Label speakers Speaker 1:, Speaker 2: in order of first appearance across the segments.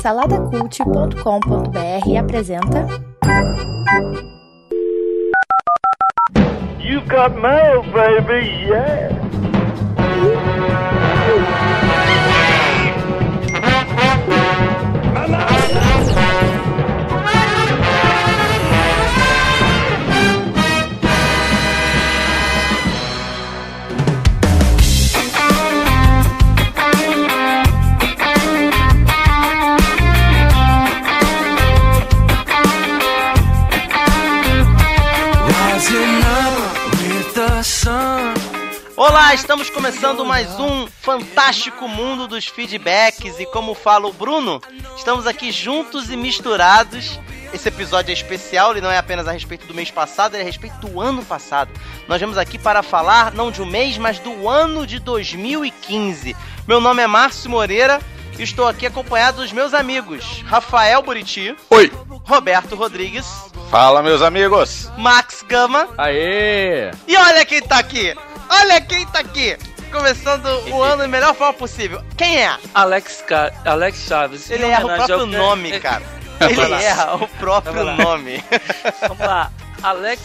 Speaker 1: Saladacult.com.br apresenta.
Speaker 2: You got mail, baby, yeah.
Speaker 3: Olá, estamos começando mais um fantástico mundo dos feedbacks e como fala o Bruno, estamos aqui juntos e misturados. Esse episódio é especial, ele não é apenas a respeito do mês passado, ele é a respeito do ano passado. Nós vamos aqui para falar não de um mês, mas do ano de 2015. Meu nome é Márcio Moreira e estou aqui acompanhado dos meus amigos Rafael Buriti.
Speaker 4: Oi.
Speaker 3: Roberto Rodrigues.
Speaker 4: Fala, meus amigos.
Speaker 3: Max Gama.
Speaker 5: Aê!
Speaker 3: E olha quem tá aqui! Olha quem tá aqui! Começando o ano da melhor forma possível. Quem é?
Speaker 5: Alex, Ca... Alex Chaves.
Speaker 3: Ele erra o próprio
Speaker 5: ao-
Speaker 3: nome, cara. Ele erra o próprio nome.
Speaker 5: Vamos lá. Alex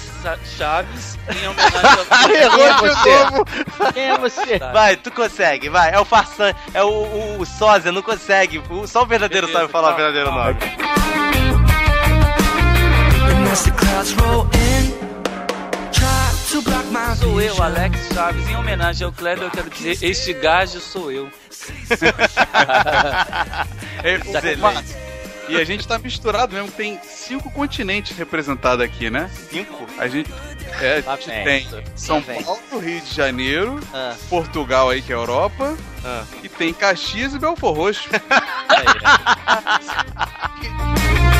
Speaker 5: Chaves, em homenagem ao...
Speaker 3: Errou de
Speaker 5: você?
Speaker 3: novo.
Speaker 5: Quem é você?
Speaker 3: Vai, tu consegue, vai. É o farsante, é o, o, o sósia, não consegue. O- Só o verdadeiro
Speaker 5: Beleza,
Speaker 3: sabe falar o
Speaker 5: calma,
Speaker 3: verdadeiro
Speaker 5: calma.
Speaker 3: nome.
Speaker 5: Sou eu, Alex Chaves. Em homenagem ao Kleber, eu quero dizer, este gajo sou eu.
Speaker 4: É,
Speaker 3: Excelente.
Speaker 4: E a gente tá misturado mesmo, tem cinco continentes representados aqui, né?
Speaker 3: Cinco?
Speaker 4: A gente, é, a gente
Speaker 5: vem.
Speaker 4: tem São. Paulo, Rio de Janeiro,
Speaker 3: Ah,
Speaker 4: Portugal aí que é a Europa,
Speaker 3: ah.
Speaker 4: e tem Caxias e Belfor Roxo.
Speaker 3: Isso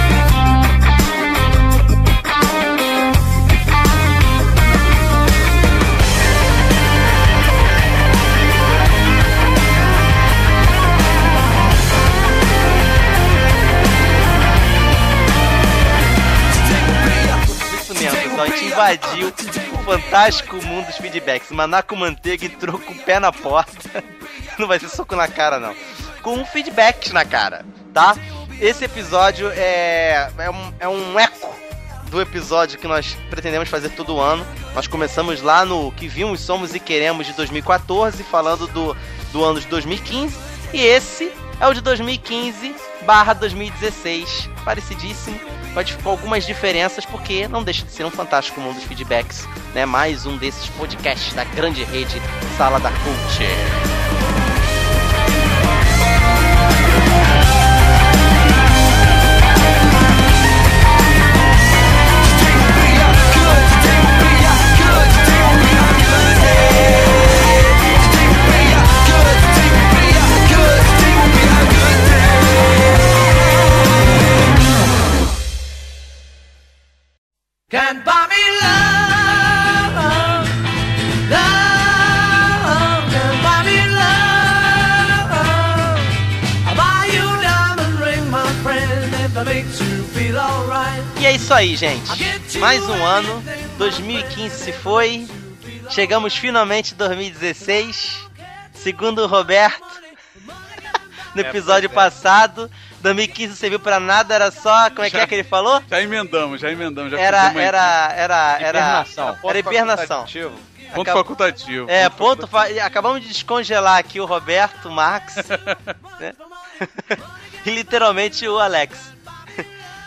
Speaker 3: invadiu o fantástico mundo dos feedbacks. Maná com manteiga entrou com o pé na porta. Não vai ser soco na cara, não. Com um feedbacks na cara, tá? Esse episódio é, é, um, é um eco do episódio que nós pretendemos fazer todo ano. Nós começamos lá no Que Vimos, Somos e Queremos de 2014, falando do, do ano de 2015. E esse é o de 2015 barra 2016. Parecidíssimo, pode ficar algumas diferenças, porque não deixa de ser um fantástico mundo dos feedbacks, né? Mais um desses podcasts da grande rede Sala da Cult. Aí, gente. Mais um ano, 2015 se foi. Chegamos finalmente em 2016. Segundo o Roberto, no episódio passado, 2015 serviu pra nada, era só. Como é que é que ele falou?
Speaker 4: Já emendamos, já emendamos. Já
Speaker 3: Era, era, era, era.
Speaker 5: Hibernação.
Speaker 3: Era hibernação.
Speaker 4: Ponto
Speaker 3: Acab-
Speaker 4: facultativo.
Speaker 3: É, ponto. fa- Acabamos de descongelar aqui o Roberto, o Max, né? e literalmente o Alex.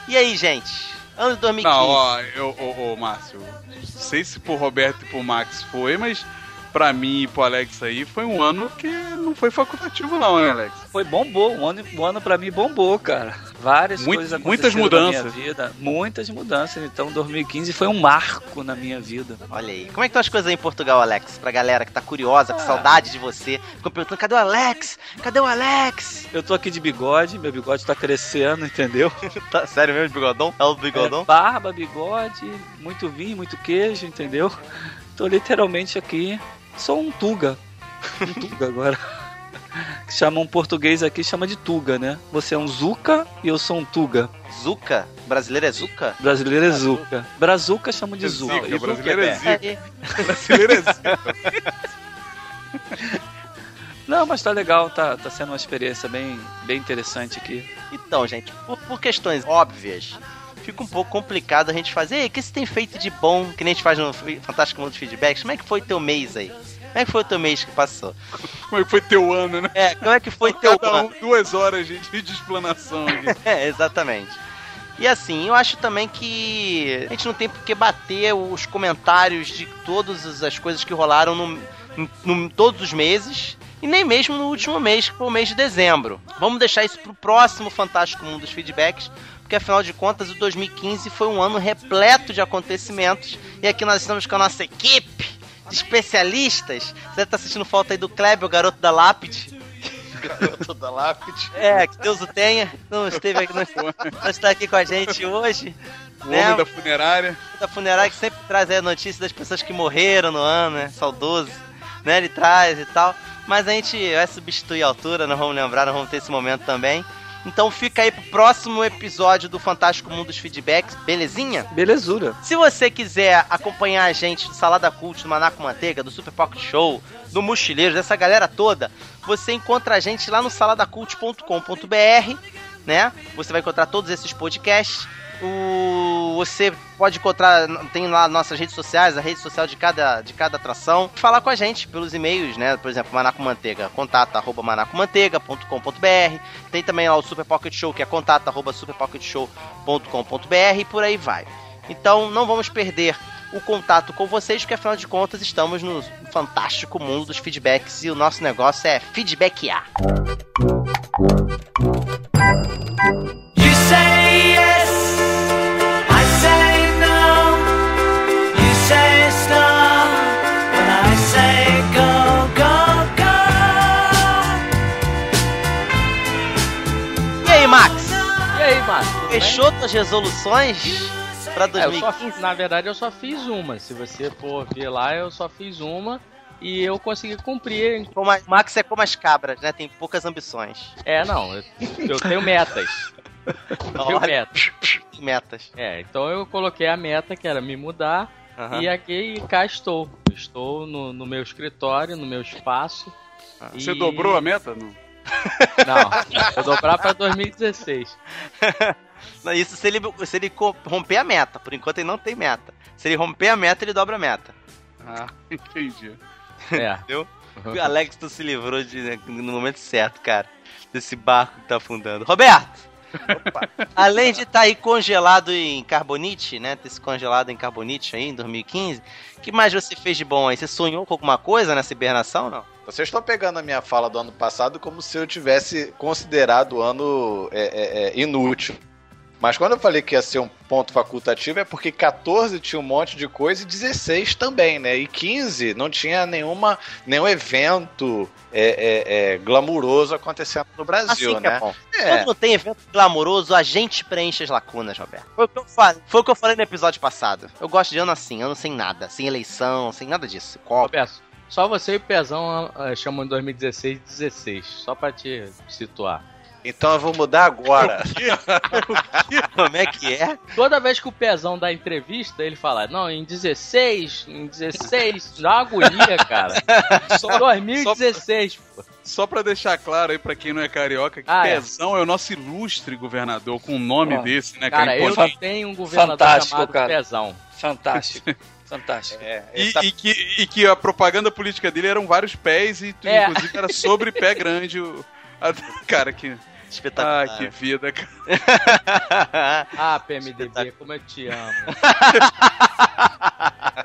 Speaker 3: E aí, gente? Ano de 2015.
Speaker 4: Não, ó, eu, ô, ô, Márcio, não sei se pro Roberto e pro Max foi, mas pra mim e pro Alex aí foi um ano que não foi facultativo não, né, Alex?
Speaker 5: Foi bombou, um ano, um ano pra mim bombou, cara. Várias
Speaker 4: Muito-
Speaker 5: coisas
Speaker 4: muitas
Speaker 5: aconteceram na
Speaker 4: mudanças.
Speaker 5: minha vida. Muitas mudanças. Então 2015 foi um marco na minha vida.
Speaker 3: Olha aí. Como é que estão as coisas aí em Portugal, Alex? Pra galera que tá curiosa, com saudade de você. Ficou perguntando, cadê o Alex? Cadê o Alex?
Speaker 5: Eu tô aqui de bigode, meu bigode tá crescendo, entendeu?
Speaker 3: Tá, sério mesmo, bigodão? É o bigodão?
Speaker 5: É, barba, bigode, muito vinho, muito queijo, entendeu? Tô literalmente aqui. Sou um Tuga. Um Tuga agora. Que chamam português aqui, chama de Tuga, né? Você é um Zuca e eu sou um Tuga.
Speaker 3: Zuca? Brasileiro é Zuca?
Speaker 5: Brasileiro é Zuca. Brazuca chama de Zuca.
Speaker 4: Zica,
Speaker 5: E Zuca
Speaker 4: brasileiro é Zica. Brasileiro é zica.
Speaker 6: Não, mas tá legal, tá, tá sendo uma experiência bem, bem interessante aqui.
Speaker 3: Então, gente, por, por questões óbvias, fica um pouco complicado a gente fazer. Ei, o que você tem feito de bom, que nem a gente faz no Fantástico Mundo dos Feedbacks? Como é que foi teu mês aí? Como é que foi o teu mês que passou?
Speaker 4: Como é que foi teu ano, né?
Speaker 3: É, como é que foi teu
Speaker 4: Cada
Speaker 3: ano?
Speaker 4: um, duas horas de, de explanação.
Speaker 3: É, exatamente. E assim, eu acho também que a gente não tem por que bater os comentários de todas as- as coisas que rolaram no, no- todos os meses. E nem mesmo no último mês, que foi o mês de dezembro. Vamos deixar isso pro próximo Fantástico Mundo dos Feedbacks, porque afinal de contas o 2015 foi um ano repleto de acontecimentos. E aqui nós estamos com a nossa equipe de especialistas. Você deve estar sentindo falta aí do Kleber, o garoto da lápide.
Speaker 7: Garoto da lápide.
Speaker 3: É, que Deus o tenha. Não esteve aqui, não, não está aqui com a gente hoje.
Speaker 4: O
Speaker 3: Né?
Speaker 4: homem da funerária.
Speaker 3: Da funerária que sempre traz aí a notícia das pessoas que morreram no ano, né? Saudoso. Né? Ele traz e tal. Mas a gente vai substituir a altura, não vamos lembrar, não vamos ter esse momento também. Então fica aí pro próximo episódio do Fantástico Mundo dos Feedbacks, belezinha?
Speaker 6: Belezura.
Speaker 3: Se você quiser acompanhar a gente do Salada Cult, do Manaco Manteiga, do Super Pocket Show, do Mochileiro, dessa galera toda, você encontra a gente lá no saladacult.com.br, né? Você vai encontrar todos esses podcasts. O, você pode encontrar, tem lá nossas redes sociais, a rede social de cada, de cada atração. Falar com a gente pelos e-mails, né? Por exemplo, Manaco Manteiga, contato arroba manacomanteiga.com.br. Tem também lá o Super Pocket Show, que é contato arroba superpocketshow.com.br e por aí vai. Então não vamos perder o contato com vocês, porque afinal de contas estamos no fantástico mundo dos feedbacks e o nosso negócio é feedbackear.
Speaker 2: You say yes,
Speaker 3: Fechou tuas resoluções pra
Speaker 8: É, eu só,
Speaker 3: 2015?
Speaker 8: na verdade, eu só fiz uma. Se você for ver lá, eu só fiz uma e eu consegui cumprir.
Speaker 3: Como a- Max é como as cabras, né? Tem poucas ambições.
Speaker 8: É, não, eu, eu tenho metas. Eu tenho metas.
Speaker 3: metas.
Speaker 8: É, então eu coloquei a meta que era me mudar
Speaker 3: Aham.
Speaker 8: e aqui cá estou. Estou no, no meu escritório, no meu espaço.
Speaker 4: Você
Speaker 8: e-
Speaker 4: dobrou a meta? Não.
Speaker 8: Não, vou dobrar pra 2016.
Speaker 3: Não, Isso se ele, se ele romper a meta. Por enquanto ele não tem meta. Se ele romper a meta, ele dobra a meta.
Speaker 4: Ah, entendi.
Speaker 8: É.
Speaker 3: O Alex, tu se livrou de, no momento certo, cara. Desse barco que tá afundando. Roberto! Além de estar aí congelado em carbonite, né? Ter se congelado em carbonite aí em 2015, o que mais você fez de bom aí? Você sonhou com alguma coisa nessa hibernação, não?
Speaker 7: Vocês estão pegando a minha fala do ano passado como se eu tivesse considerado o ano é, é, é, inútil. Mas quando eu falei que ia ser um ponto facultativo é porque 14 tinha um monte de coisa e 16 também, né? E 15 não tinha nenhuma, nenhum evento é, é, é, glamuroso acontecendo no Brasil,
Speaker 3: Assim que é
Speaker 7: né?
Speaker 3: bom.
Speaker 7: É.
Speaker 3: Quando não tem evento glamouroso, a gente preenche as lacunas, Roberto. Foi o que eu falei, foi o que eu falei no episódio passado. Eu gosto de ano assim, ano sem nada, sem eleição, sem nada disso. Copa.
Speaker 8: Roberto, só você e o Pezão ah, chamam em 2016 16, só pra te situar.
Speaker 7: Então eu vou mudar agora.
Speaker 3: Como é que é?
Speaker 8: Toda vez que o Pezão dá entrevista, ele fala, não, em 16, em 16, dá uma agonia, cara. Só 2016, pô.
Speaker 4: Só pra deixar claro aí pra quem não é carioca, que
Speaker 8: Ah, é.
Speaker 4: Pezão é. o nosso ilustre governador, com um nome desse, né?
Speaker 8: Cara,
Speaker 4: que é
Speaker 8: eu
Speaker 4: imponente.
Speaker 8: tenho um governador
Speaker 6: Fantástico,
Speaker 8: chamado
Speaker 6: cara.
Speaker 8: Pezão.
Speaker 6: Fantástico. Fantástico.
Speaker 7: É,
Speaker 4: E,
Speaker 7: essa-
Speaker 4: e que, e que a propaganda política dele eram vários pés e tu,
Speaker 8: É.
Speaker 4: inclusive era sobre pé grande. O, a- cara, que.
Speaker 3: Espetacular.
Speaker 4: Ah, que vida, cara.
Speaker 8: Ah, PMDB, como eu te amo.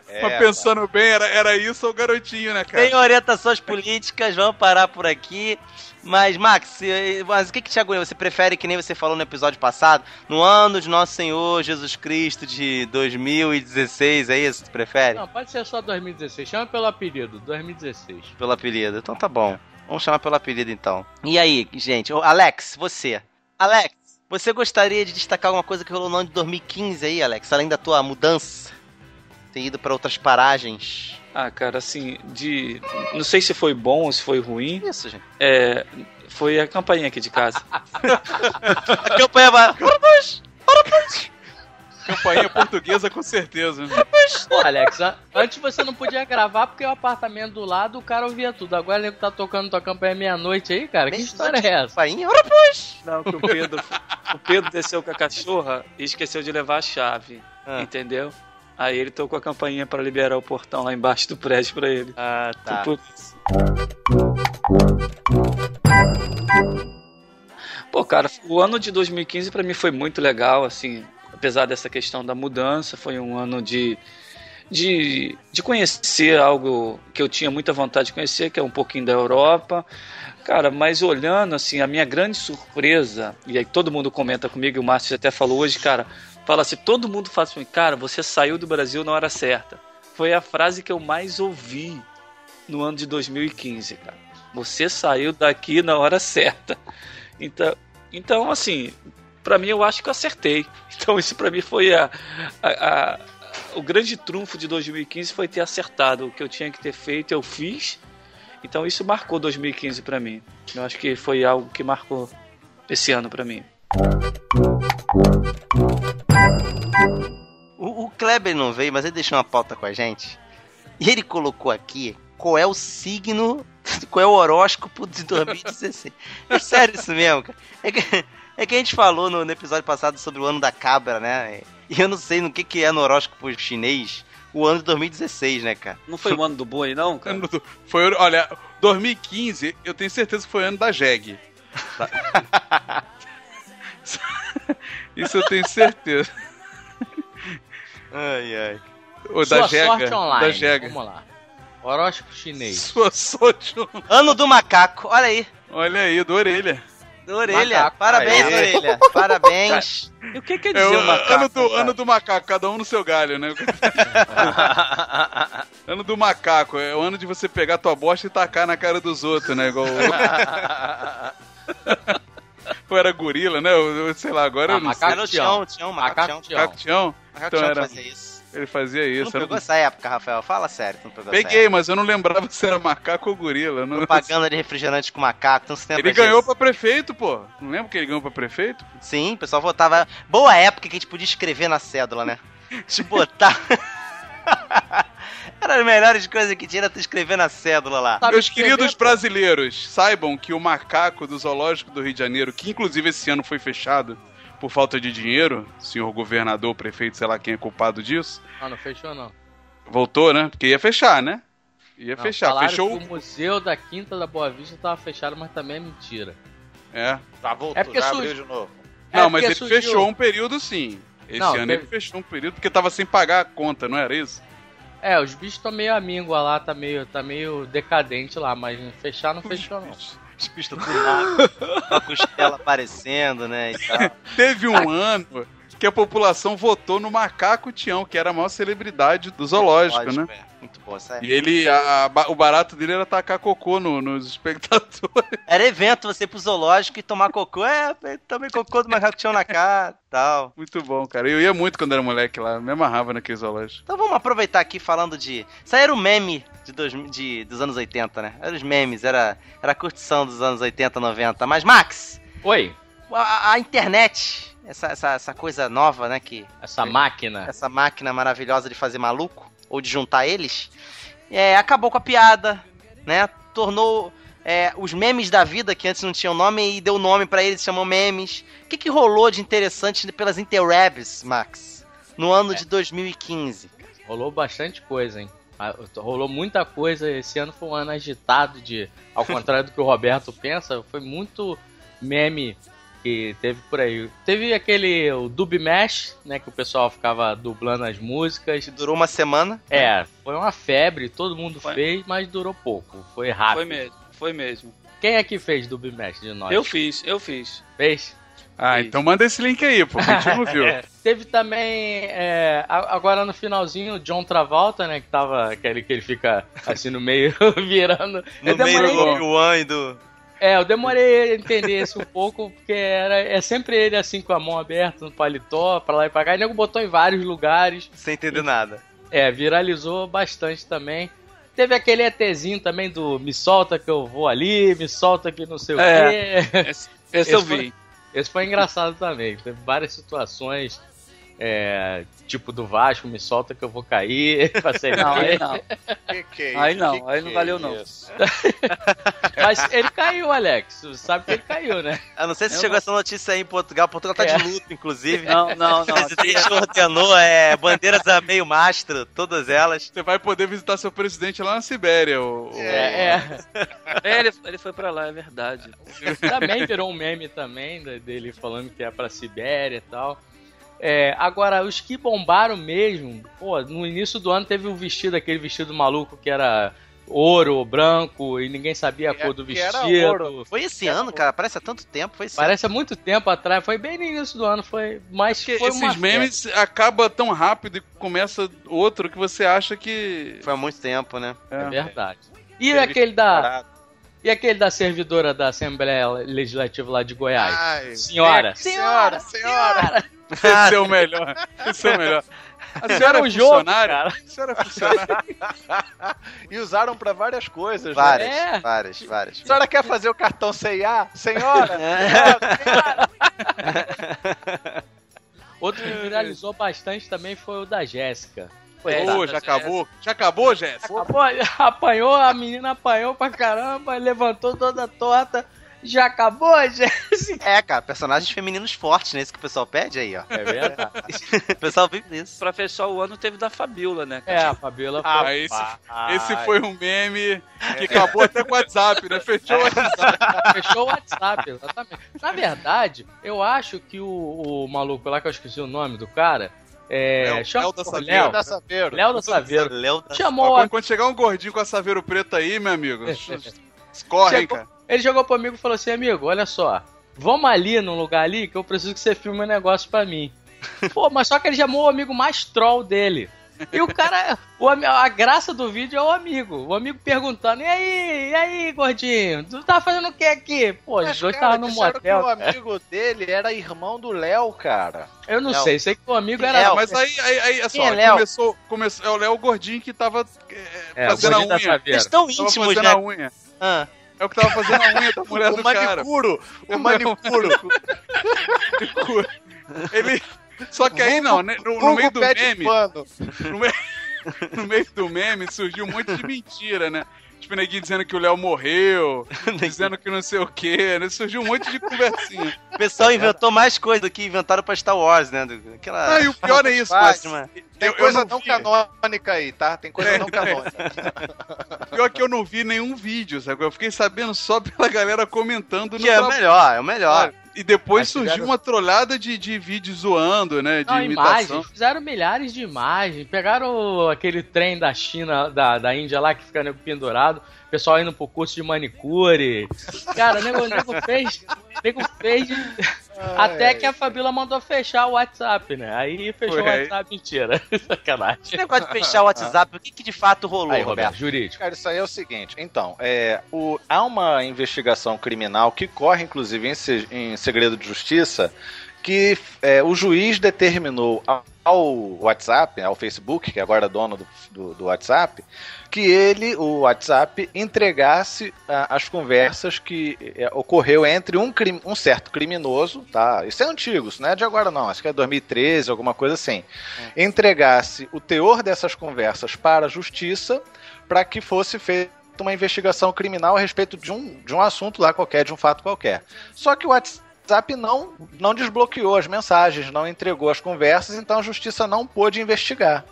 Speaker 7: é,
Speaker 4: Mas pensando bem, era, era isso ou o garotinho, né, cara?
Speaker 3: Tem orientações políticas, vamos parar por aqui. Mas, Max, mas o que que te agonia? Você prefere, que nem você falou no episódio passado, no ano de Nosso Senhor Jesus Cristo de 2016, é isso? que Tu prefere?
Speaker 8: Não, pode ser só 2016. Chama pelo apelido, 2016.
Speaker 3: Pelo apelido. Então tá bom. Vamos chamar pelo apelido então. E aí, gente? Alex, você. Alex, você gostaria de destacar alguma coisa que rolou no ano de 2015 aí, Alex? Além da tua mudança? Ter ido pra outras paragens?
Speaker 6: Ah, cara, assim, de. Não sei se foi bom ou se foi ruim.
Speaker 3: Isso, gente.
Speaker 6: É. Foi a campainha aqui de casa.
Speaker 3: A campanha vai.
Speaker 4: Campainha portuguesa, com certeza.
Speaker 8: Pô, Alex, an- antes você não podia gravar porque o apartamento do lado o cara ouvia tudo. Agora ele tá tocando tua campanha meia-noite aí, cara. Que história é essa?
Speaker 3: Painha, ora pois!
Speaker 5: Não, que o Pedro, o Pedro desceu com a cachorra e esqueceu de levar a chave.
Speaker 3: Ah.
Speaker 5: Entendeu? Aí ele tocou a campainha pra liberar o portão lá embaixo do prédio pra ele.
Speaker 3: Ah, tá.
Speaker 5: Por isso. Pô, cara, o ano de 2015 pra mim foi muito legal, assim, apesar dessa questão da mudança, foi um ano de, de, de conhecer algo que eu tinha muita vontade de conhecer, que é um pouquinho da Europa. Cara, mas olhando, assim, a minha grande surpresa, e aí todo mundo comenta comigo, e o Márcio até falou hoje, cara, fala assim, todo mundo fala assim, cara, você saiu do Brasil na hora certa. Foi a frase que eu mais ouvi no ano de 2015, cara. Você saiu daqui na hora certa. Então, então assim, pra mim eu acho que eu acertei. Então isso pra mim foi a, a- a- o grande trunfo de 2015 foi ter acertado o que eu tinha que ter feito, eu fiz. Então isso marcou 2015 pra mim. Eu acho que foi algo que marcou esse ano pra mim.
Speaker 3: O, o Kleber não veio, mas ele deixou uma pauta com a gente. E ele colocou aqui qual é o signo, qual é o horóscopo de 2016. É sério isso mesmo, cara. É que, é que a gente falou no, no episódio passado sobre o ano da cabra, né? E eu não sei no que, que é no horóscopo chinês o ano de 2016, né, cara?
Speaker 5: Não foi o ano do boi, não, cara?
Speaker 4: Ano do- Foi, olha, 2015, eu tenho certeza que foi ano da Jeg. Tá? Isso eu tenho certeza.
Speaker 3: Ai, ai.
Speaker 4: Ou
Speaker 8: Sua
Speaker 4: da Jega.
Speaker 8: sorte online.
Speaker 4: Da Jega.
Speaker 8: Vamos lá. Horóscopo chinês.
Speaker 4: Sua sorte.
Speaker 3: Ano do macaco, olha aí.
Speaker 4: Olha aí, do orelha.
Speaker 3: Do orelha.
Speaker 8: Macaco.
Speaker 3: Parabéns,
Speaker 8: Aê.
Speaker 3: orelha. Parabéns.
Speaker 5: E o que quer
Speaker 4: É
Speaker 5: dizer
Speaker 4: o
Speaker 5: o macaco?
Speaker 4: ano, do,
Speaker 5: cara?
Speaker 4: ano do macaco, cada um no seu galho, né? ano do macaco, é o ano de você pegar tua bosta e tacar na cara dos outros, né? Igual. Ou era gorila, né? Eu, eu sei lá, agora
Speaker 8: Ah,
Speaker 4: eu não
Speaker 8: macaco
Speaker 3: Era o
Speaker 8: Tião.
Speaker 3: Tião, Tião,
Speaker 8: Macaco
Speaker 3: macaco Tião.
Speaker 8: Tião.
Speaker 4: Macaco Tião?
Speaker 3: Macaco
Speaker 4: Então
Speaker 3: Tião
Speaker 4: era-
Speaker 3: fazia isso.
Speaker 4: Ele fazia
Speaker 3: Tu
Speaker 4: isso.
Speaker 3: não
Speaker 4: era-
Speaker 3: pegou essa época, Rafael? Fala sério, tu não pegou essa
Speaker 4: Peguei, mas eu não lembrava se era macaco ou gorila. Não...
Speaker 3: Propaganda de refrigerante com macaco, então você lembra
Speaker 4: Ele ganhou
Speaker 3: disso?
Speaker 4: pra prefeito, pô. Não lembra que ele ganhou pra prefeito?
Speaker 3: Sim, o pessoal votava. Boa época que a gente podia escrever na cédula, né? De botar. Era as melhores coisas que tinha era tu escrever na cédula lá.
Speaker 8: Sabe
Speaker 4: Meus queridos brasileiros, saibam que o macaco do Zoológico do Rio de Janeiro, que inclusive esse ano foi fechado por falta de dinheiro, senhor governador, prefeito, sei lá quem é culpado disso,
Speaker 8: Ah, não fechou não.
Speaker 4: voltou, né? Porque ia fechar, né? Ia
Speaker 8: Não,
Speaker 4: fechar. Fechou.
Speaker 8: que o museu da Quinta da Boa Vista tava fechado, mas também é mentira.
Speaker 4: É.
Speaker 7: Já voltou,
Speaker 8: É porque
Speaker 7: já abriu de novo.
Speaker 8: É
Speaker 4: Não, mas
Speaker 8: porque
Speaker 4: ele
Speaker 8: surgiu-
Speaker 4: fechou um período sim. Esse
Speaker 8: Não,
Speaker 4: ano
Speaker 8: teve-
Speaker 4: ele fechou um período porque tava sem pagar a conta, não era isso?
Speaker 8: É, os bichos estão meio amíngua lá, tá meio, tá meio decadente lá, mas fechar não fechou não.
Speaker 3: Bichos tudo lá, com a costela aparecendo, né? E tal.
Speaker 4: Teve um ano que a população votou no Macaco Tião, que era a maior celebridade do zoológico, né?
Speaker 3: Lógico, é. Muito essa
Speaker 4: E ele, a- a- o barato dele era tacar cocô no- nos espectadores.
Speaker 3: Era evento você ir pro zoológico e tomar cocô. É, tomei cocô do macaco tinha na cara tal.
Speaker 4: Muito bom, cara. Eu ia muito quando era moleque lá, me amarrava naquele zoológico.
Speaker 3: Então vamos aproveitar aqui falando de. Isso aí era o meme de, dois, de- dos anos 80, né? Era os memes, era, era a curtição dos anos 80, 90. Mas, Max,
Speaker 8: Oi,
Speaker 3: a, a internet, essa, essa, essa coisa nova, né? Que,
Speaker 8: essa máquina.
Speaker 3: essa máquina maravilhosa de fazer maluco, ou de juntar eles, é, acabou com a piada, né? Tornou é, os memes da vida, que antes não tinham nome, e deu nome pra eles, chamou memes. O que, que rolou de interessante pelas interwebs, Max, no ano de 2015?
Speaker 8: Rolou bastante coisa, hein? Ah, Rolou muita coisa. Esse ano foi um ano agitado de. Ao contrário do que o Roberto pensa, foi muito meme que teve por aí. Teve aquele o Dub Mesh, né? Que o pessoal ficava dublando as músicas.
Speaker 3: Que durou uma semana.
Speaker 8: É, foi uma febre, todo mundo
Speaker 5: Foi.
Speaker 8: fez, mas durou pouco. Foi rápido.
Speaker 5: Foi mesmo, foi mesmo.
Speaker 8: Quem é que fez Dub Mesh de nós?
Speaker 5: Eu fiz, eu fiz.
Speaker 8: Fez?
Speaker 4: Ah, então manda esse link aí, pô. A gente não viu.
Speaker 8: É, teve também, é, agora no finalzinho, o John Travolta, né? Que tava aquele que ele fica assim no meio, virando.
Speaker 3: No
Speaker 8: eu
Speaker 3: meio
Speaker 8: demorei,
Speaker 3: do Obi-Wan e do.
Speaker 8: é, eu demorei a entender isso um pouco, porque era, é sempre ele assim com a mão aberta no paletó, pra lá e pra cá. E o nego botou em vários lugares.
Speaker 3: Sem entender nada.
Speaker 8: É, viralizou bastante também. Teve aquele ETzinho também do me solta que eu vou ali, me solta que não sei o
Speaker 5: É.
Speaker 8: quê.
Speaker 5: Esse, esse eu
Speaker 8: Esse foi-
Speaker 5: vi.
Speaker 8: Esse foi engraçado também. Teve várias situações é, tipo do Vasco, me solta que eu vou cair. pra Série
Speaker 6: Não, aí não.
Speaker 7: Que que é
Speaker 6: Aí não,
Speaker 7: Que
Speaker 6: aí não valeu
Speaker 7: é
Speaker 6: não.
Speaker 8: Mas ele caiu, Alex. Você sabe que ele caiu, né?
Speaker 3: Eu não sei se
Speaker 6: Eu
Speaker 3: chegou
Speaker 6: não-
Speaker 3: essa notícia aí em Portugal. Portugal tá
Speaker 8: É.
Speaker 3: de luto, inclusive.
Speaker 6: Não, não,
Speaker 3: O
Speaker 6: não.
Speaker 3: presidente ordenou é, bandeiras a meio mastro, todas elas.
Speaker 4: Você vai poder visitar seu presidente lá na Sibéria. O, o-
Speaker 8: É, é.
Speaker 6: É, ele, ele foi pra lá, é verdade.
Speaker 8: Também virou um meme também da- dele falando que é pra Sibéria e tal. É, agora, os que bombaram mesmo, pô, no início do ano teve o vestido, aquele vestido maluco que era ouro, branco, e ninguém sabia a
Speaker 7: Que-
Speaker 8: cor do
Speaker 7: que era
Speaker 8: vestido.
Speaker 7: ouro.
Speaker 3: Foi esse ano, cara. Parece há tanto tempo. Foi esse
Speaker 8: Parece há muito tempo atrás, foi bem no início do ano, foi. Mas
Speaker 4: Porque
Speaker 8: foi uma
Speaker 4: esses memes acaba tão rápido e começa outro que você acha que.
Speaker 3: Foi há muito tempo, né?
Speaker 8: É
Speaker 4: É.
Speaker 8: verdade. E
Speaker 7: Teve
Speaker 8: aquele da.
Speaker 7: parado.
Speaker 8: E aquele da servidora da Assembleia Legislativa lá de Goiás?
Speaker 7: Ai,
Speaker 8: Senhora.
Speaker 7: senhora, senhora.
Speaker 4: Esse é o melhor. Esse é o melhor. A senhora é
Speaker 8: um jogo, cara.
Speaker 4: A senhora é funcionária?
Speaker 7: E usaram pra várias coisas. né?
Speaker 3: Várias,
Speaker 8: É.
Speaker 3: várias, várias.
Speaker 7: A senhora quer fazer o cartão CIA? Senhora?
Speaker 8: Outro que viralizou bastante também foi o da Jéssica.
Speaker 4: Ô, já acabou? Já acabou, Jéssica?
Speaker 8: Acabou, apanhou, a menina apanhou pra caramba, levantou toda torta. Já acabou, Jéssica?
Speaker 3: É, cara, personagens femininos fortes, né? Isso que o pessoal pede aí, ó.
Speaker 8: É verdade.
Speaker 3: O pessoal vive disso.
Speaker 6: Pra fechar o ano teve da Fabiola, né?
Speaker 8: É, a Fabiola foi.
Speaker 4: Ah, esse, esse foi um meme que acabou até com o WhatsApp, né? Fechou o WhatsApp.
Speaker 8: Fechou o WhatsApp, exatamente. Na verdade, eu acho que o, o maluco lá, que eu esqueci o nome do cara, é.
Speaker 4: Léo-
Speaker 8: chama-
Speaker 4: Léo da Saveiro.
Speaker 8: Léo,
Speaker 7: Da Saveiro.
Speaker 8: Léo da Saveiro.
Speaker 3: Léo da...
Speaker 8: Chamou a
Speaker 4: quando, chegar um gordinho com a saveiro preto aí, meu amigo, escorre, hein,
Speaker 8: Chegou-
Speaker 4: cara.
Speaker 8: Ele jogou pro amigo e falou assim: amigo, olha só, vamos ali num lugar ali que eu preciso que você filme um negócio pra mim. Pô, mas só que ele chamou o amigo mais troll dele. E o cara, o, a graça do vídeo é o amigo. O amigo perguntando: e aí, e aí, gordinho? Tu tá fazendo o que aqui? Pô, os dois estavam no motel.
Speaker 7: que o amigo dele era irmão do Léo, cara.
Speaker 8: Eu não
Speaker 3: Léo.
Speaker 8: sei, sei que o amigo era.
Speaker 3: Léo.
Speaker 4: Mas aí, aí, aí é
Speaker 3: é
Speaker 4: só,
Speaker 3: Léo?
Speaker 4: começou, começou. É o Léo Gordinho que tava é,
Speaker 8: É, o
Speaker 4: fazendo a unha.
Speaker 8: Saveiro.
Speaker 3: Eles estão
Speaker 4: Tava
Speaker 3: íntimos,
Speaker 4: fazendo
Speaker 3: né?
Speaker 4: a unha.
Speaker 3: Ah.
Speaker 4: É o que tava fazendo a unha da mulher
Speaker 7: o
Speaker 4: do cara.
Speaker 7: manicuro, o manicuro.
Speaker 4: Ele. Só que aí não, né? No, no meio do meme. No meio, no meio do meme surgiu um monte de mentira, né? Tipo, neguinho dizendo que o Léo morreu, dizendo que não sei o quê, né? Surgiu um monte de conversinha.
Speaker 3: O pessoal inventou mais coisa do que inventaram pra Star Wars, né? Aquela...
Speaker 4: Ah, e o pior é isso, mas
Speaker 3: Batman.
Speaker 7: Tem
Speaker 4: eu, eu
Speaker 7: coisa
Speaker 4: não
Speaker 7: não
Speaker 4: vi.
Speaker 7: canônica aí, tá? Tem coisa
Speaker 4: É,
Speaker 7: não
Speaker 4: é.
Speaker 7: canônica.
Speaker 4: Pior que eu não vi nenhum vídeo, sabe? Eu fiquei sabendo só pela galera comentando
Speaker 3: Que é o melhor, é o melhor.
Speaker 4: E depois surgiu
Speaker 7: fizeram-
Speaker 4: uma trolhada de, de vídeos zoando, né? De
Speaker 8: Não,
Speaker 4: imitação.
Speaker 8: imagens, fizeram milhares de imagens. Pegaram aquele trem da China, da, da Índia lá que fica pendurado, pessoal indo pro curso de manicure. Cara, o nego, nego fez. Nego fez. Até que a Fabíola mandou fechar o WhatsApp, né? Aí fechou
Speaker 4: Foi
Speaker 8: o
Speaker 4: aí.
Speaker 8: WhatsApp, mentira. Sacanagem.
Speaker 3: Esse negócio de fechar o WhatsApp, o que, que de fato rolou,
Speaker 8: Aí,
Speaker 3: Roberto?
Speaker 8: Roberto, jurídico.
Speaker 7: Cara, isso aí é o seguinte. Então, é, o- há uma investigação criminal que corre, inclusive, em, se- em segredo de justiça, que é, o juiz determinou ao, ao WhatsApp, ao Facebook, que agora é dono do, do- do WhatsApp, que ele, o WhatsApp, entregasse ah, as conversas que é, ocorreu entre um, crim- um certo criminoso, tá? Isso é antigo, isso não é de agora não, acho que é 2013, alguma coisa assim. Entregasse o teor dessas conversas para a justiça para que fosse feita uma investigação criminal a respeito de um, de um assunto lá qualquer, de um fato qualquer. Só que o WhatsApp não, não desbloqueou as mensagens, não entregou as conversas, então a justiça não pôde investigar.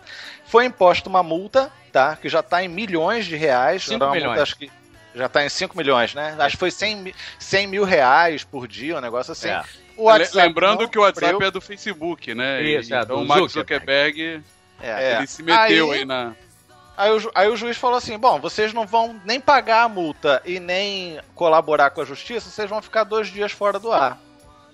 Speaker 7: Foi imposta uma multa, tá? Que já está em milhões de reais.
Speaker 8: Cinco
Speaker 7: Era uma
Speaker 8: milhões.
Speaker 7: multa, acho que já está em 5 milhões, né? Acho que foi 100, mi- 100 mil reais por dia, um negócio assim.
Speaker 8: É.
Speaker 7: O WhatsApp
Speaker 4: Lembrando que o WhatsApp
Speaker 7: cumpriu.
Speaker 4: é do Facebook, né?
Speaker 8: Isso,
Speaker 4: E-
Speaker 8: é,
Speaker 4: então o Mark
Speaker 8: Zuckerberg.
Speaker 4: Zuckerberg,
Speaker 3: É.
Speaker 7: É.
Speaker 4: ele se meteu
Speaker 7: Aí-
Speaker 4: aí, na...
Speaker 7: Aí o, aí o juiz falou assim: bom, vocês não vão nem pagar a multa e nem colaborar com a justiça, vocês vão ficar dois dias fora do ar.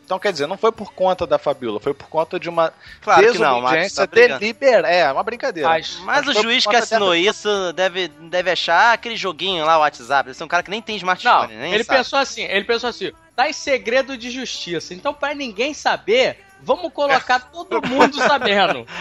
Speaker 7: Então, quer dizer, não foi por conta da Fabiola, foi por conta de uma
Speaker 3: Claro não,
Speaker 7: desobediência
Speaker 3: tá
Speaker 7: deliberada. É, uma brincadeira.
Speaker 8: Mas,
Speaker 3: Mas o juiz que assinou
Speaker 7: dessa-
Speaker 3: isso deve, deve achar aquele joguinho lá, o WhatsApp. Ele é um cara que nem tem
Speaker 8: Não,
Speaker 3: smartphone, nem
Speaker 8: ele
Speaker 3: sabe.
Speaker 8: pensou assim, ele pensou assim, tá em segredo de justiça, então pra ninguém saber, vamos colocar todo mundo sabendo.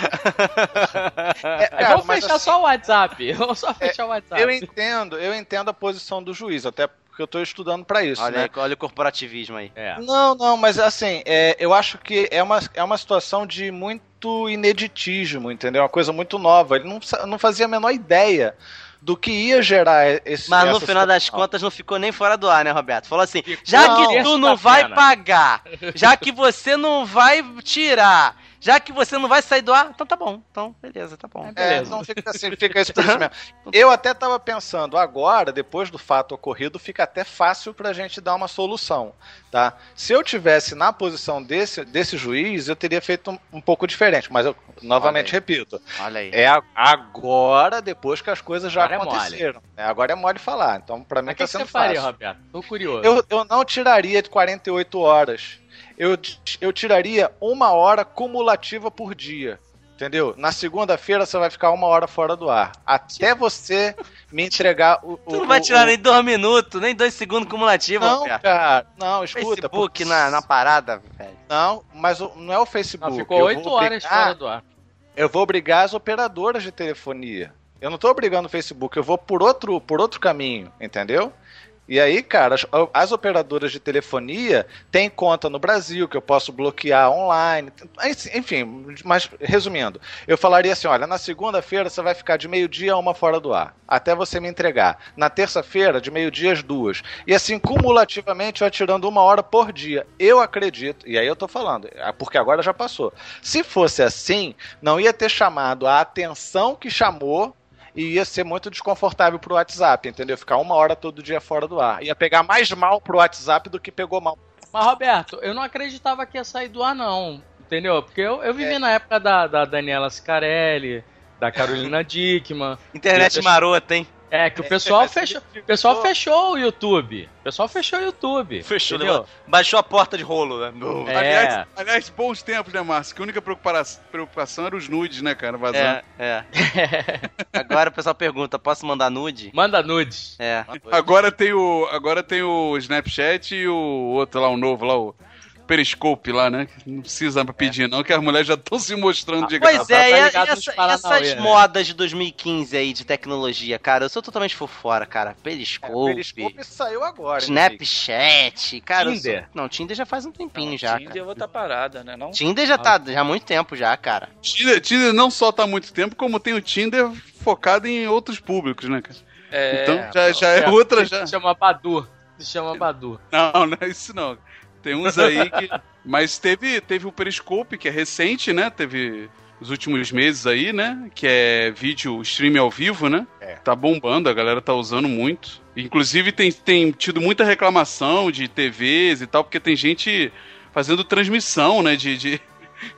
Speaker 7: É, cara,
Speaker 8: vamos
Speaker 7: mas
Speaker 8: fechar
Speaker 7: assim,
Speaker 8: só o WhatsApp, vamos só fechar o WhatsApp.
Speaker 7: Eu entendo, eu entendo a posição do juiz, até porque eu tô estudando pra isso,
Speaker 3: Olha,
Speaker 7: né?
Speaker 3: olha o corporativismo aí.
Speaker 8: É.
Speaker 7: Não, não, mas assim, é, eu acho que é uma, é uma situação de muito ineditismo, entendeu? Uma coisa muito nova. Ele não, não fazia a menor ideia do que ia gerar esse
Speaker 3: Mas no final das contas não ficou nem fora do ar, né, Roberto? Falou assim: já
Speaker 7: Não.
Speaker 3: que tu não vai
Speaker 8: pena.
Speaker 3: pagar, já que você não vai tirar, já que você não vai sair do ar, então tá bom. Então, beleza, tá bom.
Speaker 7: É,
Speaker 8: Beleza.
Speaker 7: então fica assim, fica isso por isso mesmo. Eu até tava pensando, agora, depois do fato ocorrido, fica até fácil pra gente dar uma solução, tá? Se eu tivesse na posição desse, desse juiz, eu teria feito um, um pouco diferente, mas eu novamente
Speaker 3: Olha
Speaker 7: repito,
Speaker 3: Olha aí.
Speaker 7: é a- agora, depois que as coisas já
Speaker 8: Agora é mole.
Speaker 7: aconteceram. né? Agora é mole falar, então pra mim
Speaker 8: Mas
Speaker 7: tá
Speaker 8: que, que
Speaker 7: sendo
Speaker 8: você faria,
Speaker 7: fácil.
Speaker 8: Roberto? Tô curioso.
Speaker 7: Eu, eu não tiraria de 48 horas. Eu, eu tiraria uma hora cumulativa por dia. Entendeu? Na segunda-feira você vai ficar uma hora fora do ar. Até você me entregar o.
Speaker 3: Tu
Speaker 7: o-
Speaker 3: não vai tirar
Speaker 7: o-
Speaker 3: nem dois minutos, nem dois segundos cumulativos,
Speaker 7: Não,
Speaker 3: Roberto.
Speaker 7: cara. Não, escuta.
Speaker 3: Facebook na, na parada, velho.
Speaker 7: Não, mas o- não é o Facebook.
Speaker 8: Não, ficou
Speaker 7: Eu
Speaker 8: oito
Speaker 7: vou
Speaker 8: horas fora do ar.
Speaker 7: Eu vou obrigar as operadoras de telefonia. Eu não tô obrigando o Facebook, eu vou por outro, por outro caminho, entendeu? E aí, cara, as, as operadoras de telefonia têm conta no Brasil que eu posso bloquear online. Enfim, mas resumindo, eu falaria assim: olha, na segunda-feira você vai ficar de meio-dia a uma fora do ar, até você me entregar. Na terça-feira, de meio-dia às duas. E assim, cumulativamente, vai tirando uma hora por dia. Eu acredito, e aí eu tô falando, é porque agora já passou. Se fosse assim, não ia ter chamado a atenção que chamou e ia ser muito desconfortável pro WhatsApp, entendeu? Ficar uma hora todo dia fora do ar. Ia pegar mais mal pro WhatsApp do que pegou mal.
Speaker 8: Mas, Roberto, eu não acreditava que ia sair do ar, não. Entendeu? Porque eu, eu vivi na época da, da Daniela Scarelli, da Carolina Dickman.
Speaker 3: Internet marota, hein?
Speaker 8: É, que o pessoal fechou. O pessoal fechou o YouTube. O pessoal fechou o YouTube.
Speaker 3: Fechou,
Speaker 8: entendeu?
Speaker 3: levou- Baixou a porta de rolo, né?
Speaker 8: É.
Speaker 4: Aliás, aliás, bons tempos, né, Márcio? Que a única preocupação, era os nudes, né, cara? Vazando.
Speaker 3: É, é. Agora o pessoal pergunta: posso mandar nude?
Speaker 8: Manda nudes.
Speaker 3: É.
Speaker 4: Agora tem o. Agora tem o Snapchat e o outro lá, o novo lá, o Periscope lá, né? Não precisa pedir, não, que as mulheres já estão se mostrando de
Speaker 3: Pois
Speaker 4: graça.
Speaker 3: é,
Speaker 8: tá
Speaker 3: e,
Speaker 8: ligado
Speaker 3: e essa- e essas
Speaker 8: né?
Speaker 3: modas de 2015 aí de tecnologia, cara, eu sou totalmente por fora, cara.
Speaker 7: É,
Speaker 3: Periscope,
Speaker 7: Periscope saiu agora. hein,
Speaker 3: Snapchat, cara. eu sou-
Speaker 8: Tinder.
Speaker 3: Não, Tinder já faz um tempinho
Speaker 6: Não,
Speaker 3: já,
Speaker 6: Tinder
Speaker 3: cara.
Speaker 6: é outra parada, né? Não?
Speaker 3: Tinder já tá já há muito tempo já, cara.
Speaker 4: Tinder, Tinder não só tá há muito tempo, como tem o Tinder focado em outros públicos, né, cara?
Speaker 6: É,
Speaker 4: então já, já é outra já.
Speaker 8: Se chama Badu. Se chama Badu.
Speaker 4: Não, não é isso não. Tem uns aí que. Mas teve, teve o Periscope, que é recente, né? Teve os últimos meses aí, né? Que é vídeo stream ao vivo, né?
Speaker 7: É.
Speaker 4: Tá bombando, a galera tá usando muito. Inclusive tem, tem tido muita reclamação de TVs e tal, porque tem gente fazendo transmissão, né? De, de,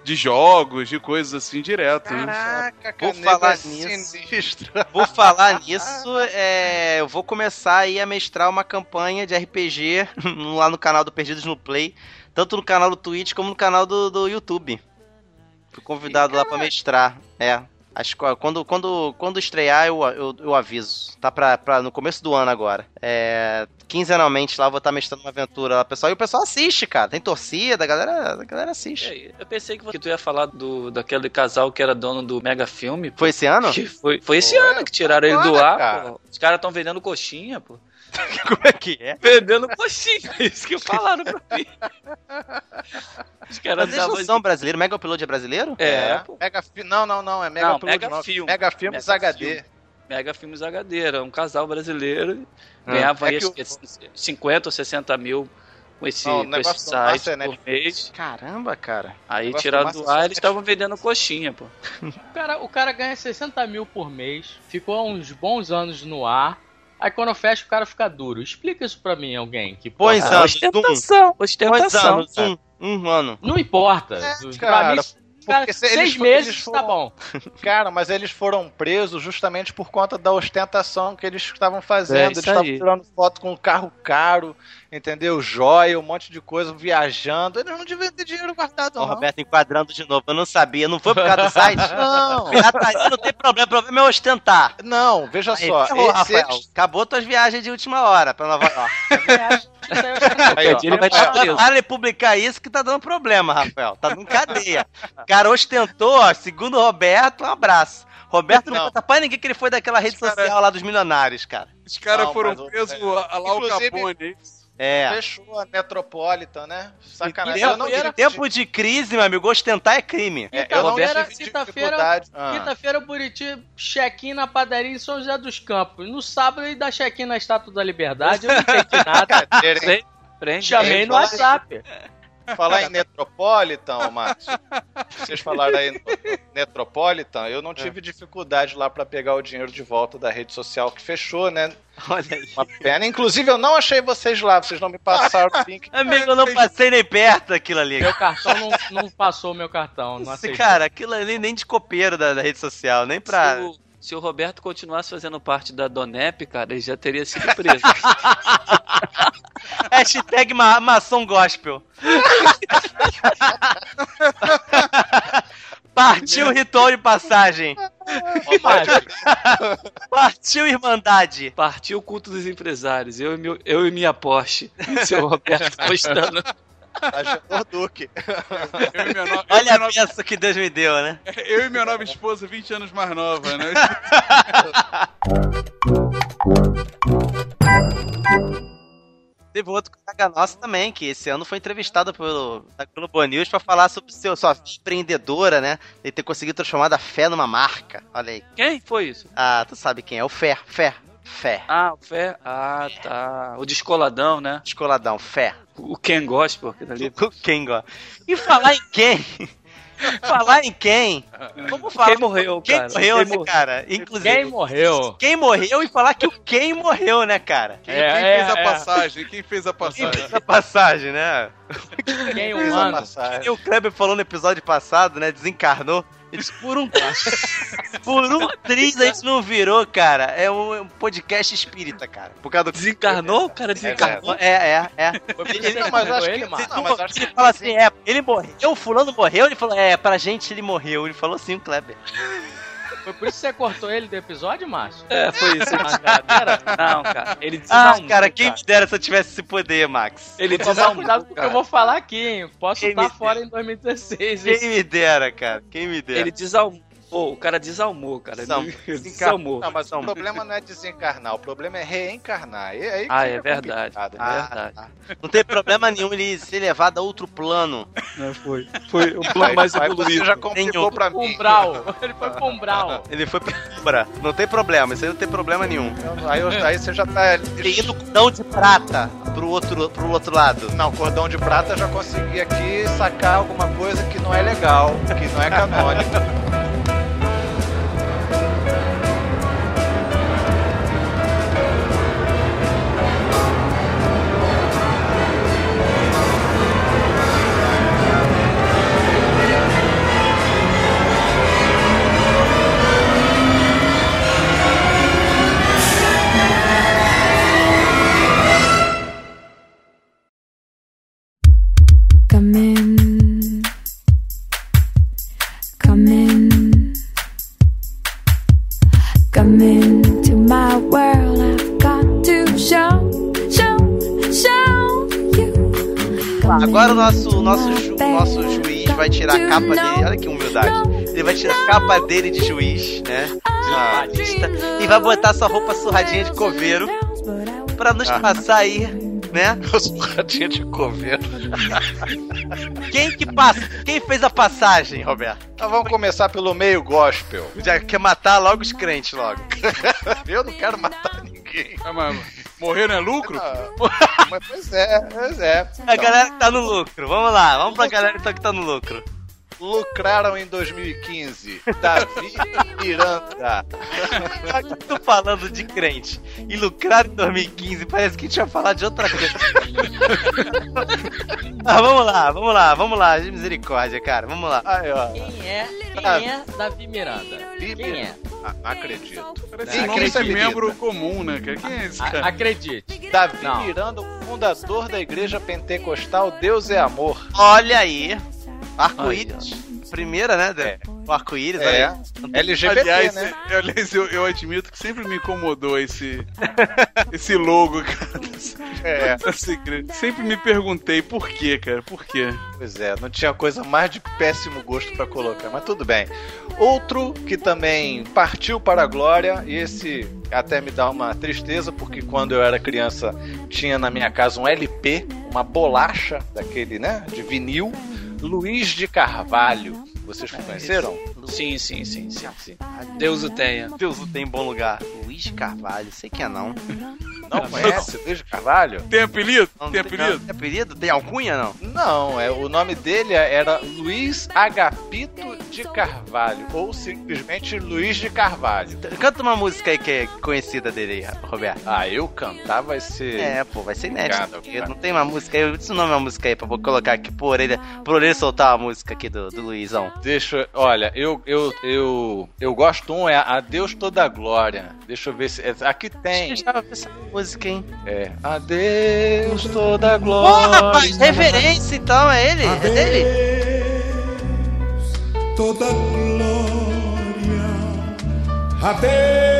Speaker 4: de jogos, de coisas assim direto.
Speaker 7: Caraca,
Speaker 3: Vou falar
Speaker 7: é
Speaker 3: nisso.
Speaker 7: sinistra.
Speaker 3: Vou falar nisso, é, eu vou começar aí a mestrar uma campanha de RPG lá no canal do Perdidos no Play, tanto no canal do Twitch como no canal do, do YouTube. Fui convidado lá pra mestrar. É. Acho que quando, quando, quando estrear, eu, eu, eu aviso. Tá pra, pra, no começo do ano agora. É, quinzenalmente lá eu vou estar mestrando uma aventura lá, pessoal. E o pessoal assiste, cara. Tem torcida, a galera, a galera assiste.
Speaker 6: É, Eu pensei que você- tu ia falar do, daquele casal que era dono do Mega Filme. pô.
Speaker 3: Foi esse ano?
Speaker 6: Foi, foi esse
Speaker 7: Pô,
Speaker 6: ano que tiraram ele do ar,
Speaker 7: cara.
Speaker 6: pô. Os caras estão vendendo coxinha, pô.
Speaker 3: Como é que é?
Speaker 6: Vendendo coxinha, é isso que falaram pra mim. Os caras
Speaker 3: Mas eles são brasileiros? Mega Upload é brasileiro?
Speaker 6: É, pô.
Speaker 7: Mega Fi- Não, não, não. É Mega
Speaker 6: Não,
Speaker 7: Upload,
Speaker 6: Mega
Speaker 7: não.
Speaker 6: Film.
Speaker 7: Mega Filmes
Speaker 6: Mega
Speaker 7: HD.
Speaker 6: Film. Mega Filmes HD, era um casal brasileiro.
Speaker 3: Ah.
Speaker 6: Ganhava
Speaker 7: É
Speaker 6: aí,
Speaker 7: que
Speaker 6: acho que 50 ou 60 mil com esse,
Speaker 7: Não,
Speaker 6: com
Speaker 7: negócio
Speaker 6: esse site
Speaker 7: é
Speaker 6: por mês.
Speaker 3: Caramba, cara.
Speaker 6: Aí tiraram
Speaker 7: do massa
Speaker 6: ar, eles estavam vendendo coxinha, pô.
Speaker 8: O cara, o cara ganha 60 mil por mês, ficou uns bons anos no ar. Aí quando fecha, o cara fica duro. Explica isso pra mim, alguém. Que
Speaker 3: Pois
Speaker 8: porra,
Speaker 3: é.
Speaker 6: ostentação, ostentação.
Speaker 3: anos? Um, um ano.
Speaker 8: Não importa.
Speaker 7: É,
Speaker 8: pra
Speaker 7: cara,
Speaker 8: mim, cara,
Speaker 7: se
Speaker 8: seis
Speaker 7: eles-
Speaker 8: meses
Speaker 7: eles
Speaker 8: tá
Speaker 7: foram-
Speaker 8: bom.
Speaker 7: Cara, mas eles foram presos justamente por conta da ostentação que eles estavam
Speaker 6: É
Speaker 7: fazendo.
Speaker 6: isso
Speaker 7: eles estavam tirando foto com um carro caro, entendeu? Joia, um monte de coisa, viajando. Eles não deviam ter dinheiro guardado,
Speaker 3: o
Speaker 7: não.
Speaker 3: Roberto enquadrando de novo. Eu não sabia. Não foi por causa do site?
Speaker 7: Não,
Speaker 3: Pirataria não tem problema. O problema é ostentar.
Speaker 7: não, veja
Speaker 3: Aí,
Speaker 7: só.
Speaker 3: ferrou,
Speaker 7: esse-
Speaker 3: Rafael.
Speaker 7: eles-
Speaker 3: Acabou tuas viagens de última hora pra Nova York.
Speaker 7: Aí, ó.
Speaker 6: Ele vai
Speaker 3: publicar isso que tá dando problema, Rafael. Tá em cadeia. O cara ostentou, ó, segundo o Roberto, um abraço. Roberto não,
Speaker 7: Não.
Speaker 3: conta pra ninguém que ele foi daquela rede
Speaker 4: Cara-
Speaker 3: social lá dos milionários, cara.
Speaker 4: Os caras foram presos
Speaker 7: é.
Speaker 4: a lá o Capone. É.
Speaker 7: Fechou a Metropolitan, né? Sacanagem.
Speaker 3: Em
Speaker 7: Eu
Speaker 3: tempo,
Speaker 7: não tive-
Speaker 3: tempo de crise, meu amigo, ostentar é crime.
Speaker 7: É, eu não
Speaker 8: Quinta-feira-
Speaker 7: tive
Speaker 8: quinta-feira-.
Speaker 7: Ah.
Speaker 8: Quinta-feira, Buriti, check-in na padaria em São José dos Campos. No sábado, ele dá check-in na Estátua da Liberdade. Eu não entendi nada.
Speaker 6: Prende.
Speaker 8: Chamei no WhatsApp.
Speaker 7: Falar em Metropolitan, Márcio. Vocês falaram aí no Metropolitan, eu não tive dificuldade lá pra pegar o dinheiro de volta da rede social que fechou, né?
Speaker 3: Olha aí.
Speaker 7: Uma pena. Inclusive, eu não achei vocês lá, vocês não me passaram o link.
Speaker 3: Amigo, eu não passei nem perto daquilo ali.
Speaker 8: Meu cartão não, não passou meu cartão. Não
Speaker 3: Esse
Speaker 8: aceitou.
Speaker 3: cara, aquilo ali nem de copeiro da, da rede social, nem pra.
Speaker 6: Se o, se o Roberto continuasse fazendo parte da Donep, cara, ele já teria sido preso.
Speaker 3: Hashtag ma maçom gospel. Partiu o ritual de passagem. Partiu Irmandade.
Speaker 6: Partiu o culto dos empresários. Eu e, meu, eu e minha Porsche. Seu Roberto postando.
Speaker 7: Duque.
Speaker 4: No-
Speaker 3: Olha a
Speaker 4: nova-
Speaker 3: benção que Deus me deu, né?
Speaker 4: Eu e minha nova esposa, 20 anos mais nova, né?
Speaker 3: Teve outro colega nosso também, que esse ano foi entrevistado pelo Globo News pra falar sobre seu, sua empreendedora, né? Ele ter conseguido transformar a fé numa marca. Olha aí.
Speaker 6: Quem foi isso?
Speaker 3: Ah, tu sabe quem é? O Fé, Fé, Fé.
Speaker 6: Ah, o Fé. Ah, tá. O descoladão, né?
Speaker 3: Descoladão, Fé.
Speaker 6: O Ken Gospel, aquele ali.
Speaker 3: O quem, ó. E falar em quem? Falar em quem? Vamos falar.
Speaker 6: Quem morreu,
Speaker 3: Quem
Speaker 6: cara?
Speaker 3: morreu,
Speaker 6: Quem
Speaker 3: né,
Speaker 6: morreu?
Speaker 3: cara? Inclusive.
Speaker 8: Quem morreu?
Speaker 3: Quem morreu e falar que o quem morreu, né, cara?
Speaker 4: Quem,
Speaker 8: É,
Speaker 4: quem
Speaker 8: é,
Speaker 4: fez a
Speaker 8: é.
Speaker 4: passagem? Quem fez a
Speaker 3: Quem
Speaker 4: passagem?
Speaker 3: fez a passagem, né?
Speaker 8: Quem
Speaker 7: Fez a
Speaker 8: humano?
Speaker 7: passagem.
Speaker 3: E o Kleber falou no episódio passado, né? Desencarnou. Ele disse, por um. por um triz a gente não virou, cara. É um, é um podcast espírita, cara. Por causa do.
Speaker 6: Desencarnou? O cara desencarnou.
Speaker 3: É, é, é. Ele-
Speaker 7: Não, mas acho que-
Speaker 8: ele,
Speaker 7: não, mas acho
Speaker 3: ele
Speaker 7: que-
Speaker 3: fala assim, é, ele morreu, fulano morreu, ele falou, é, pra gente ele morreu. Ele falou assim, o Kleber.
Speaker 8: Foi por isso que você cortou ele do episódio, Márcio?
Speaker 6: É, foi isso.
Speaker 8: Brincadeira.
Speaker 6: Não, cara. Ele
Speaker 3: Ah,
Speaker 6: desalmou.
Speaker 3: cara, quem me dera se eu tivesse esse poder, Max.
Speaker 6: Ele desalmou.
Speaker 8: cuidado com o que eu vou falar aqui, hein? Posso
Speaker 3: Quem
Speaker 8: estar fora em 2016.
Speaker 3: Quem
Speaker 8: hein?
Speaker 3: me dera, cara. Quem me dera.
Speaker 6: Ele desalmou. O cara desalmou, cara.
Speaker 3: Desalmou.
Speaker 7: Não, mas o problema não é desencarnar, o problema é reencarnar. E aí que
Speaker 6: Ah, é verdade.
Speaker 7: né?
Speaker 3: Ah,
Speaker 6: verdade.
Speaker 3: tá. Não tem problema nenhum ele ser levado a outro plano.
Speaker 6: Não, foi. Foi o plano mais
Speaker 7: Aí você
Speaker 6: evoluído.
Speaker 7: já complicou pra mim.
Speaker 8: Umbral. Ele foi pro Umbral.
Speaker 3: Ele foi pra Umbra. Não tem problema, isso aí não tem problema nenhum.
Speaker 7: Aí, aí você já tá.
Speaker 3: Ele indo cordão de prata pro outro, pro outro lado.
Speaker 7: Não, cordão de prata eu já consegui aqui sacar alguma coisa que não é legal, que não é canônico.
Speaker 9: Come into my world. I've got to show, show, show you. Come
Speaker 3: Agora o nosso, nosso, ju- nosso juiz vai tirar a capa dele. Olha que humildade. Ele vai tirar a capa dele de juiz, né? De jornalista. E vai botar essa roupa surradinha de coveiro pra nos
Speaker 7: Ah.
Speaker 3: passar aí, né?
Speaker 7: Eu sou ratinho de coveiro.
Speaker 3: Quem que passa? Quem fez a passagem, Roberto?
Speaker 7: Então vamos começar pelo meio gospel.
Speaker 3: Já quer matar logo os crentes logo.
Speaker 7: Eu não quero matar ninguém.
Speaker 4: Ah, mas morrer não é lucro?
Speaker 7: Ah, mas pois é, pois é.
Speaker 3: A galera que tá no lucro. Vamos lá, vamos pra galera então que tá no lucro.
Speaker 7: Lucraram em 2015. Davi Miranda.
Speaker 3: Eu tô falando de crente. E lucrar em 2015, parece que a gente vai falar de outra coisa. ah, vamos lá, vamos lá, vamos lá, de misericórdia, cara, vamos lá.
Speaker 7: Aí, ó.
Speaker 8: Quem é? Quem
Speaker 7: Ah.
Speaker 8: é Davi Miranda?
Speaker 7: Davi
Speaker 8: Quem é?
Speaker 7: Ah, não acredito.
Speaker 4: Parece nome
Speaker 7: acredito.
Speaker 4: de membro comum, né? cara? Quem é esse
Speaker 8: A-
Speaker 4: cara?
Speaker 8: acredite.
Speaker 7: Davi
Speaker 8: Não.
Speaker 7: Miranda, o fundador da igreja pentecostal Deus é Amor.
Speaker 3: Olha aí, arco-íris. primeira, né? do-
Speaker 7: É.
Speaker 3: O arco-íris,
Speaker 7: É. LGBT,
Speaker 4: aliás,
Speaker 7: né?
Speaker 4: eu, aliás eu, eu admito que sempre me incomodou esse, esse logo, cara.
Speaker 7: É.
Speaker 4: Sempre me perguntei por quê, cara, por quê?
Speaker 7: Pois é, não tinha coisa mais de péssimo gosto pra colocar, mas tudo bem. Outro que também partiu para a glória, e esse até me dá uma tristeza, porque quando eu era criança tinha na minha casa um LP, uma bolacha daquele, né, de vinil, Luiz de Carvalho. Vocês conheceram?
Speaker 6: Sim, sim, sim, sim, sim. Deus o tenha.
Speaker 3: Deus o tem em bom lugar. Luiz de Carvalho, sei que é não.
Speaker 7: Não conhece Luiz de Carvalho?
Speaker 4: Tem apelido?
Speaker 3: Não
Speaker 4: Tem apelido?
Speaker 3: Tem apelido? Tem alcunha, não?
Speaker 7: Não, é, o nome dele era Luiz Agapito de Carvalho, ou simplesmente Luiz de Carvalho.
Speaker 3: Canta uma música aí que é conhecida dele aí, Roberto.
Speaker 7: Ah, eu cantar vai ser.
Speaker 3: É, pô, vai ser inédito.
Speaker 7: Obrigado,
Speaker 3: porque
Speaker 7: cara.
Speaker 3: não tem uma música aí. Diz o nome da música aí pra eu colocar aqui por orelha, por orelha soltar a música aqui do, do Luizão.
Speaker 7: Deixa, eu- olha, eu, eu, eu, eu gosto um, é Adeus Toda a Glória. Deixa eu ver se. é- Aqui tem.
Speaker 3: Já ouvi essa música, hein?
Speaker 7: É. Adeus Toda a Glória.
Speaker 3: rapaz, reverência então, é ele? É dele?
Speaker 2: toda glória. Adeus.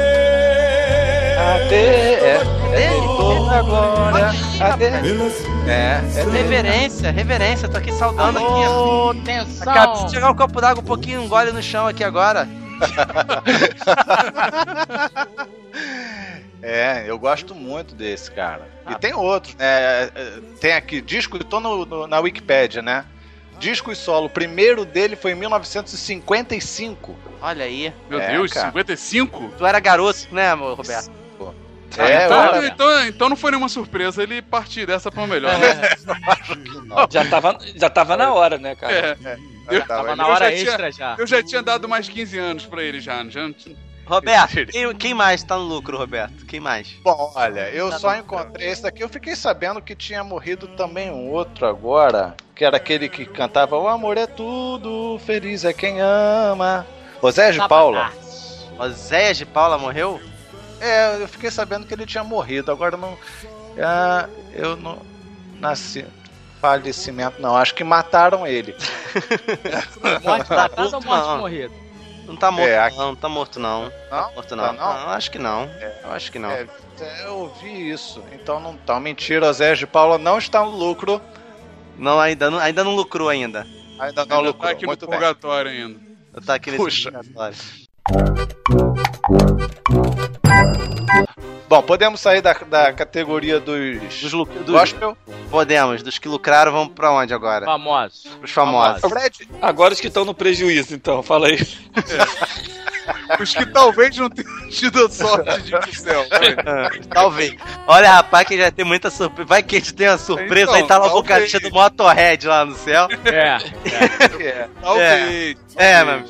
Speaker 7: Ade, é, é Toda a Glória. Ade.
Speaker 2: Pelas
Speaker 7: É, é dele.
Speaker 3: Reverência, reverência, tô aqui saudando aqui. ó.
Speaker 8: Atenção!
Speaker 3: Acabei de chegar um copo d'água um pouquinho, um gole no chão aqui agora.
Speaker 7: É, eu gosto muito desse, cara. E tem outros, né? É, é, Tem aqui, disco, tô no, no- na Wikipédia, né? Disco e solo. O primeiro dele foi em 1955.
Speaker 3: Olha aí.
Speaker 4: Meu
Speaker 7: É,
Speaker 4: Deus,
Speaker 7: cara.
Speaker 4: 55?
Speaker 3: Tu era garoto, né, amor, Roberto?
Speaker 7: É,
Speaker 4: então,
Speaker 7: olha,
Speaker 4: então, então não foi nenhuma surpresa ele partir dessa pra melhor.
Speaker 7: É.
Speaker 4: né?
Speaker 6: Já tava, já tava na hora, né, cara?
Speaker 4: É.
Speaker 7: eu
Speaker 8: Tava na hora
Speaker 4: já tinha-
Speaker 8: extra já.
Speaker 4: Eu já tinha dado mais 15 anos pra ele já, já tinha-
Speaker 3: Roberto, quem, quem mais tá no lucro, Roberto? Quem mais?
Speaker 7: Bom, olha, eu só encontrei esse daqui. Eu fiquei sabendo que tinha morrido também um outro agora, que era aquele que cantava O amor é tudo, feliz é quem ama. José de Paula.
Speaker 3: Oséias de Paula morreu?
Speaker 7: É, eu fiquei sabendo que ele tinha morrido. Agora não. ah, eu não. Nasci. Falecimento, não. Acho que mataram ele.
Speaker 8: Morte
Speaker 3: Tá
Speaker 8: tratada ou morte
Speaker 3: não.
Speaker 8: morrida?
Speaker 3: Não tá morto,
Speaker 7: É, aqui-
Speaker 3: não, não tá morto, não.
Speaker 7: Não?
Speaker 3: Tá morto, não.
Speaker 7: Tá não?
Speaker 3: Não, acho que não. Eu acho que não.
Speaker 7: É, é, eu ouvi isso. Então não tá. Mentira, José de Paula não está no lucro.
Speaker 3: Não, ainda não, ainda não lucrou ainda.
Speaker 7: Ainda não
Speaker 4: Ainda
Speaker 7: lucrou.
Speaker 4: tá aqui no
Speaker 7: Muito bem.
Speaker 4: purgatório ainda.
Speaker 3: Tá aqui nesse
Speaker 7: Puxa.
Speaker 3: purgatório.
Speaker 7: Bom, podemos sair da, da categoria dos,
Speaker 3: Dos, dos-
Speaker 7: gospel.
Speaker 3: Podemos, dos que lucraram, vamos pra onde agora?
Speaker 8: Famosos.
Speaker 3: Pros famosos.
Speaker 7: Fred,
Speaker 6: Agora os que estão no prejuízo, então, fala aí.
Speaker 4: Os que talvez não tenham tido sorte de ir pro céu.
Speaker 3: Talvez. Olha, rapaz, que já tem muita surpresa. Vai que a gente tem uma surpresa,
Speaker 4: Então,
Speaker 3: aí tá lá o vocalista do Motorhead lá no céu.
Speaker 8: É.
Speaker 7: é,
Speaker 4: Talvez.
Speaker 3: É, mano.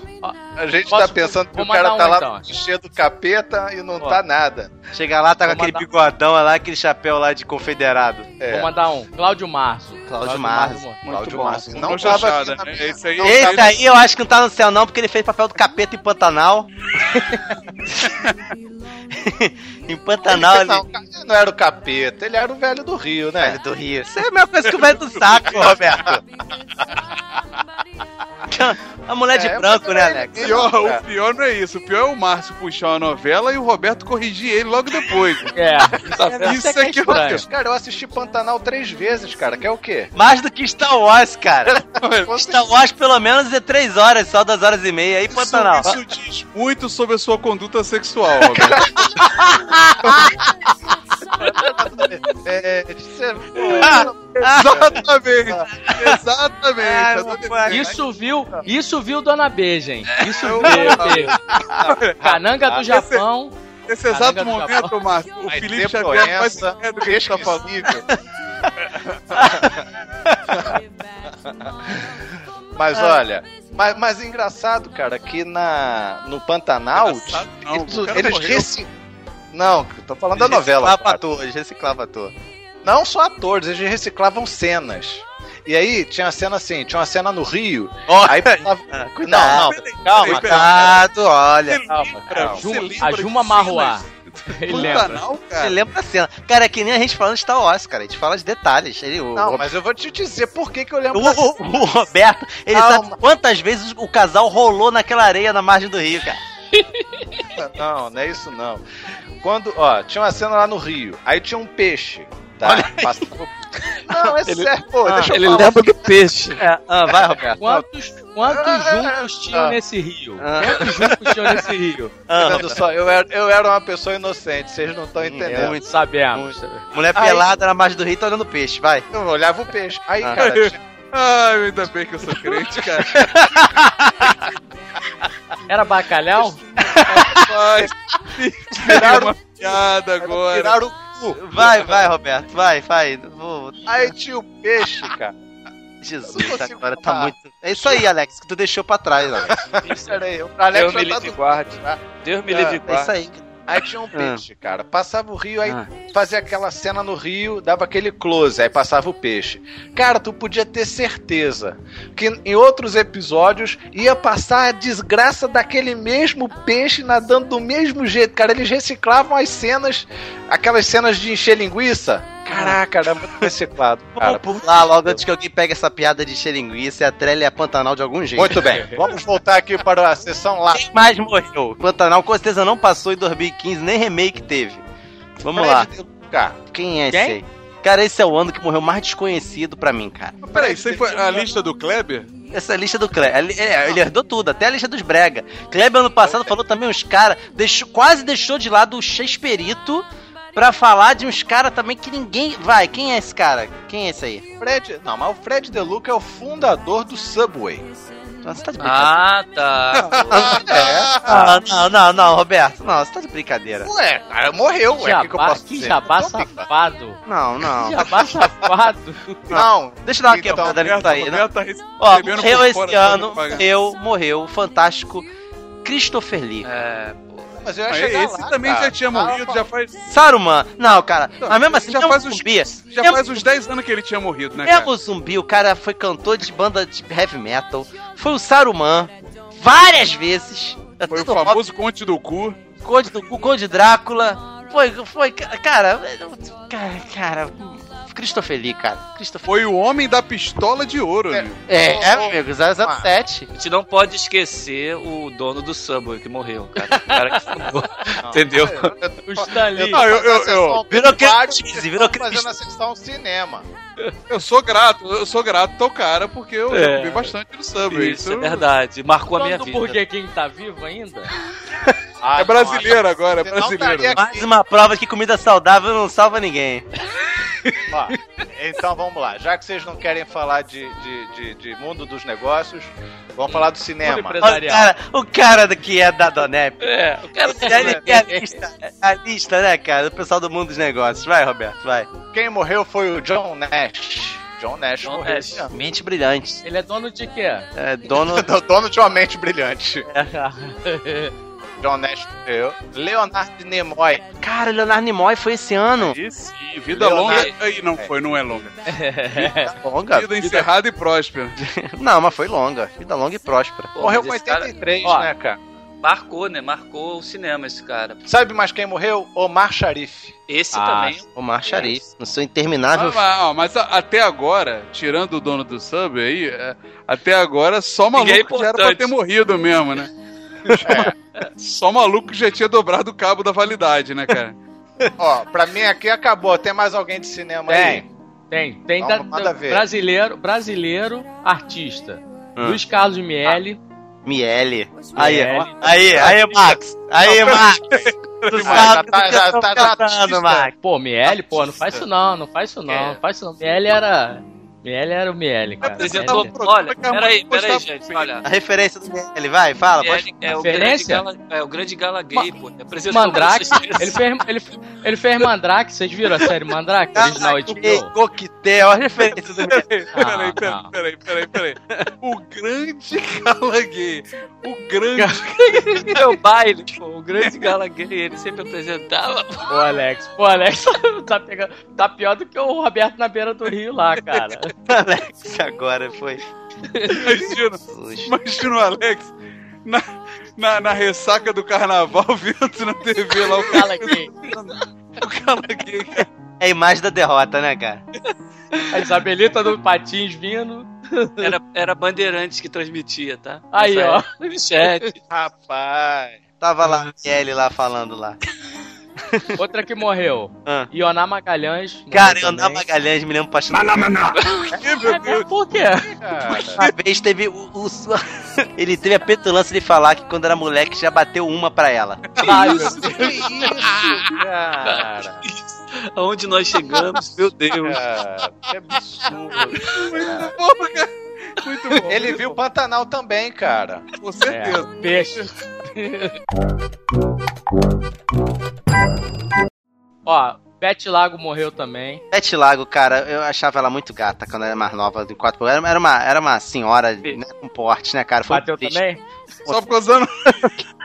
Speaker 7: a gente
Speaker 8: Posso-
Speaker 7: tá pensando que o cara tá
Speaker 8: um,
Speaker 7: lá
Speaker 8: então.
Speaker 7: clichê do capeta e não
Speaker 8: Ó.
Speaker 7: tá nada.
Speaker 3: Chega lá, tá com
Speaker 8: Vou
Speaker 3: aquele
Speaker 8: mandar-
Speaker 3: bigodão lá, aquele chapéu lá de confederado.
Speaker 7: É.
Speaker 8: Vou mandar um. Cláudio Março.
Speaker 3: Cláudio Março.
Speaker 7: Cláudio
Speaker 6: bom.
Speaker 7: Márcio.
Speaker 4: Não
Speaker 7: Não tava
Speaker 4: chanchada,
Speaker 7: aqui na
Speaker 4: né? Esse aí
Speaker 3: Esse aí eu acho que não tá no céu, não, porque ele fez papel do capeta em Pantanal. Em Pantanal, ele.
Speaker 7: Não, não era o capeta, ele era o velho do Rio, né?
Speaker 3: Velho do Rio. Isso é a mesma coisa que o velho do saco, Roberto. A mulher de
Speaker 7: É,
Speaker 3: branco, né,
Speaker 7: ele-
Speaker 3: Alex?
Speaker 4: Pior,
Speaker 7: É.
Speaker 4: o pior não é isso. O pior é o Márcio puxar uma novela e o Roberto corrigir ele logo depois.
Speaker 8: É.
Speaker 4: Isso
Speaker 8: que é
Speaker 4: é que eu
Speaker 8: estranho.
Speaker 7: Cara, eu assisti Pantanal três vezes, cara. Quer o quê?
Speaker 3: Mais do que Star Wars, cara. Star Wars, pelo menos, é três horas, só duas horas e meia. Aí, Pantanal.
Speaker 4: Isso, isso diz muito sobre a sua conduta sexual, Roberto.
Speaker 7: É,
Speaker 4: Exatamente. Exatamente.
Speaker 3: Ai.
Speaker 8: Isso viu, isso viu Dona B, gente. Isso
Speaker 4: Eu-
Speaker 8: viu. Cananga do
Speaker 7: Esse-
Speaker 8: Japão.
Speaker 4: Nesse exato momento, Márcio, o
Speaker 7: Vai
Speaker 4: Felipe Xavier faz ideia do que a gente tá falando.
Speaker 7: Mas olha, mas, mas engraçado, cara, que na, no Pantanal, eles, eles reci- Não, eu tô falando da novela.
Speaker 3: Reciclava
Speaker 7: cara.
Speaker 3: atores, reciclava ator.
Speaker 7: Não só atores, eles reciclavam cenas. E aí tinha a cena assim, tinha uma cena no Rio. Aí falava-
Speaker 3: Ah,
Speaker 7: Não, não, calma,
Speaker 4: peraí, peraí.
Speaker 7: calma.
Speaker 3: Cuidado, olha.
Speaker 7: Calma, calma.
Speaker 8: Juma- a Juma
Speaker 4: cenas-
Speaker 8: Ele lembra.
Speaker 3: Você
Speaker 4: cara.
Speaker 3: lembra a cena. Cara, é que nem a gente falando de Star Wars, cara. A gente fala de detalhes. Ele, o,
Speaker 7: Não,
Speaker 3: o,
Speaker 7: mas eu vou te dizer por que, que eu lembro
Speaker 3: o,
Speaker 7: da
Speaker 3: o- o Roberto, ele
Speaker 7: Calma.
Speaker 3: sabe quantas vezes o casal rolou naquela areia na margem do rio, cara.
Speaker 7: Não, não é isso não. Quando, ó, tinha uma cena lá no Rio, aí tinha um peixe. Tá? Passava- Não, é
Speaker 6: Ele-
Speaker 7: sério, pô,
Speaker 3: Ah,
Speaker 7: deixa eu
Speaker 6: Ele
Speaker 7: falar.
Speaker 6: lembra do peixe.
Speaker 3: É, ah, vai, Roberto.
Speaker 8: Quantos, quantos juncos tinham
Speaker 7: Ah.
Speaker 8: nesse rio?
Speaker 3: Ah.
Speaker 8: Quantos juncos tinham nesse rio?
Speaker 3: Ah,
Speaker 7: Tá vendo só, eu era, eu era uma pessoa inocente, vocês não estão
Speaker 3: É
Speaker 7: entendendo.
Speaker 8: Muito sabemos.
Speaker 3: mulher
Speaker 7: Aí-
Speaker 3: pelada na margem do rio tá olhando peixe, vai.
Speaker 7: Eu olhava o peixe. Aí,
Speaker 3: Ah.
Speaker 7: cara, tinha-
Speaker 4: Ai, ainda bem que eu sou crente, cara.
Speaker 8: Era bacalhau?
Speaker 4: Vai. Tiraram uma piada agora.
Speaker 7: tiraram o cu.
Speaker 3: Vai, vai, Roberto, vai, vai. Vou...
Speaker 7: Aí tinha o peixe, cara.
Speaker 3: Jesus, agora tá muito. É isso aí, Alex, que tu deixou pra trás, Alex.
Speaker 7: Isso era eu. O Alex
Speaker 6: Deus me
Speaker 7: tá
Speaker 6: livre
Speaker 7: do-
Speaker 6: guarde.
Speaker 7: tá?
Speaker 6: Deus me
Speaker 7: É,
Speaker 6: livre e
Speaker 3: É isso
Speaker 6: guarde.
Speaker 3: aí.
Speaker 7: Aí tinha um peixe,
Speaker 3: Ah.
Speaker 7: cara. Passava o rio, aí
Speaker 6: Ah.
Speaker 7: fazia aquela cena no rio, dava aquele close, aí passava o peixe. Cara, tu podia ter certeza que em outros episódios ia passar a desgraça daquele mesmo peixe nadando do mesmo jeito. Cara, eles reciclavam as cenas, aquelas cenas de encher linguiça. Caraca, era muito reciclado, cara.
Speaker 3: Pular logo antes que alguém pegue essa piada de encher linguiça e a Trelha é Pantanal de algum jeito.
Speaker 7: Muito bem, vamos voltar aqui para a sessão lá.
Speaker 3: Quem mais morreu? Pantanal com certeza não passou em 2015, nem remake teve. Vamos lá.
Speaker 7: Cara,
Speaker 3: Quem é esse
Speaker 8: Quem?
Speaker 3: aí? Cara, esse é o ano que morreu mais desconhecido pra mim, cara.
Speaker 4: Peraí, isso aí foi a lista do Kleber?
Speaker 3: Essa é a lista do Kleber. Ele, é, ele herdou tudo, até a lista dos Brega. Kleber ano passado falou também uns caras, deixou, quase deixou de lado o Shakespearito pra falar de uns caras também que ninguém. Vai, quem é esse cara? Quem é esse aí?
Speaker 7: Fred. Não, mas o Fred DeLuca é o fundador do Subway.
Speaker 3: Nossa, você tá de brincadeira.
Speaker 6: Ah, tá.
Speaker 7: É.
Speaker 3: Ah, não, não, não, Roberto. Não, você tá de brincadeira.
Speaker 7: Ué, cara, morreu, ué. O que, que eu
Speaker 8: Jabá,
Speaker 7: posso
Speaker 8: que
Speaker 7: dizer?
Speaker 8: jabá
Speaker 7: Não,
Speaker 8: safado.
Speaker 3: Não,
Speaker 8: Que
Speaker 3: não.
Speaker 8: jabá safado.
Speaker 7: Não,
Speaker 3: Deixa eu dar uma
Speaker 7: Então,
Speaker 3: quebrada nisso aí. né?
Speaker 4: Tá
Speaker 3: Ó, morreu esse ano,
Speaker 4: pagar.
Speaker 3: morreu, o fantástico Christopher Lee.
Speaker 6: É.
Speaker 7: mas eu ia chegar
Speaker 4: esse
Speaker 7: lá,
Speaker 4: também
Speaker 7: cara.
Speaker 4: já tinha morrido, já faz,
Speaker 3: Saruman. Não, cara.
Speaker 4: Não,
Speaker 3: mas mesmo assim,
Speaker 4: já
Speaker 3: mesmo
Speaker 4: faz uns-
Speaker 3: zumbi.
Speaker 4: já
Speaker 3: mesmo-
Speaker 4: faz uns 10 anos que ele tinha morrido, né, cara?
Speaker 3: Mesmo zumbi, o cara foi cantor de banda de heavy metal. Foi o Saruman. Várias vezes. É
Speaker 4: Foi o famoso Conte do Cu.
Speaker 3: Conde do o Conde Drácula. Foi, foi, cara. Cara, cara. Christopher Lee, cara. Christopher
Speaker 4: Foi o homem da pistola de ouro,
Speaker 7: É.
Speaker 4: amigo.
Speaker 3: É,
Speaker 7: Ô,
Speaker 3: é, amigo, 007.
Speaker 6: A gente não pode esquecer o dono do Subway que morreu, cara. O cara que fundou. Entendeu?
Speaker 8: O Stanley.
Speaker 4: Não, eu- eu- eu-
Speaker 3: Virou crise,
Speaker 7: que
Speaker 3: virou crise.
Speaker 7: fazendo a sessão cinema.
Speaker 4: Eu sou grato, eu sou grato ao cara, porque eu
Speaker 6: É.
Speaker 4: comi bastante no Subway.
Speaker 6: Isso é verdade. Marcou a minha vida.
Speaker 8: Burger King tá vivo ainda?
Speaker 7: Ah,
Speaker 4: É brasileiro
Speaker 7: não,
Speaker 4: agora, é
Speaker 7: Senão
Speaker 4: brasileiro.
Speaker 3: Mais uma prova que comida saudável não salva ninguém.
Speaker 7: Ó, então vamos lá. Já que vocês não querem falar de, de, de, de mundo dos negócios, vamos falar do cinema.
Speaker 3: O cara, o cara que é da Donep.
Speaker 6: É, o cara
Speaker 3: Ele quer a lista, a lista, né, cara? Do pessoal do mundo dos negócios. Vai, Roberto, vai.
Speaker 7: Quem morreu foi o John Nash. John Nash
Speaker 6: John
Speaker 7: morreu
Speaker 6: Nash.
Speaker 3: Mente brilhante.
Speaker 8: Ele é dono de quê?
Speaker 3: É, dono.
Speaker 7: Dono de uma mente brilhante. John Nash morreu. Leonardo Nimoy.
Speaker 3: Cara, Leonardo Nimoy foi esse ano.
Speaker 4: Sim, vida
Speaker 7: Leonardo-
Speaker 4: longa. Aí não foi, não é longa.
Speaker 3: Longa.
Speaker 4: Vida encerrada e próspera.
Speaker 3: Não, mas foi longa. Vida longa e próspera.
Speaker 6: Pô,
Speaker 7: morreu com
Speaker 6: esse cara
Speaker 7: 83,
Speaker 8: Ó.
Speaker 7: né, cara?
Speaker 6: Marcou, né? Marcou o cinema esse cara.
Speaker 7: Sabe mais quem morreu? Omar Sharif.
Speaker 6: Esse
Speaker 8: Ah,
Speaker 6: também.
Speaker 3: Omar Sharif, no seu interminável.
Speaker 4: Ah, mas, mas até agora, tirando o dono do Subway aí, é, até agora só maluco
Speaker 6: Ninguém é
Speaker 4: já era pra ter morrido mesmo, né? Só maluco que já tinha dobrado o cabo da validade, né, cara?
Speaker 7: Ó, pra mim aqui acabou. Tem mais alguém de cinema aí?
Speaker 8: Tem. Tem, tem da-
Speaker 7: ver.
Speaker 8: brasileiro, brasileiro, artista.
Speaker 3: Hum.
Speaker 8: Luiz Carlos Miele.
Speaker 3: Miele. Aí, aí, aí, Max. Aí, Max. Tu
Speaker 7: Ah,
Speaker 3: sabe
Speaker 7: já tá- já tá- já artista.
Speaker 3: Max.
Speaker 8: Pô, Miele, pô, não faz isso não, não faz isso não,
Speaker 6: É.
Speaker 8: não faz isso não. Miele era. Miele era o Miele, cara.
Speaker 6: Apresentou.
Speaker 8: Miele-
Speaker 6: Olha,
Speaker 4: a mãe
Speaker 6: peraí, peraí, gente. Olha.
Speaker 3: A referência do Miele, vai, fala. Pode...
Speaker 6: Ele é o grande
Speaker 8: Referência?
Speaker 6: gala, é o grande gala gay, pô. Ele Apresentou
Speaker 8: Mandrake, ele fez, ele, ele fez Mandrake, vocês viram a série Mandrake, original HBO?
Speaker 3: coquetel, a referência do Miele.
Speaker 4: Peraí,
Speaker 8: Ah,
Speaker 4: peraí, peraí, peraí, peraí. O grande gala gay. O grande.
Speaker 6: Meu baile, pô. O grande gala gay, ele sempre apresentava.
Speaker 8: Pô, Alex, pô, Alex tá, pegando, tá pior do que o Roberto na beira do rio lá, cara.
Speaker 3: Alex agora foi.
Speaker 4: Imagina, imagina o Alex na, na, na ressaca do carnaval, vendo na TV lá o cara. O cara.
Speaker 3: É a imagem da derrota, né, cara?
Speaker 8: A Isabelita do Patins vindo.
Speaker 6: Era, era Bandeirantes que transmitia, tá?
Speaker 8: Aí,
Speaker 6: Essa
Speaker 8: ó.
Speaker 6: é- Manchete.
Speaker 7: Rapaz.
Speaker 3: Tava lá, Kelly lá falando lá.
Speaker 8: Outra que morreu.
Speaker 3: Ah.
Speaker 8: Ioná Magalhães.
Speaker 3: Cara, eu
Speaker 8: também.
Speaker 3: Magalhães me lembro bastante.
Speaker 8: É, Por quê?
Speaker 7: Cara.
Speaker 3: Uma vez teve o, o- Ele teve a petulância de falar que quando era moleque já bateu uma pra ela.
Speaker 8: Meu Deus.
Speaker 7: Que isso, cara?
Speaker 6: Aonde nós chegamos, meu Deus.
Speaker 7: Cara, que absurdo. cara.
Speaker 4: Porra, cara. Muito bom.
Speaker 7: Ele viu Pantanal também, cara.
Speaker 4: Com certeza.
Speaker 8: É, peixe. Ó, Beth Lago morreu também.
Speaker 3: Bete Lago, cara, eu achava ela muito gata quando era mais nova, de quatro era, era uma Era uma senhora né, com porte, né, cara? Foi
Speaker 8: Bateu
Speaker 3: triste.
Speaker 8: também?
Speaker 4: Só por causa do-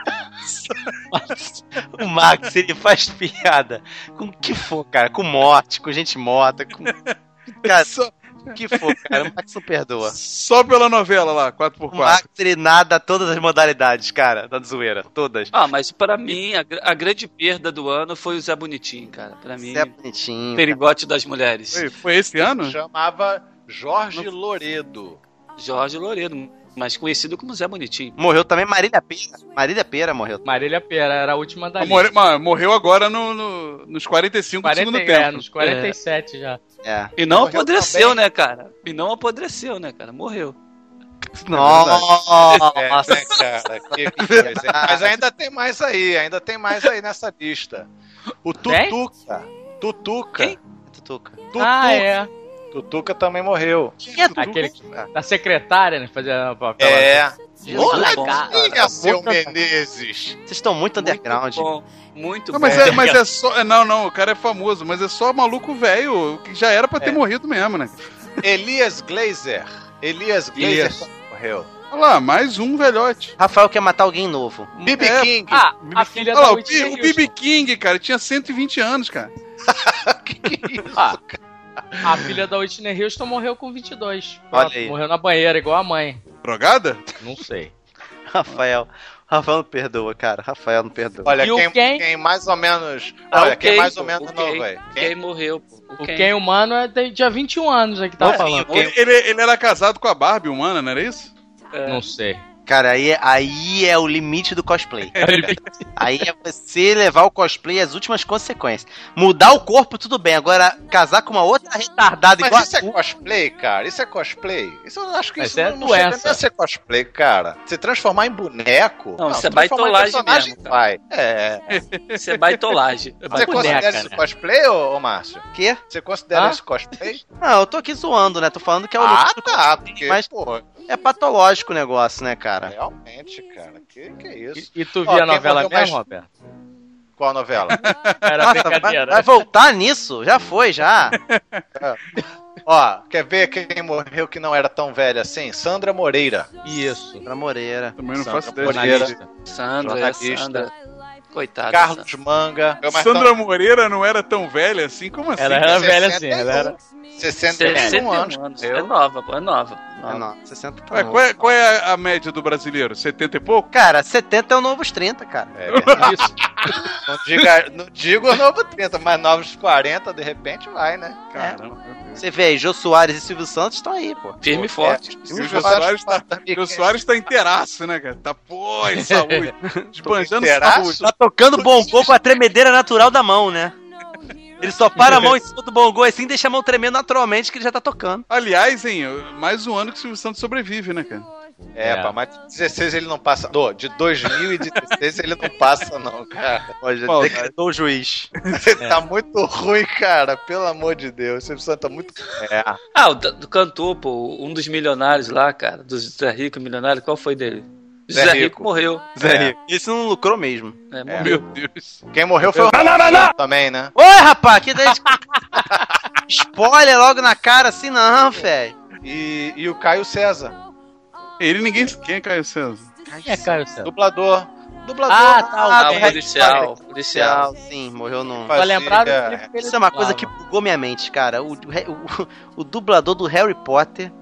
Speaker 3: O Max, ele faz piada com o que for, cara. Com morte, com gente morta, com. Cara,
Speaker 4: Só,
Speaker 3: que for, cara. O Max não perdoa.
Speaker 4: só pela novela lá, 4x4.
Speaker 3: O Max, ele nada todas as modalidades, cara, da zoeira. Todas.
Speaker 6: Ah, mas pra mim, a, a grande perda do ano foi o Zé Bonitinho, cara. Pra mim,
Speaker 3: Você é bonitinho.
Speaker 6: perigote das mulheres.
Speaker 4: Foi, foi esse ano?
Speaker 7: Chamava Jorge Loredo.
Speaker 6: Jorge Loureiro, mais conhecido como Zé Bonitinho.
Speaker 3: Morreu também Marília Pera. Marília Pera morreu.
Speaker 8: Marília Pera era a última da
Speaker 4: Morre-
Speaker 8: lista.
Speaker 4: mas morreu agora no, no- nos 45 do
Speaker 8: 40,
Speaker 4: segundo
Speaker 8: é,
Speaker 4: tempo.
Speaker 8: nos 47 já.
Speaker 3: É.
Speaker 6: E não
Speaker 7: Morreu
Speaker 6: apodreceu,
Speaker 7: também.
Speaker 6: né, cara? E não apodreceu, né, cara? Morreu.
Speaker 3: Nossa!
Speaker 7: É, né, cara? Que coisa. Mas ainda tem mais aí, ainda tem mais aí nessa lista. O? Tutuca. Tutuca.
Speaker 3: Quem? Tutuca.
Speaker 7: Tutuca.
Speaker 8: Ah, é.
Speaker 7: Tutuca também morreu.
Speaker 3: Quem é Tutuca?
Speaker 8: Aquele da secretária, né? Fazia o papel.
Speaker 7: É.
Speaker 3: Jesus,
Speaker 8: Olha, cara.
Speaker 7: Olha, seu Menezes.
Speaker 3: Vocês estão muito underground.
Speaker 6: Muito bom. Muito
Speaker 4: Não,
Speaker 6: bom.
Speaker 4: mas, é, mas é só. é, Não, não, o cara é famoso, mas é só maluco velho, que já era pra ter
Speaker 7: É.
Speaker 4: morrido mesmo, né?
Speaker 7: Elias Glazer. Elias Glazer morreu.
Speaker 4: Olha lá, mais um velhote.
Speaker 3: Rafael quer matar alguém novo.
Speaker 7: B.B.
Speaker 4: É.
Speaker 7: King.
Speaker 8: Ah, a filha
Speaker 4: Olha
Speaker 8: da
Speaker 4: lá, o,
Speaker 8: Whitney
Speaker 4: Bi- o
Speaker 8: Houston.
Speaker 4: BB King, cara, tinha 120 anos, cara.
Speaker 7: que que é isso?
Speaker 8: Ah, a filha da Whitney Houston morreu com 22.
Speaker 3: Olha aí.
Speaker 8: Morreu na banheira, igual a mãe.
Speaker 4: Drogada?
Speaker 8: Não sei.
Speaker 3: Rafael. Rafael não perdoa, cara. Rafael não perdoa.
Speaker 7: Olha,
Speaker 8: E
Speaker 7: quem,
Speaker 8: Ken?
Speaker 7: quem mais ou menos.
Speaker 6: Ah,
Speaker 7: Olha, quem
Speaker 6: Ken,
Speaker 7: mais ou menos não, velho.
Speaker 6: Quem morreu, pô.
Speaker 8: O.
Speaker 6: Ken
Speaker 8: humano é de, tinha 21 anos aí que tava falando.
Speaker 4: Ele, ele era casado com a Barbie humana, não era isso?
Speaker 6: É.
Speaker 8: Não sei.
Speaker 3: Cara, aí, aí é o limite do cosplay. Aí é você levar o cosplay às últimas consequências. Mudar o corpo, tudo bem. Agora, casar com uma outra retardada igual
Speaker 7: Mas isso
Speaker 3: a
Speaker 7: é cosplay, cara? Isso é cosplay? Isso eu acho que
Speaker 8: Mas
Speaker 7: isso
Speaker 8: é
Speaker 7: não, não chega a ser cosplay, cara. Se transformar em boneco.
Speaker 6: Não, isso é baitolagem mesmo, cara.
Speaker 7: Vai. É.
Speaker 6: Isso é baitolagem. É
Speaker 7: Você
Speaker 8: boneca,
Speaker 7: considera
Speaker 8: né?
Speaker 7: isso cosplay, ô, ô Márcio?
Speaker 3: quê?
Speaker 7: Você considera
Speaker 8: Ah?
Speaker 7: isso cosplay?
Speaker 3: Não, eu tô aqui zoando, né? Tô falando que é o
Speaker 7: ah, tá. Porque,
Speaker 3: Mas-
Speaker 7: pô,
Speaker 3: É patológico o negócio, né, cara?
Speaker 7: realmente, cara. Que, que é isso?
Speaker 8: E, e tu
Speaker 7: Ó,
Speaker 8: via a novela mesmo,
Speaker 7: mais-
Speaker 8: Roberto?
Speaker 7: Qual novela?
Speaker 8: Era
Speaker 3: Nossa, vai,
Speaker 8: brincadeira.
Speaker 3: vai voltar nisso? Já foi, já.
Speaker 7: Ó, quer ver quem morreu que não era tão velho assim? Sandra Moreira.
Speaker 8: Isso.
Speaker 3: Pra Moreira.
Speaker 4: Também não
Speaker 7: Sandra
Speaker 4: faço ideia.
Speaker 7: Moreira.
Speaker 6: Sandra,
Speaker 7: Jornalista.
Speaker 6: Sandra. Coitada.
Speaker 7: Carlos Manga. Mas
Speaker 4: Sandra Moreira não era tão velha assim? Como assim?
Speaker 8: Ela era velha
Speaker 7: 61.
Speaker 8: assim, ela era.
Speaker 7: 61
Speaker 6: 61
Speaker 7: anos.
Speaker 6: anos.
Speaker 7: Eu-
Speaker 6: É nova, pô, é nova.
Speaker 3: É,
Speaker 6: nova.
Speaker 3: não, 60 tá
Speaker 4: Ué,
Speaker 3: novo.
Speaker 4: qual, é, qual é a, a média do brasileiro? 70 e pouco?
Speaker 3: Cara, 70 é o novos 30, cara.
Speaker 7: É verdade.
Speaker 8: Isso.
Speaker 7: Não, diga, não digo o novo 30, mas novos 40, de repente vai, né?
Speaker 4: Caramba. Deus.
Speaker 3: Você vê aí, Jô Soares e Silvio Santos estão aí, pô.
Speaker 6: Firme e forte.
Speaker 7: É,
Speaker 4: E o Jô Soares tá, o Soares tá inteiraço, né, cara? Tá, pô, em saúde. Desbanjando
Speaker 7: inteiraço?
Speaker 4: saúde.
Speaker 3: Tá tocando bongô com a tremedeira natural da mão, né? Ele só para a mão em cima do bongô assim e deixa a mão tremendo naturalmente que ele já tá tocando.
Speaker 4: Aliás, hein, mais um ano que o Silvio Santos sobrevive, né, cara?
Speaker 7: É,
Speaker 8: É.
Speaker 7: pá, mas de 16 ele não passa. Não, de 2016 ele não passa, não, cara.
Speaker 3: Pode
Speaker 4: Maldade.
Speaker 3: decretou o juiz.
Speaker 7: Ele tá muito ruim, cara. Pelo amor de Deus. O Silvio Santos tá muito. É.
Speaker 6: Ah, o do cantor, pô, um dos milionários lá, cara, dos Zé Rico milionário, qual foi dele?
Speaker 7: Zé
Speaker 6: Zé,
Speaker 7: Rico.
Speaker 6: Rico morreu.
Speaker 3: Zé Rico. Esse não lucrou mesmo.
Speaker 6: É,
Speaker 7: É.
Speaker 6: morreu.
Speaker 4: Meu Deus.
Speaker 7: Quem morreu foi o também, né?
Speaker 3: Oi, rapaz, que daí... Spoiler logo na cara assim não, velho.
Speaker 7: E, e o Caio César,
Speaker 4: Ele ninguém. Quem é Caio César?
Speaker 8: Quem é Caio César?
Speaker 7: dublador. Dublador.
Speaker 8: Ah, tá, o
Speaker 6: Ah, o policial, policial.
Speaker 3: Sim, morreu num...
Speaker 8: Pra lembrar
Speaker 3: Isso é uma coisa que bugou minha mente, cara. O, o, o dublador do Harry Potter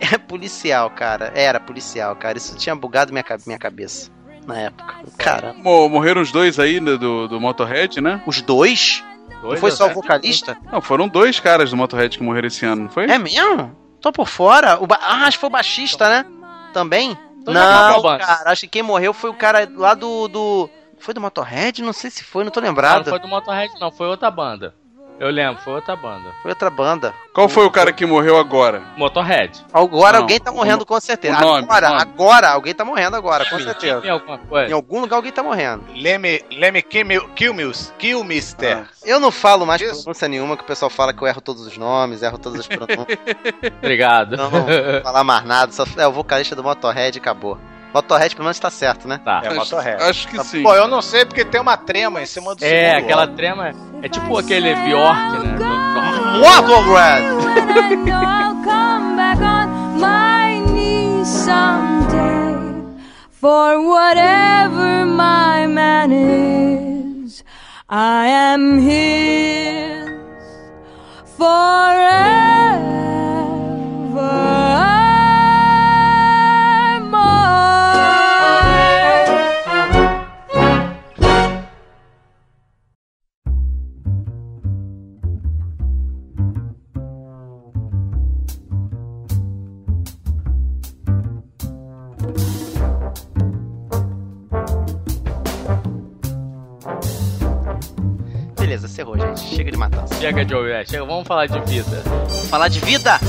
Speaker 3: é policial, cara. Era policial, cara. Isso tinha bugado minha, minha cabeça. na época. Cara,
Speaker 4: Mo- Morreram os dois aí do, do Motorhead, né?
Speaker 3: os dois? Não
Speaker 8: Dois
Speaker 3: foi
Speaker 8: ou
Speaker 3: só o vocalista?
Speaker 4: Não, foram dois caras do Motorhead que morreram esse ano, não foi?
Speaker 3: É mesmo? Tô por fora. O ba... Ah, acho que foi o baixista, né? Também? Não, cara. Acho que quem morreu foi o cara lá do. do... Foi do Motorhead? Não sei se foi, não tô
Speaker 8: Não, não
Speaker 3: lembrado.
Speaker 8: foi do Motorhead, não, foi outra banda. Eu lembro, foi outra banda.
Speaker 3: Foi outra banda.
Speaker 4: Qual foi o cara que morreu agora?
Speaker 8: Motorhead.
Speaker 3: Agora
Speaker 4: Não,
Speaker 3: alguém tá morrendo com certeza.
Speaker 4: o nome,
Speaker 3: agora,
Speaker 4: nome.
Speaker 3: agora, alguém tá morrendo agora, com certeza.
Speaker 8: alguma
Speaker 3: Em
Speaker 8: coisa?
Speaker 3: algum lugar alguém tá morrendo.
Speaker 7: Leme, Leme Kilmils- Kilmister.
Speaker 3: Eu não falo mais
Speaker 7: Isso.
Speaker 3: pronúncia nenhuma, que o pessoal fala que eu erro todos os nomes, erro todas as pronúncias.
Speaker 8: Obrigado.
Speaker 3: não vou falar mais nada, só é o vocalista do Motorhead e acabou. Motorhead pelo menos tá certo, né?
Speaker 8: Tá.
Speaker 7: É, Motorhead.
Speaker 4: Acho que sim.
Speaker 7: Pô, eu não sei porque tem uma trema em cima do
Speaker 8: É,
Speaker 7: segundo
Speaker 8: aquela trema. É tipo aquele Bjork, né?
Speaker 9: Someday. For whatever my man is, I am his forevermore.
Speaker 3: Beleza, cerrou, gente. Chega de matança.
Speaker 8: Chega de ouvir, chega, vamos falar de vida.
Speaker 3: Falar de vida!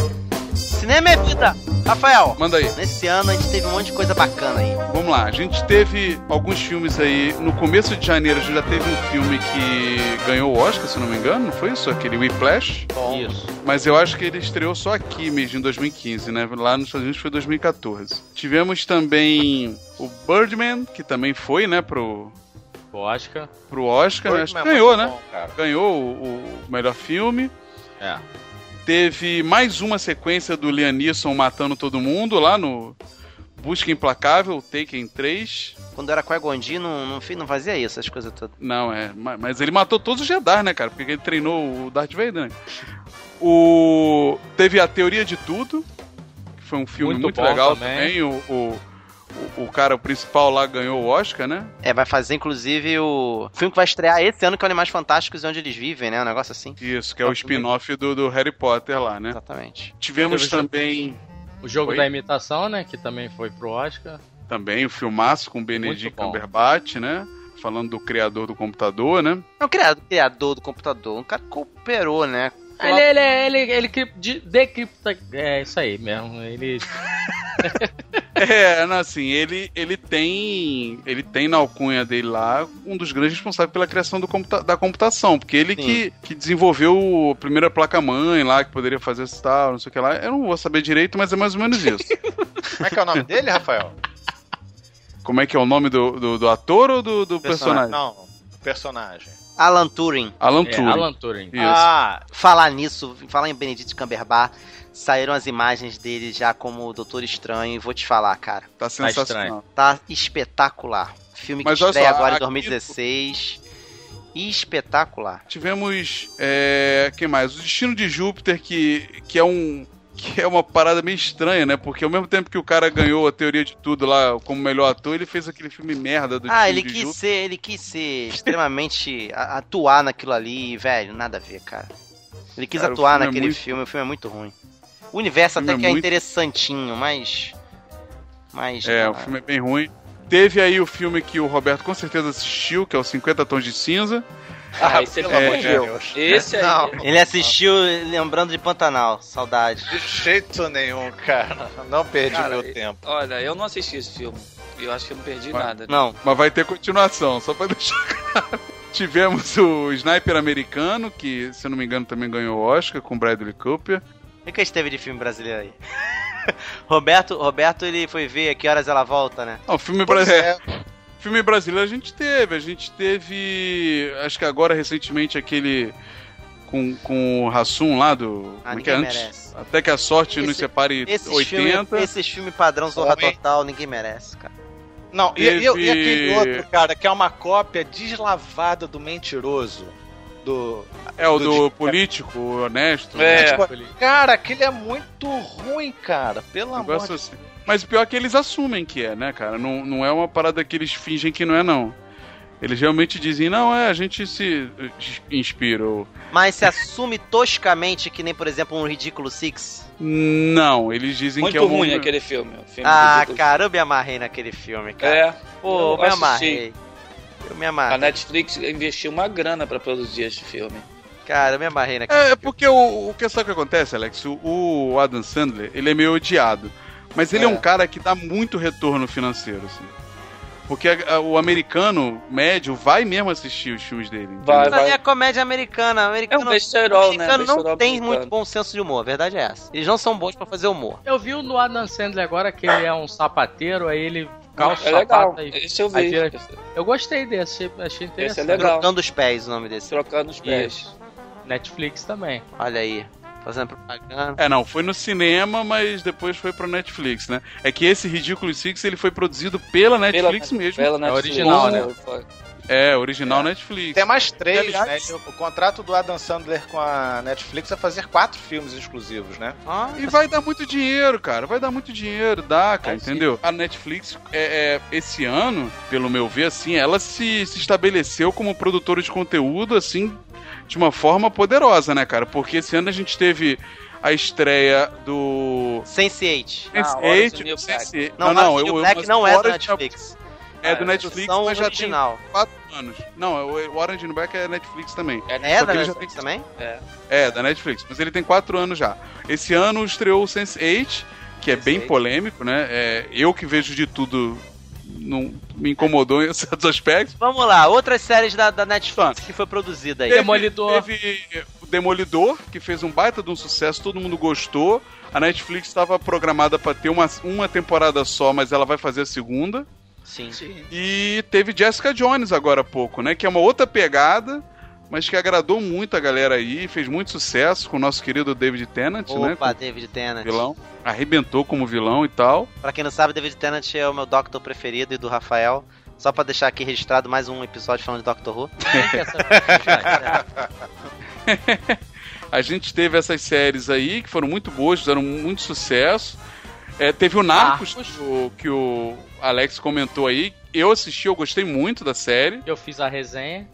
Speaker 3: Cinema é vida! Rafael,
Speaker 4: Manda aí.
Speaker 3: nesse ano a gente teve um monte de coisa bacana aí.
Speaker 4: Vamos lá, a gente teve alguns filmes aí. No começo de janeiro a gente já teve um filme que ganhou o Oscar, se eu não me engano, não foi isso? Aquele Whiplash.
Speaker 8: Isso.
Speaker 4: Mas eu acho que ele estreou só aqui mesmo, em 2015, né? Lá nos Estados Unidos foi 2014. Tivemos também o Birdman, que também foi, né, pro,
Speaker 8: Oscar.
Speaker 4: pro Oscar. né? Acho que
Speaker 7: Birdman é
Speaker 4: ganhou, né?
Speaker 7: bom.
Speaker 4: Ganhou o, o melhor filme.
Speaker 8: É.
Speaker 4: Teve mais uma sequência do Liam Neeson matando todo mundo lá no Busca Implacável, Taken 3.
Speaker 3: Quando era Qui-Gon não, não, não fazia isso, essas coisas todas.
Speaker 4: Não, é. ma- Mas ele matou todos os Jedi, né, cara? Porque ele treinou o Darth Vader, né? O... Teve a Teoria de Tudo, que foi um filme
Speaker 8: Muito
Speaker 4: muito, legal
Speaker 8: também.
Speaker 4: também. O, o, o, o cara principal lá ganhou o Oscar, né?
Speaker 3: É, vai fazer inclusive o filme que vai estrear esse ano, que é o Animais Fantásticos e Onde Eles Vivem, né? Um negócio assim.
Speaker 4: Isso, que é o spin-off do, do Harry Potter lá, né?
Speaker 3: Exatamente.
Speaker 4: Tivemos
Speaker 8: o
Speaker 4: também,
Speaker 8: O jogo
Speaker 4: Oi?
Speaker 8: da imitação, né? Que também foi pro Oscar.
Speaker 4: também o filmaço com Benedict
Speaker 8: Muito bom.
Speaker 4: Cumberbatch, né? Falando do criador do computador, né?
Speaker 3: É o criador, criador do computador, um cara que cooperou, né?
Speaker 8: Ele, ele, ele, ele, de- decripta. É isso aí mesmo. Ele.
Speaker 4: É, não, assim, ele, ele tem. Ele tem na alcunha dele lá um dos grandes responsáveis pela criação do computa- da computação. Porque ele
Speaker 3: Sim.
Speaker 4: que, que desenvolveu a primeira placa-mãe lá, que poderia fazer esse tal, não sei o que lá. Eu não vou saber direito, mas é mais ou menos isso.
Speaker 7: Como é que é o nome dele, Rafael?
Speaker 4: Como é que é o nome do, do, do ator ou do, do
Speaker 3: Personagem.
Speaker 4: personagem?
Speaker 7: Não, personagem.
Speaker 3: Alan Turing.
Speaker 4: Alan
Speaker 8: É,
Speaker 4: Turing.
Speaker 8: Alan Turing.
Speaker 4: Isso.
Speaker 7: Ah,
Speaker 3: Falar nisso, falar em Benedict Cumberbatch, saíram as imagens dele já como o Doutor Estranho e vou te falar, cara,
Speaker 4: tá sensacional.
Speaker 3: tá espetacular. Filme que
Speaker 4: Mas
Speaker 3: estreia
Speaker 4: só,
Speaker 3: agora em
Speaker 4: aqui-
Speaker 3: 2016. Espetacular.
Speaker 4: Tivemos. É, quem mais? O Destino de Júpiter, que, que é um. Que é uma parada meio estranha, né? Porque ao mesmo tempo que o cara ganhou a teoria de tudo lá como melhor ator, ele fez aquele filme merda do
Speaker 3: Ah, ele quis ser, ele quis ser extremamente atuar naquilo ali, velho, nada a ver, cara. Ele quis
Speaker 4: Cara,
Speaker 3: atuar
Speaker 4: filme é
Speaker 3: naquele
Speaker 4: muito-
Speaker 3: filme, o filme é muito ruim. O universo
Speaker 4: O
Speaker 3: até
Speaker 4: é
Speaker 3: que é
Speaker 4: muito-
Speaker 3: interessantinho, mas mas
Speaker 4: É,
Speaker 3: não
Speaker 4: o filme é bem ruim. Teve aí o filme que o Roberto com certeza assistiu, que é o 50 Tons de Cinza.
Speaker 6: Ah, esse é
Speaker 7: pelo amor de
Speaker 6: é,
Speaker 7: Deus.
Speaker 6: Esse aí.
Speaker 7: Não.
Speaker 3: Ele assistiu lembrando de Pantanal, saudade.
Speaker 7: De jeito nenhum, cara. Não perdi
Speaker 6: Cara,
Speaker 7: meu tempo.
Speaker 6: Olha, eu não assisti esse filme. Eu acho que eu não perdi
Speaker 4: Vai.
Speaker 6: nada.
Speaker 3: Não,
Speaker 4: Mas vai ter continuação, só pra deixar claro. Tivemos o Sniper Americano, que, se eu não me engano, também ganhou o Oscar com Bradley Cooper.
Speaker 3: o que a gente teve de filme brasileiro aí? Roberto, Roberto, ele foi ver a que horas ela volta, né?
Speaker 4: Não, filme,
Speaker 7: Pois
Speaker 4: brasileiro.
Speaker 7: é,
Speaker 4: filme brasileiro a gente teve. A gente teve. Acho que agora recentemente aquele. Com, com o Rassum lá do.
Speaker 3: Ah,
Speaker 4: como é que é antes? Até que a sorte nos
Speaker 3: Esse-
Speaker 4: separe
Speaker 3: Esses
Speaker 4: 80.
Speaker 3: filmes esses filme padrão Zorra
Speaker 7: Homem.
Speaker 3: Total, ninguém merece, cara.
Speaker 7: Não, e, e- e
Speaker 4: Teve-
Speaker 7: aquele outro, cara, que é uma cópia deslavada do mentiroso. Do.
Speaker 4: É o
Speaker 7: do
Speaker 4: do político, honesto.
Speaker 6: É.
Speaker 7: Tipo, cara, aquele é muito ruim, cara. Pelo amor
Speaker 4: Negócio
Speaker 7: de
Speaker 4: assim. Mas o pior é que eles assumem que é, né, cara? Não, não é uma parada que eles fingem que não é, não. Eles realmente dizem, não, é, a gente se eh, inspirou.
Speaker 3: Mas se assume toscamente que nem, por exemplo, um Ridículo Six.
Speaker 4: Não, eles dizem
Speaker 5: Muito
Speaker 4: que é um
Speaker 5: ruim aquele filme. filme
Speaker 3: Ah,
Speaker 5: ridículo.
Speaker 3: cara, eu me amarrei naquele filme, cara.
Speaker 5: É.
Speaker 3: Pô, eu me amarrei. Eu me
Speaker 5: A
Speaker 3: amarrei.
Speaker 5: Netflix investiu uma grana pra produzir esse filme.
Speaker 3: Cara, eu me amarrei naquele
Speaker 4: É, é porque o, o que sabe o que acontece, Alex? O, o Adam Sandler, ele é meio odiado. Mas ele é.
Speaker 5: É.
Speaker 4: um cara que dá muito retorno financeiro, assim. Porque a- a- o americano médio vai mesmo assistir os filmes dele.
Speaker 5: Vai, vai.
Speaker 3: é comédia americana. americano
Speaker 5: É um besterol, né?
Speaker 3: americano não
Speaker 5: Besterol
Speaker 3: tem
Speaker 5: americano.
Speaker 3: muito bom senso de humor, a verdade é essa. Eles não são bons pra fazer humor.
Speaker 8: Eu vi o no Adam Sandler agora que ele é um sapateiro, aí ele calça
Speaker 5: É legal.
Speaker 8: aí.
Speaker 5: Esse eu vi.
Speaker 8: vira-
Speaker 5: Esse-
Speaker 8: Eu gostei desse, achei, achei interessante.
Speaker 5: Esse é legal.
Speaker 3: Trocando os pés, o nome desse.
Speaker 5: Trocando os pés.
Speaker 8: Isso. Netflix também.
Speaker 3: Olha aí, fazendo propaganda.
Speaker 4: É, não, foi no cinema, mas depois foi pro Netflix, né? É que esse Ridículo Six ele foi produzido pela Netflix
Speaker 5: Pela-
Speaker 4: mesmo.
Speaker 5: Pela
Speaker 8: É
Speaker 5: Netflix.
Speaker 8: original, né?
Speaker 4: É, original Netflix.
Speaker 7: Tem mais três,
Speaker 4: Aliás-
Speaker 7: né? O contrato do Adam Sandler com a Netflix é fazer quatro filmes exclusivos, né?
Speaker 3: Ah,
Speaker 4: E vai dar muito dinheiro, cara. Vai dar muito dinheiro, dá, cara,
Speaker 8: sim.
Speaker 4: entendeu? A Netflix, é, é, esse ano, pelo meu ver, assim, ela se, se estabeleceu como produtora de conteúdo, assim, de uma forma poderosa, né, cara? Porque esse ano a gente teve a estreia do.
Speaker 3: Sense8.
Speaker 5: Ah,
Speaker 4: Sense8,
Speaker 5: Orange is the New
Speaker 4: Sense8.
Speaker 3: Não,
Speaker 4: não,
Speaker 3: is
Speaker 4: eu, eu,
Speaker 3: Black não é do Netflix.
Speaker 4: É do
Speaker 5: Ah, é
Speaker 4: Netflix,
Speaker 3: Produção
Speaker 4: mas já
Speaker 3: original.
Speaker 4: tem 4 anos. Não, o Orange no Black é Netflix também.
Speaker 3: É
Speaker 4: Só
Speaker 3: da Netflix
Speaker 4: tem-
Speaker 3: também?
Speaker 4: É, da Netflix, mas ele tem 4 anos já. Esse ano estreou o Sense8, que é bem
Speaker 5: Sense8.
Speaker 4: polêmico, né? É, eu que vejo de tudo não me incomodou em certos aspectos.
Speaker 3: Vamos lá, outras séries da, da Netflix que foi produzida aí.
Speaker 4: Teve-
Speaker 8: Demolidor.
Speaker 4: Teve o Demolidor, que fez um baita de um sucesso, todo mundo gostou. A Netflix estava programada para ter uma, uma temporada só, mas ela vai fazer a segunda.
Speaker 3: Sim.
Speaker 4: E teve Jessica Jones agora há pouco, né? Que é uma outra pegada, mas que agradou muito a galera aí, fez muito sucesso com o nosso querido David Tennant, né?
Speaker 3: Opa,
Speaker 4: como
Speaker 3: David Tennant.
Speaker 4: vilão. Arrebentou como vilão e tal.
Speaker 3: Pra quem não sabe, David Tennant é o meu Doctor preferido e do Rafael. Só pra deixar aqui registrado mais um episódio falando de Doctor Who.
Speaker 4: A gente teve essas séries aí que foram muito boas, fizeram muito sucesso. É, teve o Narcos,
Speaker 8: Narcos.
Speaker 4: que o- que o Alex comentou aí. Eu assisti, eu gostei muito da série.
Speaker 8: Eu fiz a resenha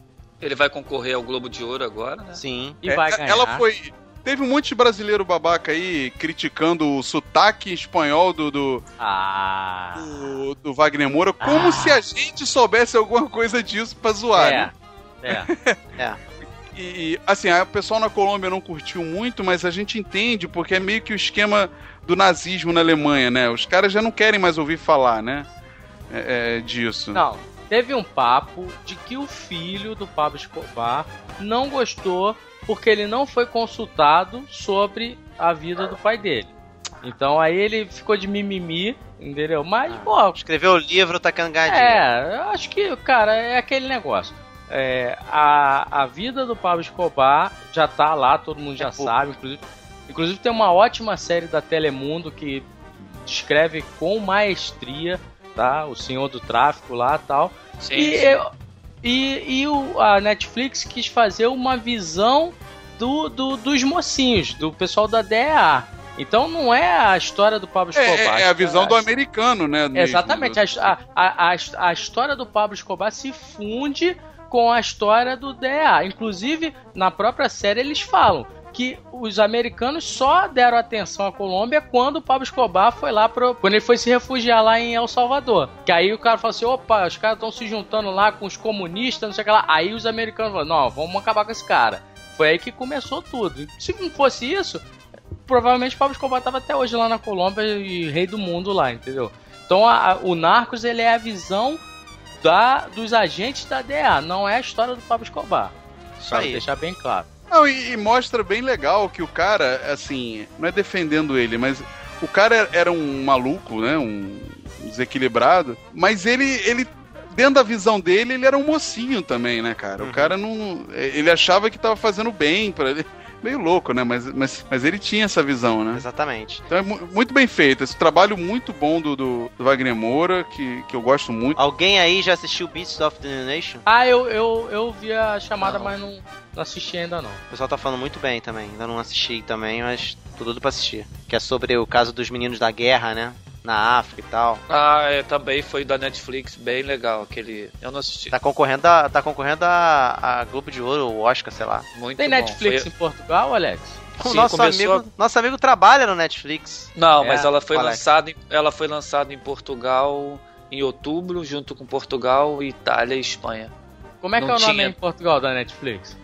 Speaker 5: Ele vai concorrer ao Globo de Ouro agora, né?
Speaker 3: Sim.
Speaker 8: e
Speaker 4: É,
Speaker 8: vai ganhar.
Speaker 4: Ela foi. Teve um monte de brasileiro babaca aí criticando o sotaque espanhol do, do,
Speaker 8: Ah.
Speaker 4: do, do Wagner Moura, como
Speaker 8: Ah.
Speaker 4: se a gente soubesse alguma coisa disso pra zoar.
Speaker 8: É.
Speaker 4: né?
Speaker 8: É.
Speaker 4: E, e, assim, o pessoal na Colômbia não curtiu muito, mas a gente entende, porque é meio que o esquema do nazismo na Alemanha, né? Os caras já não querem mais ouvir falar, né? É, é, disso.
Speaker 8: Não, teve um papo de que o filho do Pablo Escobar não gostou porque ele não foi consultado sobre a vida do pai dele. Então aí ele ficou de mimimi, entendeu? Mas, pô,
Speaker 3: Escreveu o livro, tá dinheiro.
Speaker 8: é, eu acho que, cara, é aquele negócio. É, a, a vida do Pablo Escobar já tá lá, todo mundo já
Speaker 3: É
Speaker 8: sabe. Inclusive, inclusive tem uma ótima série da Telemundo que descreve com maestria, tá? O Senhor do Tráfico lá tal.
Speaker 5: Sim.
Speaker 8: E, eu- e, e o, a Netflix quis fazer uma visão do, do- dos mocinhos, do pessoal da DEA. Então não é a história do Pablo Escobar.
Speaker 4: É, é a visão do americano, né? mesmo,
Speaker 8: Exatamente.
Speaker 4: do-
Speaker 8: A, a, a, a história do Pablo Escobar se funde com a história do DEA. Inclusive, na própria série eles falam que os americanos só deram atenção à Colômbia quando o Pablo Escobar foi lá pro, quando ele foi se refugiar lá em El Salvador. Que aí o cara falou assim: opa, os caras estão se juntando lá com os comunistas, não sei o que lá. Aí os americanos falaram: não, vamos acabar com esse cara. Foi aí que começou tudo. Se não fosse isso, provavelmente o Pablo Escobar estava até hoje lá na Colômbia e rei do mundo lá, entendeu? Então a- a- o Narcos ele é a visão da, dos agentes da DEA, não é a história do Pablo Escobar.
Speaker 3: Isso
Speaker 8: Pra
Speaker 3: aí.
Speaker 8: deixar bem claro.
Speaker 4: Não, e, e mostra bem legal que o cara, assim, não é defendendo ele, mas o cara era um maluco, né? Um desequilibrado, mas ele, ele dentro da visão dele, ele era um mocinho também, né, cara?
Speaker 3: Uhum.
Speaker 4: O cara não. Ele achava que tava fazendo bem para ele. Meio louco, né? Mas, mas, mas ele tinha essa visão, né?
Speaker 3: Exatamente.
Speaker 4: Então é mu- muito bem feito. Esse trabalho muito bom do, do, do Wagner Moura, que, que eu gosto muito.
Speaker 3: Alguém aí já assistiu Beasts of the Nation?
Speaker 8: Ah, eu, eu, eu vi a chamada,
Speaker 3: Não.
Speaker 8: mas não, não assisti ainda não.
Speaker 3: O pessoal tá falando muito bem também. Ainda não assisti também, mas tô tudo pra assistir. Que é sobre o caso dos meninos da guerra, né? Na África e tal.
Speaker 5: Ah, é, também foi da Netflix, bem legal. Aquele. Eu não assisti.
Speaker 3: Tá concorrendo a, tá concorrendo a, a Globo de Ouro, o Oscar, sei lá.
Speaker 5: Muito
Speaker 8: Tem
Speaker 5: bom.
Speaker 8: Netflix
Speaker 5: Foi-
Speaker 8: em Portugal, Alex?
Speaker 3: O
Speaker 5: Sim,
Speaker 3: nosso, amigo, nosso amigo trabalha no Netflix.
Speaker 5: Não,
Speaker 8: É,
Speaker 5: mas ela foi
Speaker 3: Alex.
Speaker 5: lançada, em, ela foi lançada em Portugal em outubro, junto com Portugal, Itália e Espanha.
Speaker 8: Como é que
Speaker 5: Não
Speaker 8: é o nome
Speaker 5: tinha.
Speaker 8: em Portugal da Netflix?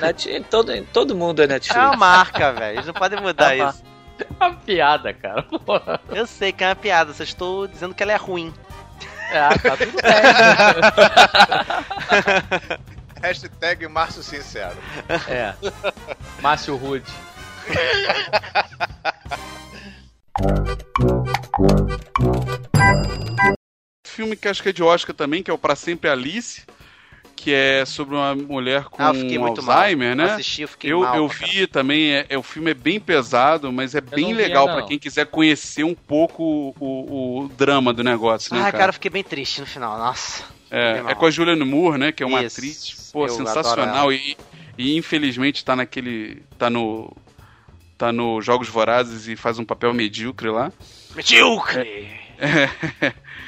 Speaker 5: Net, todo, todo mundo é Netflix.
Speaker 3: É uma marca, velho. Eles não podem mudar
Speaker 5: É
Speaker 3: isso.
Speaker 8: É uma piada, cara. Porra.
Speaker 3: Eu sei que é uma piada, só estou dizendo que ela é ruim.
Speaker 8: É, tá tudo bem.
Speaker 7: Hashtag Márcio Sincero.
Speaker 8: É. Márcio Rude.
Speaker 4: Filme que acho que é de Oscar também, que é o Pra Sempre Alice, que é sobre uma mulher com
Speaker 3: Ah, eu fiquei muito
Speaker 4: Alzheimer,
Speaker 3: mal.
Speaker 4: né?
Speaker 3: Assisti, eu fiquei
Speaker 4: Eu,
Speaker 3: mal.
Speaker 4: eu vi também, é, é- o filme é bem pesado, mas é bem legal
Speaker 8: não.
Speaker 4: quem quiser conhecer um pouco o, o drama do negócio, né,
Speaker 3: Ah,
Speaker 4: cara?
Speaker 3: cara, eu fiquei bem triste no final, nossa.
Speaker 4: é, é com a Julianne Moore, né, que é uma
Speaker 3: Isso,
Speaker 4: atriz, pô,
Speaker 3: eu
Speaker 4: sensacional e, e infelizmente tá naquele, tá no tá no Jogos Vorazes e faz um papel medíocre lá.
Speaker 3: Medíocre!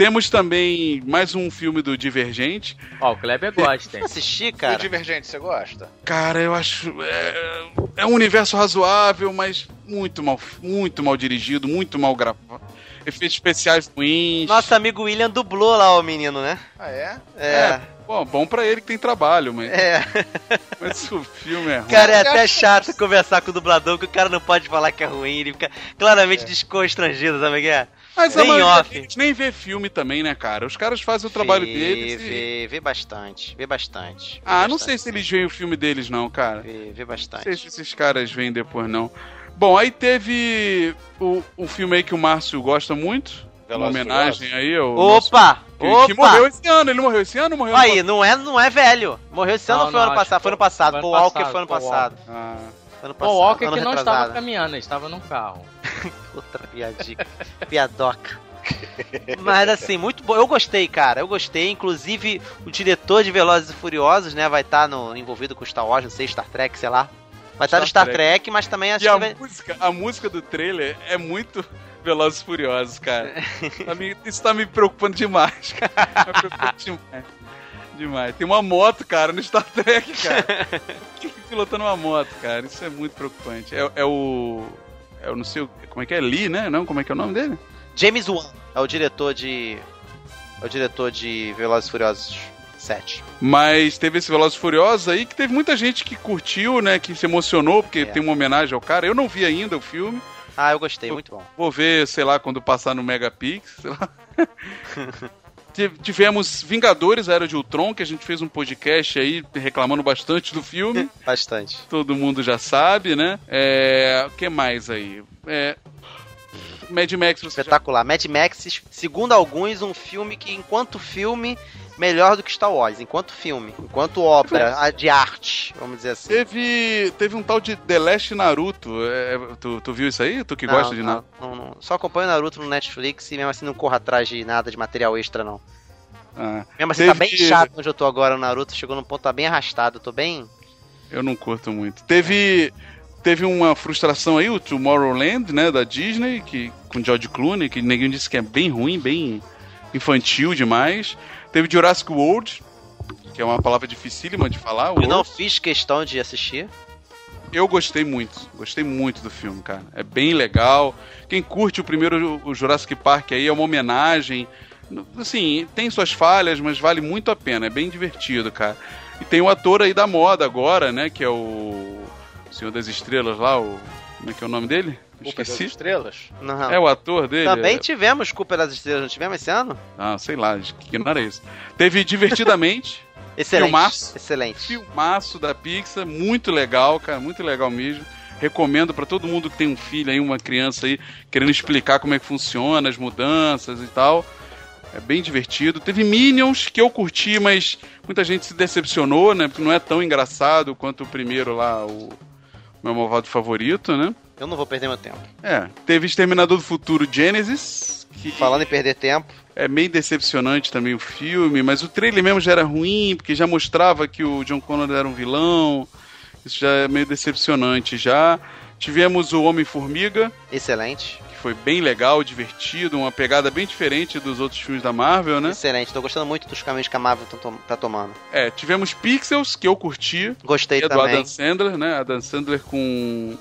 Speaker 4: Temos também mais um filme do Divergente.
Speaker 8: Ó, o Kleber gosta, hein?
Speaker 3: Assisti,
Speaker 7: O
Speaker 3: cara.
Speaker 7: Divergente, você gosta?
Speaker 4: Cara, eu acho. É, é um universo razoável, mas muito mal, muito mal dirigido, muito mal gravado. Efeitos especiais ruins.
Speaker 3: Nosso amigo William dublou lá o menino, né?
Speaker 7: Ah, é?
Speaker 3: É.
Speaker 4: Bom, bom pra ele que tem trabalho, mas,
Speaker 3: É.
Speaker 4: mas o filme é ruim.
Speaker 3: Cara, é até chato conversar com o dublador, que o cara não pode falar que é ruim, ele fica claramente desconstrangido, sabe o que é?
Speaker 4: Mas a maioria
Speaker 3: off.
Speaker 4: deles nem vê filme também, né, cara? Os caras fazem o trabalho
Speaker 3: vê,
Speaker 4: deles. e-
Speaker 3: Vê, vê bastante, vê bastante. vê
Speaker 4: Ah, não
Speaker 3: bastante,
Speaker 4: sei se eles veem o filme deles, não, cara.
Speaker 3: Vê, vê
Speaker 4: Não
Speaker 3: bastante.
Speaker 4: sei se esses caras vêm depois, não. Bom, aí teve o, o filme aí que o Márcio gosta muito. Uma homenagem aí ao. nosso-
Speaker 3: Opa!
Speaker 4: que,
Speaker 3: Opa!
Speaker 4: que morreu esse ano. Ele morreu esse ano ou morreu ano
Speaker 3: Aí, não é, não é velho. Morreu esse ano
Speaker 8: Não,
Speaker 3: ou foi
Speaker 8: não,
Speaker 3: ano passado? Foi ano passado. Paul Walker foi ano passado.
Speaker 4: Ah.
Speaker 8: Paul Walker
Speaker 3: ano
Speaker 8: que não
Speaker 3: retrasado.
Speaker 8: estava caminhando, ele estava num carro.
Speaker 3: Outra piadica. Piadoca. Mas assim, muito bom. Eu gostei, cara. Eu gostei. Inclusive, o diretor de Velozes e Furiosos, né, vai estar no, envolvido com Star Wars, não sei, Star Trek, sei lá. Vai estar no
Speaker 4: Star
Speaker 3: Trek,
Speaker 4: Trek.
Speaker 3: mas também acho
Speaker 4: E a
Speaker 3: vai...
Speaker 4: música, a música do trailer é muito Velozes e Furiosos, cara. Tá me- isso tá me preocupando demais, cara. Tá me preocupando demais. Demais. Tem uma moto, cara, no Star Trek, cara. Pilotando uma moto, cara? Isso é muito preocupante. É, é o. O não sei. Como é que é? Lee, né? Não, como é que é o nome dele?
Speaker 3: James Wan é o diretor de... É o diretor de Velozes e Furiosos 7.
Speaker 4: Mas teve esse Velozes e Furiosos aí que teve muita gente que curtiu, né? Que se emocionou, porque
Speaker 3: É.
Speaker 4: tem uma homenagem ao cara. Eu não vi ainda o filme.
Speaker 3: Ah, eu gostei, muito bom.
Speaker 4: Vou ver, sei lá, quando passar no Megapix. sei lá. Tive- Tivemos Vingadores, a Era de Ultron, que a gente fez um podcast aí reclamando bastante do filme.
Speaker 3: Bastante.
Speaker 4: Todo mundo já sabe, né? É... O que mais aí? É... Mad Max, você já...
Speaker 3: Espetacular. Mad Max, segundo alguns, um filme que, enquanto filme, melhor do que Star Wars. Enquanto filme, enquanto obra a- de arte, vamos dizer assim.
Speaker 4: Teve, teve um tal de The Last Naruto. É, tu, tu viu isso aí? Tu que
Speaker 3: Não,
Speaker 4: gosta de Naruto?
Speaker 3: não, não. Só acompanho o Naruto no Netflix e mesmo assim não corro atrás de nada de material extra, não.
Speaker 4: Ah,
Speaker 3: Mesmo assim, tá
Speaker 4: Teve-
Speaker 3: bem chato onde eu tô agora. O Naruto chegou num ponto tá bem arrastado. Eu tô bem.
Speaker 4: eu não curto muito. Teve, teve uma frustração aí, o Tomorrowland, né, da Disney, que, com George Clooney, que ninguém disse que é bem ruim, bem infantil demais. Teve Jurassic World, que é uma palavra dificílima de falar.
Speaker 3: Eu
Speaker 4: World.
Speaker 3: não fiz questão de assistir.
Speaker 4: Eu gostei muito, gostei muito do filme, cara. É bem legal. Quem curte o primeiro o Jurassic Park aí é uma homenagem. Assim, tem suas falhas, mas vale muito a pena. É bem divertido, cara. E tem o ator aí da moda agora, né? Que é o Senhor das Estrelas lá, o. Como é que é o nome dele?
Speaker 7: Culpa das estrelas?
Speaker 3: Não.
Speaker 4: É o ator dele?
Speaker 3: Também
Speaker 4: É-
Speaker 3: tivemos Culpa das Estrelas, não tivemos esse ano?
Speaker 4: Ah, sei lá, que não era isso. Teve Divertidamente.
Speaker 3: Excelente.
Speaker 4: Filmaço.
Speaker 3: Excelente.
Speaker 4: filmaço da Pixar, muito legal, cara, muito legal mesmo. Recomendo pra todo mundo que tem um filho aí, uma criança aí, querendo explicar como é que funciona, as mudanças e tal. É bem divertido. Teve Minions que eu curti, mas muita gente se decepcionou, né? Porque não é tão engraçado quanto o primeiro lá, o meu malvado favorito, né?
Speaker 3: Eu não vou perder meu tempo.
Speaker 4: É. Teve Exterminador do Futuro Genesis, que
Speaker 3: Falando em perder tempo,
Speaker 4: é meio decepcionante também o filme, mas o trailer mesmo já era ruim, porque já mostrava que o John Connor era um vilão. Isso já é meio decepcionante já. Tivemos o Homem-Formiga,
Speaker 3: excelente.
Speaker 4: Foi bem legal, divertido, uma pegada bem diferente dos outros filmes da Marvel, né?
Speaker 3: Excelente, tô gostando muito dos caminhos que a Marvel tá tá tomando.
Speaker 4: É, tivemos Pixels, que eu curti,
Speaker 3: Gostei
Speaker 4: é do
Speaker 3: também.
Speaker 4: Adam Sandler, né? Adam Sandler com,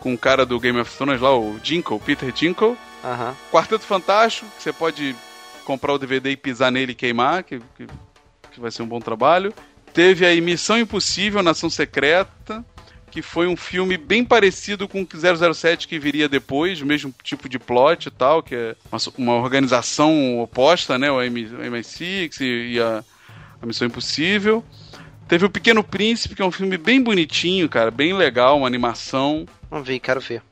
Speaker 4: com o cara do Game of Thrones lá, o Jinkle, Peter Jinkle.
Speaker 3: Aham.
Speaker 4: Quarteto Fantástico, que você pode comprar o DVD e pisar nele e queimar, que, que, que vai ser um bom trabalho. Teve aí Missão Impossível, Nação Secreta, que foi um filme bem parecido com o 007 que viria depois, o mesmo tipo de plot e tal, que é uma, uma organização oposta, né, o M- o MI6 e, e a, a Missão Impossível. Teve o Pequeno Príncipe, que é um filme bem bonitinho, cara, bem legal, uma animação.
Speaker 3: Vamos ver, quero ver.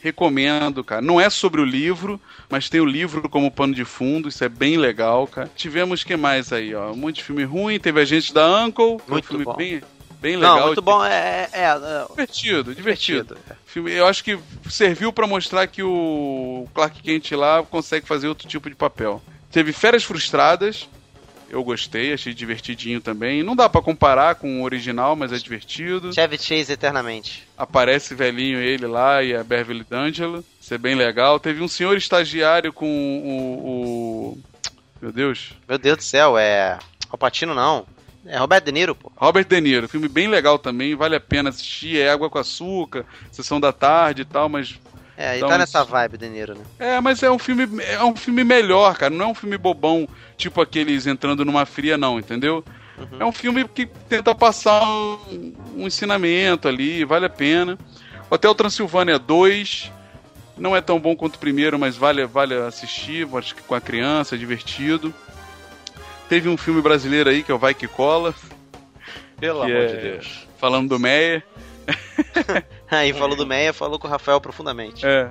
Speaker 4: Recomendo, cara. Não é sobre o livro, mas tem o livro como pano de fundo, isso é bem legal, cara. Tivemos que mais aí, ó? Um monte de filme ruim, teve a gente da Uncle, é um
Speaker 3: Muito
Speaker 4: filme
Speaker 3: bom.
Speaker 4: bem, bem legal.
Speaker 3: Não, muito bom, é... é, é
Speaker 4: Divertido, divertido.
Speaker 3: divertido.
Speaker 4: Filme, eu acho que serviu pra mostrar que o Clark Kent lá consegue fazer outro tipo de papel. Teve Férias Frustradas, eu gostei, achei divertidinho também. Não dá pra comparar com o original, mas é divertido.
Speaker 3: Chevy Chase eternamente.
Speaker 4: Aparece velhinho ele lá e a Beverly D'Angelo. Isso é bem legal. Teve um senhor estagiário com o. o- meu Deus.
Speaker 3: Meu Deus do céu, é... Alpatino não. É Roberto De Niro, pô.
Speaker 4: Robert De Niro. Filme bem legal também. Vale a pena assistir. É água com açúcar, sessão da tarde e tal, mas.
Speaker 3: É, ele
Speaker 4: Então,
Speaker 3: tá nessa vibe, De Niro, né?
Speaker 4: É, mas é um filme. É um filme melhor, cara. Não é um filme bobão, tipo aqueles entrando numa fria, não, entendeu?
Speaker 3: Uhum.
Speaker 4: É um filme que tenta passar um, um ensinamento ali, vale a pena. Hotel Transilvânia 2. Não é tão bom quanto o primeiro, mas vale, vale assistir, acho que com a criança, é divertido. Teve um filme brasileiro aí, que é o Vai Que Cola,
Speaker 7: Pelo
Speaker 4: que
Speaker 7: amor
Speaker 4: é
Speaker 7: de Deus.
Speaker 4: falando do Meia.
Speaker 3: Aí falou do Meia, falou com o Rafael profundamente.
Speaker 4: É.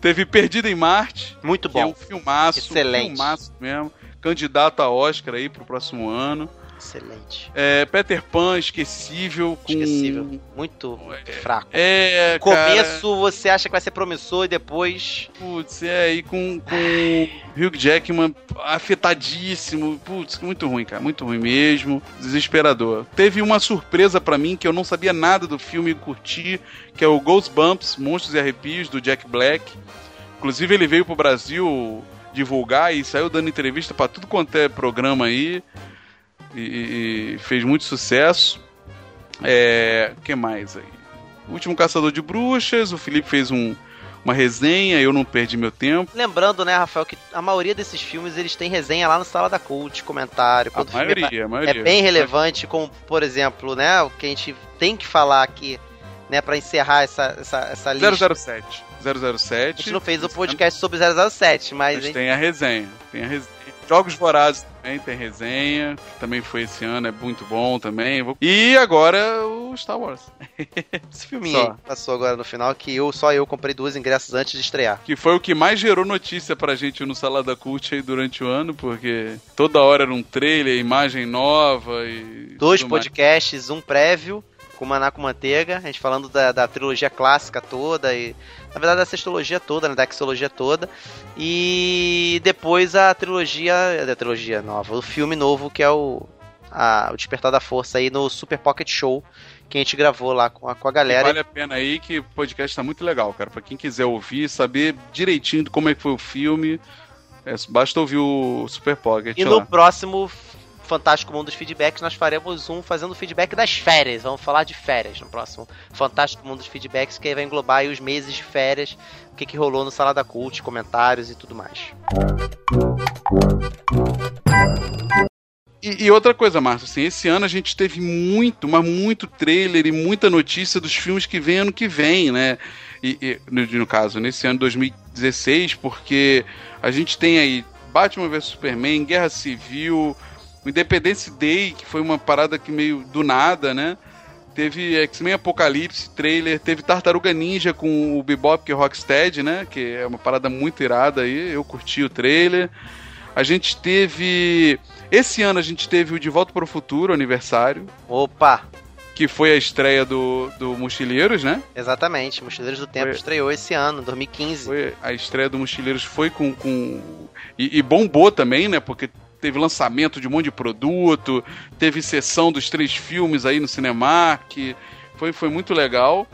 Speaker 4: Teve Perdido em Marte,
Speaker 3: Muito
Speaker 4: que é
Speaker 3: bom.
Speaker 4: um filmaço,
Speaker 3: Excelente.
Speaker 4: filmaço mesmo. Candidato a Oscar aí pro próximo ano.
Speaker 3: Excelente.
Speaker 4: É, Peter Pan, esquecível, com...
Speaker 3: Esquecível. Muito fraco.
Speaker 4: É,
Speaker 3: Começo você acha que vai ser promissor e depois.
Speaker 4: Putz, é, e com, com Hugh Jackman afetadíssimo. Putz, muito ruim, cara. Muito ruim mesmo. Desesperador. Teve uma surpresa pra mim que eu não sabia nada do filme e curti, que é o Ghostbumps, Monstros e Arrepios, do Jack Black. Inclusive, ele veio pro Brasil divulgar e saiu dando entrevista pra tudo quanto é programa aí. E, e- fez muito sucesso. É. O que mais aí? O Último Caçador de Bruxas, o Felipe fez um, uma resenha, eu não perdi meu tempo.
Speaker 3: Lembrando, né, Rafael, que a maioria desses filmes eles têm resenha lá no Sala da Cult, comentário.
Speaker 4: A
Speaker 3: quando o filme é-
Speaker 4: maioria, a
Speaker 3: é
Speaker 4: maioria.
Speaker 3: bem relevante, como, por exemplo, né, o que a gente tem que falar aqui, né, pra encerrar essa, essa, essa lista.
Speaker 4: 007.
Speaker 3: A
Speaker 4: 007.
Speaker 3: gente não fez o podcast sobre 007, mas,
Speaker 4: Mas
Speaker 3: hein,
Speaker 4: tem a resenha. Tem a resenha. Jogos Vorazes também tem resenha, que também foi esse ano, é muito bom também. E agora o Star Wars.
Speaker 3: esse filminho
Speaker 4: Só.
Speaker 3: passou agora no final, que eu, só eu comprei duas ingressos antes de estrear.
Speaker 4: Que foi o que mais gerou notícia pra gente no Salada Cult aí durante o ano, porque toda hora era um trailer, imagem nova e.
Speaker 3: Dois
Speaker 4: tudo mais.
Speaker 3: podcasts, um prévio com Maná com Manteiga, a gente falando da, da trilogia clássica toda e na verdade da sextologia toda, né, da exologia toda. E depois a trilogia, a trilogia nova, o filme novo que é o a- o Despertar da Força aí no Super Pocket Show que a gente gravou lá com a, com a
Speaker 4: E
Speaker 3: galera.
Speaker 4: Vale a pena aí que o podcast tá muito legal, cara. Pra quem quiser ouvir, saber direitinho como é que foi o filme, é, basta ouvir o Super Pocket
Speaker 3: E
Speaker 4: lá.
Speaker 3: no próximo Fantástico Mundo dos Feedbacks, nós faremos um fazendo feedback das férias. Vamos falar de férias no próximo Fantástico Mundo dos Feedbacks, que aí vai englobar os meses de férias, o que, que rolou no Salada Cult, comentários e tudo mais.
Speaker 4: E, e outra coisa, Márcio, assim, esse ano a gente teve muito, mas muito trailer e muita notícia dos filmes que vem ano que vem, né? E, e, no, no caso, nesse ano 2016, porque a gente tem aí Batman vs Superman, Guerra Civil, o Independence Day, que foi uma parada que meio do nada, né? Teve X-Men Apocalipse, trailer, teve Tartaruga Ninja com o Bebop que é Rocksteady, né? Que é uma parada muito irada aí, eu curti o trailer. A gente teve. Esse ano a gente teve o De Volta para o Futuro, aniversário,
Speaker 3: Opa!
Speaker 4: que foi a estreia do, do Mochileiros, né?
Speaker 3: Exatamente, Mochileiros do Tempo
Speaker 4: Foi-
Speaker 3: estreou esse ano, 2015.
Speaker 4: Foi, a estreia do Mochileiros foi com. com e, e bombou também, né? Porque teve lançamento de um monte de produto, teve sessão dos três filmes aí no Cinemark, foi, foi muito legal.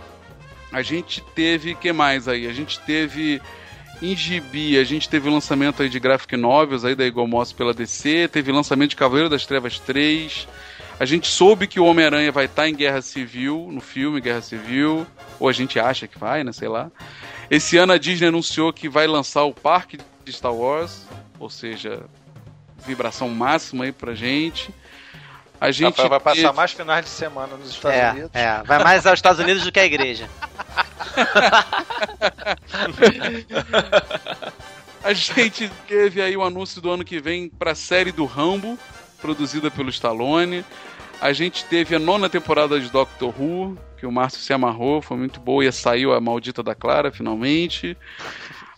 Speaker 4: A gente teve. que mais aí? A gente teve Em gibi, a gente teve o lançamento aí de graphic novels aí da Eagle Moss pela DC, teve lançamento de Cavaleiro das Trevas 3. A gente soube que o Homem-Aranha vai estar em Guerra Civil, no filme Guerra Civil, ou a gente acha que vai, né, sei lá. Esse ano a Disney anunciou que vai lançar o parque de Star Wars, ou seja, vibração máxima aí pra gente. A gente
Speaker 7: Rafael vai passar
Speaker 4: teve-
Speaker 7: mais finais de semana nos Estados
Speaker 3: É,
Speaker 7: Unidos.
Speaker 3: é, vai mais aos Estados Unidos do que a igreja.
Speaker 4: A gente teve aí o anúncio do ano que vem pra série do Rambo, produzida pelo Stallone. A gente teve a nona temporada de Doctor Who, que o Márcio se amarrou, foi muito boa e saiu a maldita da Clara, finalmente.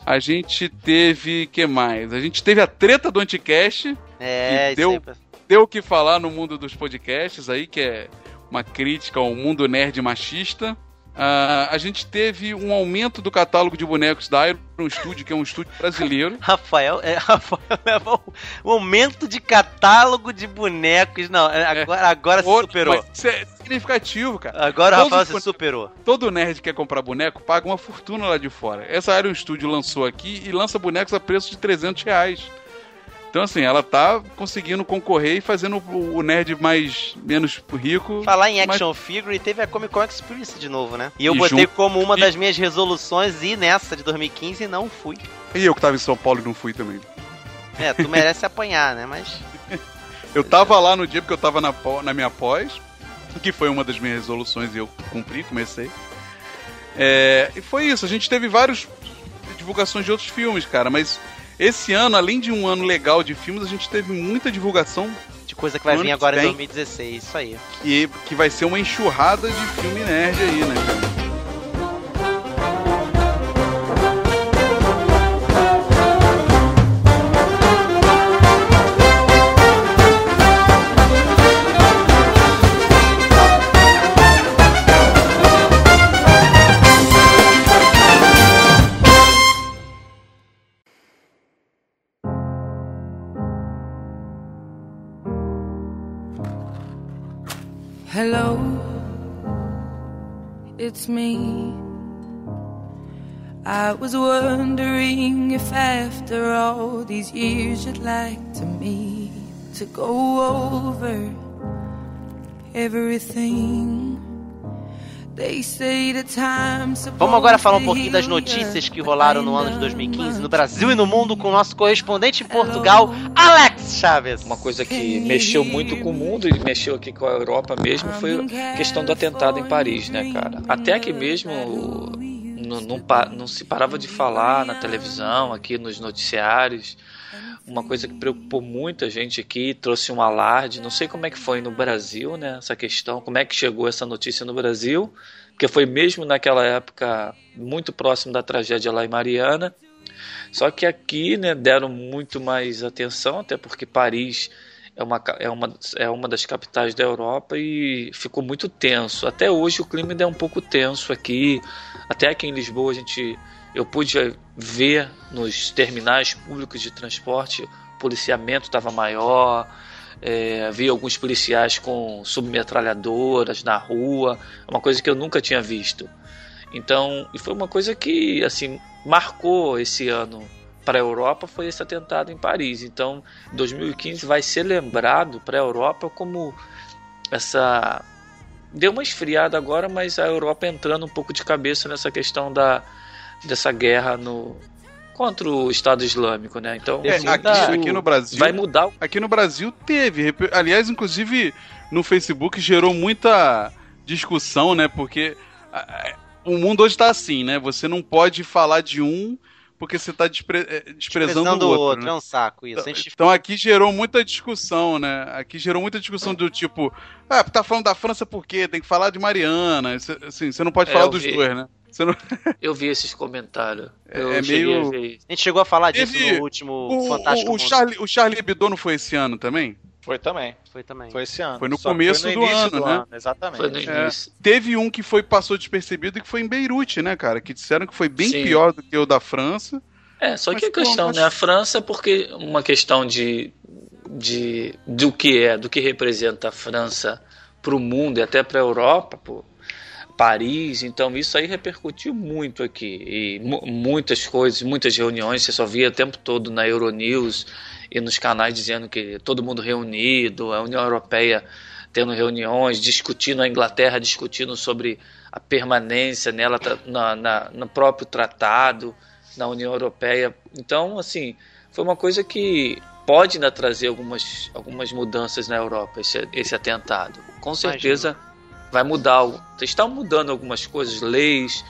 Speaker 4: A gente teve. que mais? A gente teve a treta do Anticast,
Speaker 3: É,
Speaker 4: que deu, deu o que falar no mundo dos podcasts aí, que é uma crítica ao mundo nerd machista. Ah, a gente teve um aumento do catálogo de bonecos da Iron Studio, que é um estúdio brasileiro.
Speaker 3: Rafael, é, Rafael levou o aumento de catálogo de bonecos. Não, é, agora, agora se
Speaker 4: Outro,
Speaker 3: superou.
Speaker 4: mas Isso é significativo, cara.
Speaker 3: Agora o
Speaker 4: Todos
Speaker 3: Rafael
Speaker 4: os
Speaker 3: se
Speaker 4: bonecos-
Speaker 3: superou.
Speaker 4: Todo nerd que quer comprar boneco paga uma fortuna lá de fora. Essa Iron Studio lançou aqui e lança bonecos a preço de 300 reais. Então, assim, ela tá conseguindo concorrer e fazendo o nerd mais menos rico.
Speaker 3: Falar em
Speaker 4: mas-
Speaker 3: action figure, teve a Comic Con Experience de novo, né? E eu
Speaker 4: E
Speaker 3: botei
Speaker 4: junto-
Speaker 3: como uma das minhas resoluções ir nessa de 2015 e não fui.
Speaker 4: E eu que tava em São Paulo e não fui também.
Speaker 3: É, tu merece apanhar, né? Mas.
Speaker 4: Eu tava lá no dia porque eu tava na, na minha pós, que foi uma das minhas resoluções e eu cumpri, comecei. É, e foi isso, a gente teve várias divulgações de outros filmes, cara, mas esse ano, além de um ano legal de filmes, a gente teve muita divulgação
Speaker 3: De coisa que vai vir agora em
Speaker 4: vem.
Speaker 3: 2016, isso aí.
Speaker 4: que, que vai ser uma enxurrada de filme nerd aí, né, cara?
Speaker 9: Hello, it's me. I was wondering if after all these years you'd like to meet to go over everything.
Speaker 3: Vamos agora falar um pouquinho das notícias que rolaram no ano de
Speaker 9: I
Speaker 3: 2015 no Brasil e no mundo com o nosso correspondente em Portugal, Alex Chaves.
Speaker 5: Uma coisa que mexeu muito com o mundo e mexeu aqui com a Europa mesmo foi a questão do atentado em Paris, né, cara? Até aqui mesmo não, não, não se parava de falar na televisão, aqui nos noticiários. Uma coisa que preocupou muita gente aqui, trouxe um alarde. Não sei como é que foi no Brasil, né? Essa questão, como é que chegou essa notícia no Brasil, porque foi mesmo naquela época muito próximo da tragédia lá em Mariana. Só que aqui, né, deram muito mais atenção, até porque Paris é uma, é uma, é uma das capitais da Europa e ficou muito tenso. Até hoje o clima ainda é um pouco tenso aqui. Até aqui em Lisboa a gente eu pude ver nos terminais públicos de transporte o policiamento estava maior. É, vi alguns policiais com submetralhadoras na rua, uma coisa que eu nunca tinha visto. Então, e foi uma coisa que assim marcou esse ano para a Europa foi esse atentado em Paris. Então, 2015 vai ser lembrado para a Europa como essa deu uma esfriada agora, mas a Europa entrando um pouco de cabeça nessa questão da dessa guerra no contra o Estado Islâmico, né? Então,
Speaker 4: É, aqui, aqui no Brasil.
Speaker 5: vai mudar o
Speaker 4: Aqui no Brasil teve. Aliás, inclusive no Facebook gerou muita discussão, né? Porque o mundo hoje tá assim, né? Você não pode falar de um porque você tá despre- eh, desprezando
Speaker 3: Prezando
Speaker 4: o outro. né?
Speaker 3: é um saco isso. A gente
Speaker 4: Então aqui gerou muita discussão, né? Aqui gerou muita discussão do tipo, ah, tá falando da França por quê? Tem que falar de Mariana. Assim, você não pode
Speaker 5: É,
Speaker 4: falar
Speaker 5: eu
Speaker 4: dos
Speaker 5: vi.
Speaker 4: dois, né? Você não...
Speaker 5: Eu vi esses comentários. Eu
Speaker 4: É meio-
Speaker 5: a.
Speaker 3: A gente chegou a falar disso no último
Speaker 4: O,
Speaker 3: Fantástico
Speaker 4: o, o. Charlie, o Charlie Hebdo não foi esse ano também?
Speaker 7: Foi também.
Speaker 3: Foi também.
Speaker 7: Foi esse ano.
Speaker 4: Foi no
Speaker 7: Só
Speaker 4: começo
Speaker 7: foi
Speaker 4: do
Speaker 7: início
Speaker 4: ano, né?
Speaker 7: Exatamente.
Speaker 5: Foi no
Speaker 4: É. Teve um que foi passou despercebido e que foi em Beirute, né, cara? Que disseram que foi bem
Speaker 5: Sim.
Speaker 4: pior do que o da França.
Speaker 5: É, só
Speaker 4: Mas
Speaker 5: que a questão,
Speaker 4: mas-
Speaker 5: né? A França é porque uma questão de, de do que é, do que representa a França para o mundo e até para a Europa, pô. Paris, então isso aí repercutiu muito aqui. E mu- muitas coisas, muitas reuniões, você só via o tempo todo na Euronews e nos canais dizendo que todo mundo reunido, a União Europeia tendo reuniões, discutindo a Inglaterra, discutindo sobre a permanência nela tá- na, na- no próprio tratado na União Europeia. Então, assim, foi uma coisa que pode ainda trazer algumas, algumas mudanças na Europa, esse, esse atentado. Com certeza vai mudar. Estão mudando algumas coisas, leis,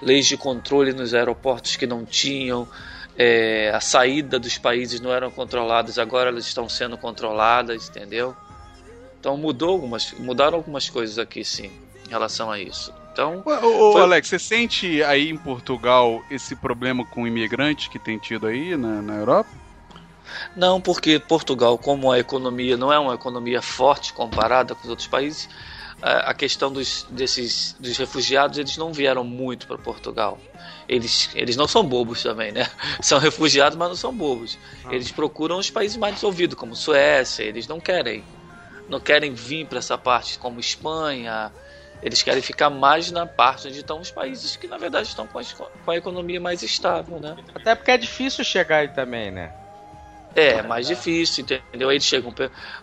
Speaker 5: leis de controle nos aeroportos que não tinham, é, a saída dos países não eram controladas, agora elas estão sendo controladas, entendeu? Então mudou algumas, mudaram algumas coisas aqui, sim, em relação a isso. Então,
Speaker 4: ô, ô,
Speaker 5: Foi-
Speaker 4: Alex, você sente aí em Portugal esse problema com imigrante que tem tido aí na, na Europa?
Speaker 5: Não, porque Portugal, como a economia não é uma economia forte comparada com os outros países, a questão dos, desses, dos refugiados, eles não vieram muito para Portugal. Eles, eles não são bobos também, né? São refugiados, mas não são bobos. Eles procuram os países mais desenvolvidos, como Suécia, eles não querem. Não querem vir para essa parte como Espanha. Eles querem ficar mais na parte onde estão os países que, na verdade, estão com a, com a economia mais estável, né?
Speaker 8: Até porque é difícil chegar aí também, né?
Speaker 5: É, mais difícil, entendeu? Aí eles chegam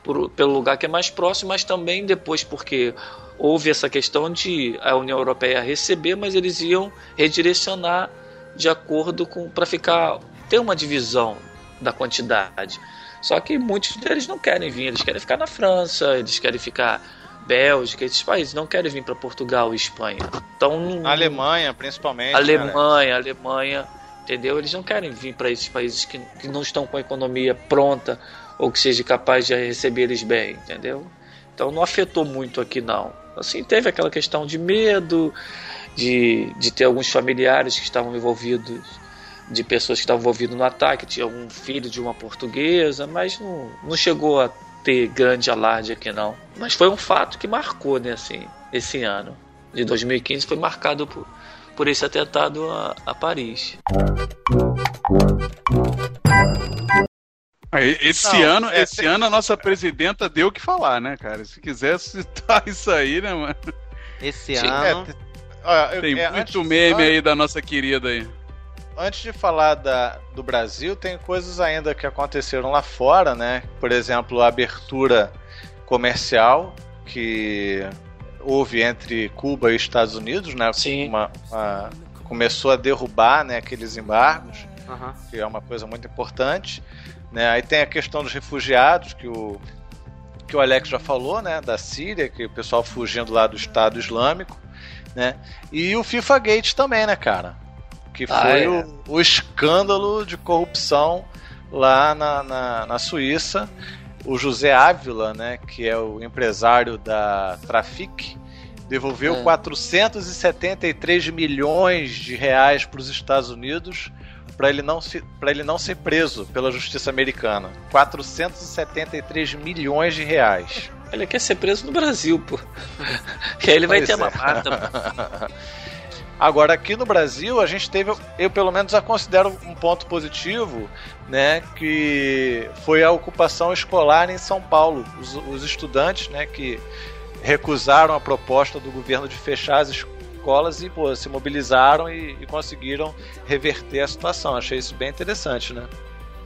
Speaker 5: por- pelo lugar que é mais próximo, mas também depois porque houve essa questão de a União Europeia receber, mas eles iam redirecionar de acordo com para ficar ter uma divisão da quantidade. Só que muitos deles não querem vir, eles querem ficar na França, eles querem ficar Bélgica, esses países não querem vir para Portugal e Espanha. Então
Speaker 7: Alemanha, principalmente. né?
Speaker 5: Alemanha, Alemanha, entendeu? Eles não querem vir para esses países que, que não estão com a economia pronta ou que seja capaz de receber eles bem, entendeu? Então não afetou muito aqui não. Assim, teve aquela questão de medo, de, de ter alguns familiares que estavam envolvidos, de pessoas que estavam envolvidas no ataque, tinha algum filho de uma portuguesa, mas não, não chegou a ter grande alarde aqui não. Mas foi um fato que marcou, né, assim, esse ano de 2015 foi marcado por, por esse atentado a, a Paris.
Speaker 4: Esse
Speaker 7: Não,
Speaker 4: ano,
Speaker 7: é,
Speaker 4: esse ano a nossa presidenta deu o que falar, né, cara? Se quiser citar isso aí, né, mano?
Speaker 3: Esse
Speaker 7: Sim,
Speaker 3: ano.
Speaker 7: é, Olha, eu-
Speaker 4: Tem
Speaker 7: é, antes-
Speaker 4: muito meme aí da nossa querida aí.
Speaker 7: Antes de falar da, do Brasil, tem coisas ainda que aconteceram lá fora, né? Por exemplo, a abertura comercial que houve entre Cuba e Estados Unidos, né?
Speaker 5: Sim.
Speaker 7: Uma- uma- começou a derrubar né, aqueles embargos,
Speaker 3: Aham.
Speaker 7: que é uma coisa muito importante. Né? Aí tem a questão dos refugiados, que o, que o Alex já falou, né? Da Síria, que o pessoal fugindo lá do Estado Islâmico, né? E o FIFA Gate também, né, cara? Que
Speaker 5: Ah,
Speaker 7: foi
Speaker 5: é.
Speaker 7: o, o escândalo de corrupção lá na, na, na Suíça. O José Ávila, né, que é o empresário da Trafic, devolveu
Speaker 5: É.
Speaker 7: 473 milhões de reais para os Estados Unidos para ele não se, ele não ser preso pela justiça americana. 473 milhões de reais.
Speaker 5: Ele quer ser preso no Brasil, pô. E aí ele vai
Speaker 7: Pois
Speaker 5: ter
Speaker 7: é.
Speaker 5: uma mata.
Speaker 7: Agora aqui no Brasil a gente teve, eu pelo menos a considero um ponto positivo, né, que foi a ocupação escolar em São Paulo, os, os estudantes, né, que recusaram a proposta do governo de fechar as escolas e pô, se mobilizaram e, e conseguiram reverter a situação. Achei isso bem interessante, né?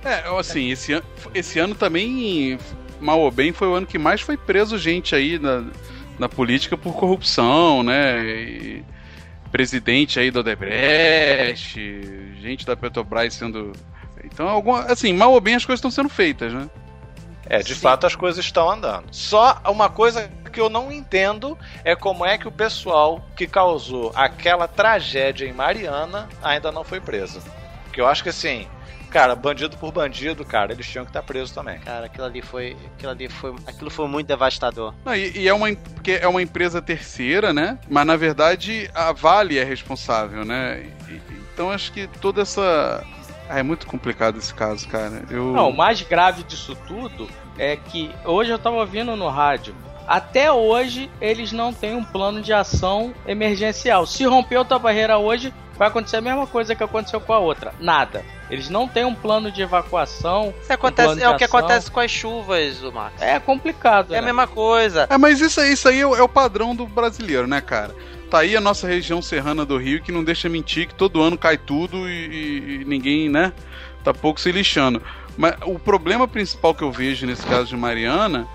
Speaker 4: É, assim, esse, esse ano também, mal ou bem, foi o ano que mais foi preso gente aí na, na política por corrupção, né? E presidente aí do Odebrecht, gente da Petrobras sendo. Então, alguma, assim, mal ou bem as coisas estão sendo feitas, né?
Speaker 7: É, de fato as coisas estão andando. Só uma coisa que eu não entendo é como é que o pessoal que causou aquela tragédia em Mariana ainda não foi preso. Porque eu acho que assim, cara, bandido por bandido, cara, eles tinham que estar presos também.
Speaker 3: Cara, aquilo ali foi. Aquilo ali foi. Aquilo foi muito devastador.
Speaker 4: Não, e, e é uma porque é uma empresa terceira, né? Mas na verdade a Vale é responsável, né? E- então acho que toda essa ah, é muito complicado esse caso, cara. Eu
Speaker 8: Não, o mais grave disso tudo é que hoje eu tava ouvindo no rádio. Até hoje eles não têm um plano de ação emergencial. Se romper outra barreira hoje, vai acontecer a mesma coisa que aconteceu com a outra. Nada. Eles não têm um plano de evacuação.
Speaker 3: Isso acontece,
Speaker 8: plano de
Speaker 3: é o que
Speaker 8: ação.
Speaker 3: acontece com as chuvas, o Max.
Speaker 8: É complicado.
Speaker 3: É a
Speaker 8: né?
Speaker 3: mesma coisa.
Speaker 4: É, mas isso, aí- isso aí é o, é o padrão do brasileiro, né, cara? Tá aí a nossa região serrana do Rio que não deixa mentir que todo ano cai tudo e, e ninguém, né, tá pouco se lixando. Mas o problema principal que eu vejo nesse caso de Mariana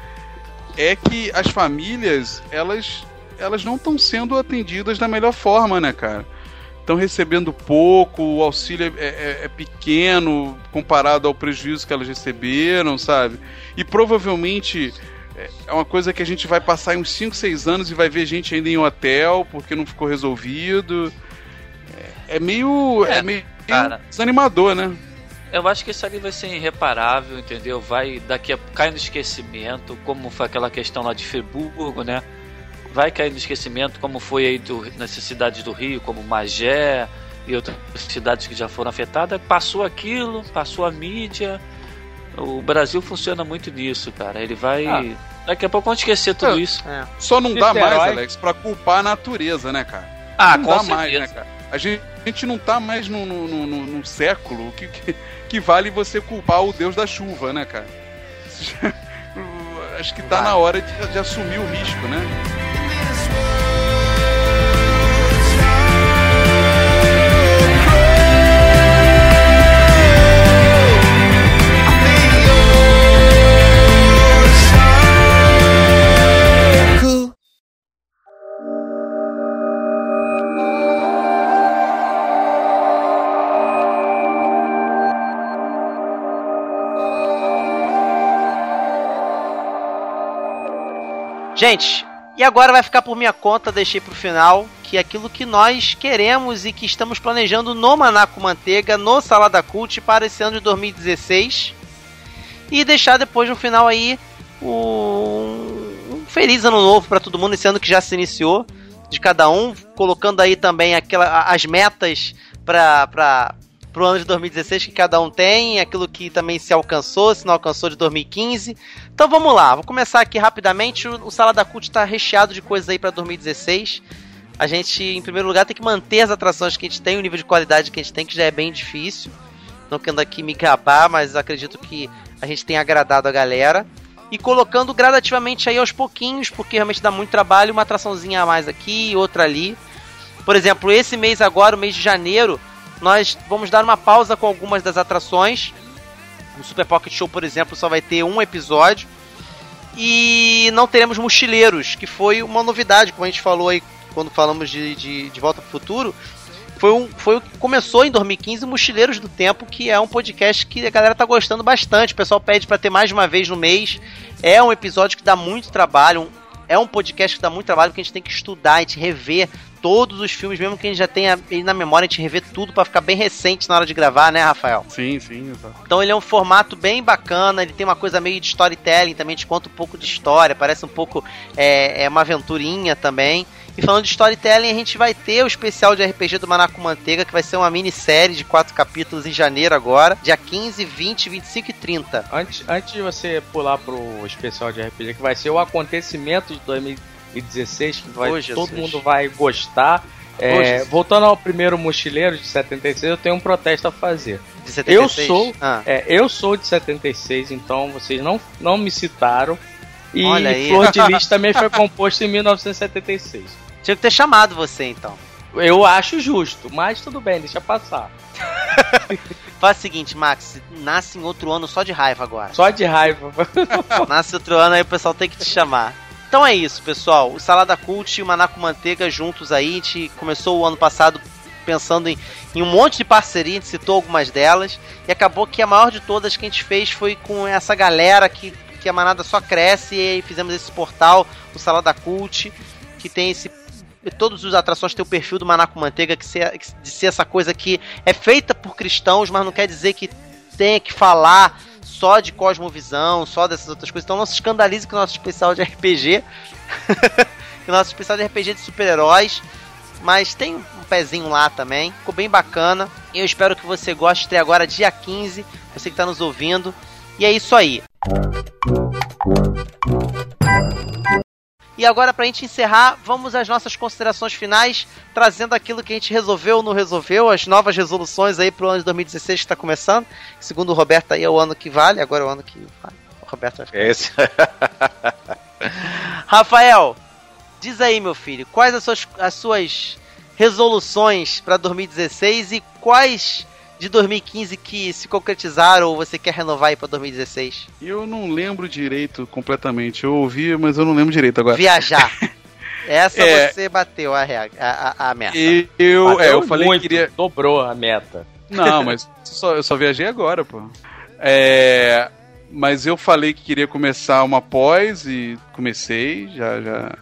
Speaker 4: é que as famílias, elas, elas não estão sendo atendidas da melhor forma, né, cara? Estão recebendo pouco, o auxílio é, é- é pequeno comparado ao prejuízo que elas receberam, sabe? E provavelmente é- uma coisa que a gente vai passar em uns 5, 6 anos e vai ver gente ainda em hotel porque não ficou resolvido. É, é meio. É,
Speaker 5: É,
Speaker 4: meio
Speaker 5: cara.
Speaker 4: desanimador, né?
Speaker 5: Eu acho que isso ali vai ser irreparável, entendeu? Vai daqui a cair no esquecimento, como foi aquela questão lá de Friburgo, né? Vai cair no esquecimento, como foi aí do, nessas cidades do Rio, como Magé e outras cidades que já foram afetadas. Passou aquilo, passou a mídia. O Brasil funciona muito nisso, cara. Ele vai.
Speaker 8: Ah.
Speaker 5: Daqui a pouco vão esquecer tudo
Speaker 4: É.
Speaker 5: isso.
Speaker 4: Só não dá mais, Alex, pra culpar a natureza, né, cara?
Speaker 5: Ah,
Speaker 4: não
Speaker 5: com
Speaker 4: dá mais,
Speaker 5: certeza.
Speaker 4: né, cara? A gente, a gente não tá mais no, no, no, no- no século que, que, que vale você culpar o deus da chuva, né, cara? Acho que tá na hora de, de assumir o risco, né?
Speaker 3: Gente, e agora vai ficar por minha conta, deixei pro final, que é aquilo que nós queremos e que estamos planejando no Manaco Manteiga, no Salada Cult para esse ano de 2016. E deixar depois no final aí um, um feliz ano novo para todo mundo, esse ano que já se iniciou, de cada um, colocando aí também aquela, as metas para pro ano de 2016 que cada um tem, aquilo que também se alcançou, se não alcançou de 2015. Então vamos lá, vou começar aqui rapidamente. O, Salada Cult está recheado de coisas aí para 2016. A gente, em primeiro lugar, tem que manter as atrações que a gente tem, o nível de qualidade que a gente tem, que já é bem difícil. Não querendo aqui me gabar, mas acredito que a gente tem agradado a galera. E colocando gradativamente aí aos pouquinhos, porque realmente dá muito trabalho, uma atraçãozinha a mais aqui, outra ali. Por exemplo, esse mês agora, o mês de janeiro, nós vamos dar uma pausa com algumas das atrações. O Super Pocket Show, por exemplo, só vai ter um episódio. E não teremos mochileiros, que foi uma novidade, como a gente falou aí quando falamos de, de, de Volta para o Futuro. Foi, um, foi o que começou em 2015 o Mochileiros do Tempo, que é um podcast que a galera tá gostando bastante. O pessoal pede para ter mais uma vez no mês. É um episódio que dá muito trabalho. um- é um podcast que dá muito trabalho, porque a gente tem que estudar, a gente rever todos os filmes, mesmo que a gente já tenha ele na memória, a gente rever tudo para ficar bem recente na hora de gravar, né, Rafael?
Speaker 4: Sim, sim, exato.
Speaker 3: Então ele é um formato bem bacana, ele tem uma coisa meio de storytelling também, te conta um pouco de história, parece um pouco é, é uma aventurinha também. E falando de storytelling, a gente vai ter o especial de RPG do Manaco Manteiga, que vai ser uma minissérie de quatro capítulos em janeiro agora, dia 15, 20, 25 e 30.
Speaker 8: Antes, antes de você pular pro especial de RPG, que vai ser o acontecimento de 2016, que vai,
Speaker 3: Ô,
Speaker 8: todo mundo vai gostar. É, voltando ao primeiro mochileiro de 76, eu tenho um protesto a fazer.
Speaker 3: De 76.
Speaker 8: Eu sou,
Speaker 3: Ah.
Speaker 8: é, eu sou de 76, então vocês não, não me citaram. E
Speaker 3: Olha aí.
Speaker 8: Flor de Lis também foi composto em 1976.
Speaker 3: Tinha que ter chamado você então.
Speaker 8: Eu acho justo, mas tudo bem, deixa passar.
Speaker 3: Faz o seguinte, Max, nasce em outro ano só de raiva agora.
Speaker 8: Só de raiva.
Speaker 3: Nasce outro ano aí o pessoal tem que te chamar. Então é isso, pessoal. O Salada Cult e o Manaco Manteiga juntos aí. A gente começou o ano passado pensando em, em um monte de parceria, a gente citou algumas delas. E acabou que a maior de todas que a gente fez foi com essa galera que, que a manada só cresce. E fizemos esse portal, o Salada Cult, que tem esse. Todos os atrações têm o perfil do Manaco Manteiga, que ser, de ser essa coisa que é feita por cristãos, mas não quer dizer que tenha que falar só de cosmovisão, só dessas outras coisas. Então não se escandalize com o nosso especial de RPG. o nosso especial de RPG de super-heróis. Mas tem um pezinho lá também. Ficou bem bacana. Eu espero que você goste. Estreia agora dia 15. Você que está nos ouvindo. E é isso aí. E agora, pra gente encerrar, vamos às nossas considerações finais, trazendo aquilo que a gente resolveu ou não resolveu, as novas resoluções aí pro ano de 2016 que tá começando. Segundo o Roberto aí é o ano que vale, agora é o ano que vale. O Roberto vai ficar.
Speaker 7: Esse.
Speaker 3: Rafael,
Speaker 10: diz aí, meu filho, quais as suas, as suas resoluções pra 2016 e quais de 2015 que se concretizaram ou você quer renovar aí pra 2016?
Speaker 4: Eu não lembro direito completamente. Eu ouvi, mas eu não lembro direito agora.
Speaker 10: Viajar. Essa
Speaker 4: É.
Speaker 10: você bateu a, a, a, a meta.
Speaker 4: E eu, é, eu falei
Speaker 8: muito,
Speaker 4: que queria.
Speaker 8: Dobrou a meta.
Speaker 4: Não, mas só- eu só viajei agora, pô. É, mas eu falei que queria começar uma pós e comecei, já, já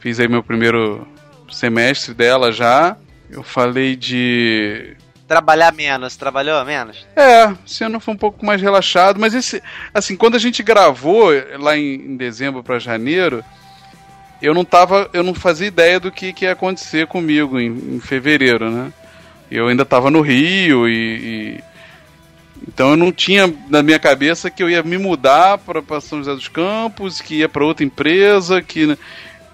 Speaker 4: fiz aí meu primeiro semestre dela já. Eu falei de.
Speaker 10: Trabalhar menos, trabalhou menos?
Speaker 4: É, esse ano foi um pouco mais relaxado, mas esse. Assim, quando a gente gravou lá em, em dezembro para janeiro, eu não tava. Eu não fazia ideia do que, que ia acontecer comigo em, em fevereiro, né? Eu ainda tava no Rio e, e- Então eu não tinha na minha cabeça que eu ia me mudar para São José dos Campos, que ia para outra empresa, que. né?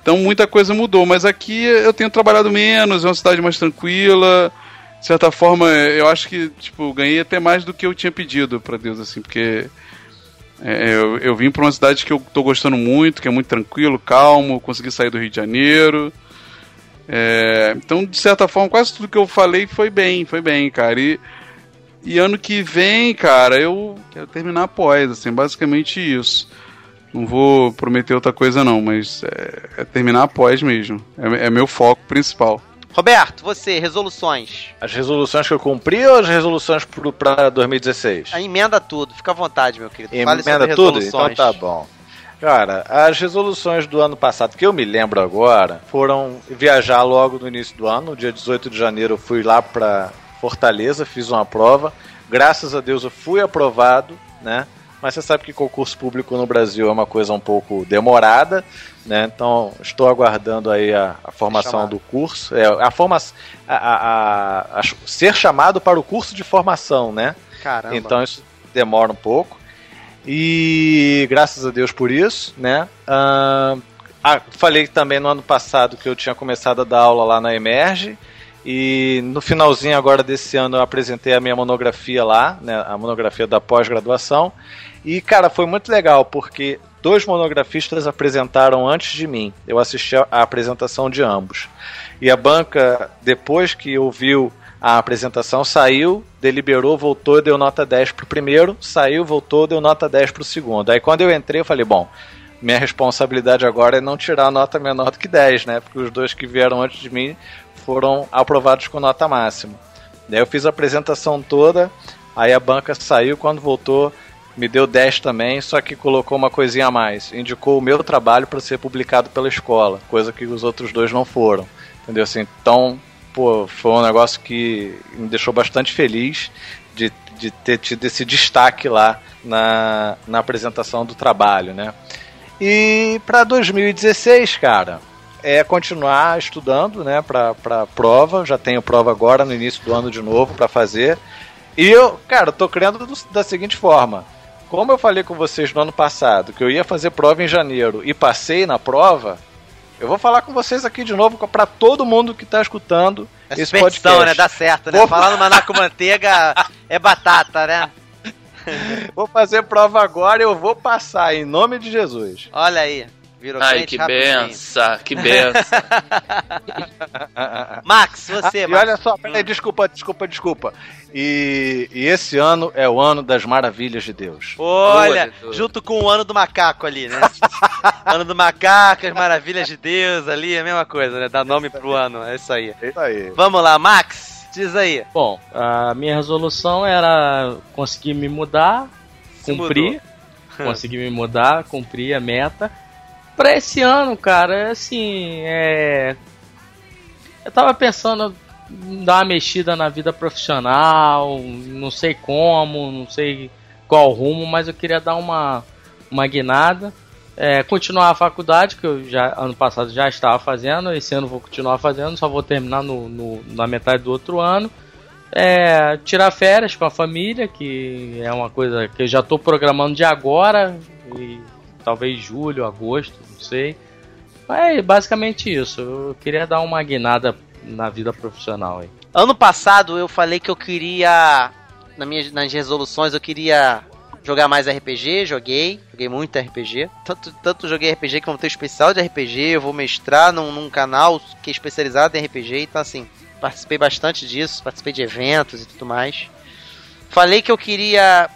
Speaker 4: Então muita coisa mudou, mas aqui eu tenho trabalhado menos, é uma cidade mais tranquila. De certa forma, eu acho que tipo, ganhei até mais do que eu tinha pedido para Deus, assim, porque é, eu, eu vim para uma cidade que eu tô gostando muito, que é muito tranquilo, calmo, consegui sair do Rio de Janeiro. É, então, de certa forma, quase tudo que eu falei foi bem, foi bem, cara. E, e ano que vem, cara, eu quero terminar após, assim, basicamente isso. Não vou prometer outra coisa, não, mas é, é terminar após mesmo. É, é meu foco principal.
Speaker 10: Roberto, você, resoluções.
Speaker 7: As resoluções que eu cumpri ou as resoluções pra 2016?
Speaker 10: A emenda tudo, fica à vontade, meu querido.
Speaker 7: Emenda tudo? Então tá bom. Cara, as resoluções do ano passado, que eu me lembro agora, foram viajar logo no início do ano. No dia 18 de janeiro eu fui lá pra Fortaleza, fiz uma prova. Graças a Deus eu fui aprovado, né? Mas você sabe que concurso público no Brasil é uma coisa um pouco demorada, né? Então estou aguardando aí a, a formação
Speaker 10: Chamado.
Speaker 7: do curso. É, a forma, a, a- ser chamado para o curso de formação, né?
Speaker 10: Caramba.
Speaker 7: Então isso demora um pouco. E graças a Deus por isso, né? Ah, falei também no ano passado que eu tinha começado a dar aula lá na Emerge. E no finalzinho agora desse ano eu apresentei a minha monografia lá, né, a monografia da pós-graduação. E cara, foi muito legal porque dois monografistas apresentaram antes de mim. Eu assisti a apresentação de ambos. E a banca, depois que ouviu a apresentação, saiu, deliberou, voltou, deu nota 10 pro primeiro, saiu, voltou, deu nota 10 pro segundo. Aí quando eu entrei, eu falei, bom, minha responsabilidade agora é não tirar nota menor do que 10, né? Porque os dois que vieram antes de mim foram aprovados com nota máxima. Daí eu fiz a apresentação toda, aí a banca saiu, quando voltou, me deu 10 também, só que colocou uma coisinha a mais. Indicou o meu trabalho para ser publicado pela escola, coisa que os outros dois não foram. Entendeu? Assim, então, pô, foi um negócio que me deixou bastante feliz de, de ter tido esse destaque lá na, na apresentação do trabalho, né? E para 2016, cara, é continuar estudando, né, para prova. Já tenho prova agora no início do ano de novo para fazer. E eu, cara, tô crendo do- da seguinte forma: como eu falei com vocês no ano passado que eu ia fazer prova em janeiro e passei na prova, eu vou falar com vocês aqui de novo para todo mundo que tá escutando
Speaker 10: É
Speaker 7: esse podcast.
Speaker 10: né? Dá certo, né?
Speaker 7: Vou-
Speaker 10: Falar no maná com manteiga é batata, né?
Speaker 7: Vou fazer prova agora e eu vou passar em nome de Jesus.
Speaker 10: Olha aí. Virou
Speaker 5: Ai, que benção, que benção.
Speaker 10: Max, você,
Speaker 7: Ah, e
Speaker 10: Max.
Speaker 7: olha só, peraí, desculpa, desculpa, desculpa. E, e esse ano é o ano das maravilhas de Deus.
Speaker 10: Olha,
Speaker 5: Boa,
Speaker 10: junto com o ano do macaco ali, né? ano do macaco, as maravilhas de Deus ali, é a mesma coisa, né? Dá nome pro ano, é isso aí.
Speaker 7: É isso aí.
Speaker 10: Vamos lá, Max, diz aí.
Speaker 8: Bom, a minha resolução era conseguir me mudar,
Speaker 10: Se
Speaker 8: cumprir, conseguir me mudar, cumprir a meta. Pra esse ano, cara, assim, é. Eu tava pensando em dar uma mexida na vida profissional, não sei como, não sei qual rumo, mas eu queria dar uma, uma guinada. É, continuar a faculdade, que eu já ano passado já estava fazendo, esse ano vou continuar fazendo, só vou terminar no, no- na metade do outro ano. É, tirar férias com a família, que é uma coisa que eu já estou programando de agora, e talvez julho, agosto, não sei. Mas é basicamente isso. Eu queria dar uma guinada na vida profissional aí.
Speaker 10: Ano passado eu falei que eu queria, na minha, nas resoluções, eu queria
Speaker 3: jogar mais RPG, joguei, joguei muito RPG. Tanto, tanto joguei RPG que vou ter especial de RPG, eu vou mestrar num, num canal que é especializado em RPG, então assim, participei bastante disso, participei de eventos e tudo mais. Falei que eu queria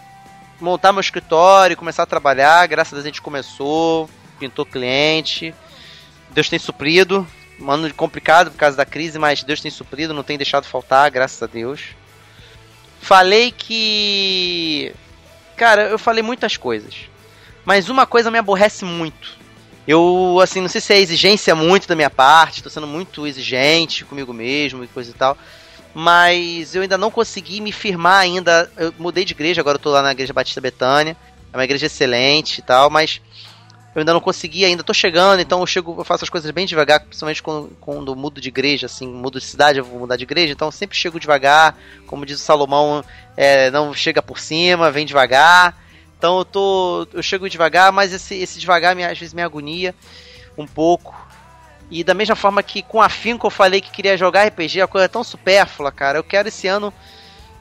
Speaker 3: montar meu escritório, começar a trabalhar, graças a Deus a gente começou, pintou cliente. Deus tem suprido, um ano complicado por causa da crise, mas Deus tem suprido, não tem deixado faltar, graças a Deus. Falei que. Cara, eu falei muitas coisas. Mas uma coisa me aborrece muito. Eu, assim, não sei se é exigência muito da minha parte, tô sendo muito exigente comigo mesmo e coisa e tal. Mas eu ainda não consegui me firmar ainda. Eu mudei de igreja, agora eu tô lá na Igreja Batista Betânia. É uma igreja excelente e tal, mas eu ainda não consegui ainda, tô chegando, então eu chego, eu faço as coisas bem devagar, principalmente quando, quando mudo de igreja, assim, mudo de cidade, eu vou mudar de igreja, então sempre chego devagar, como diz o Salomão, é, não chega por cima, vem devagar. Então eu tô. Eu chego devagar, mas esse, esse devagar me, às vezes me agonia um pouco. E da mesma forma que com afinco eu falei que queria jogar RPG, a coisa é tão supérflua, cara. Eu quero esse ano.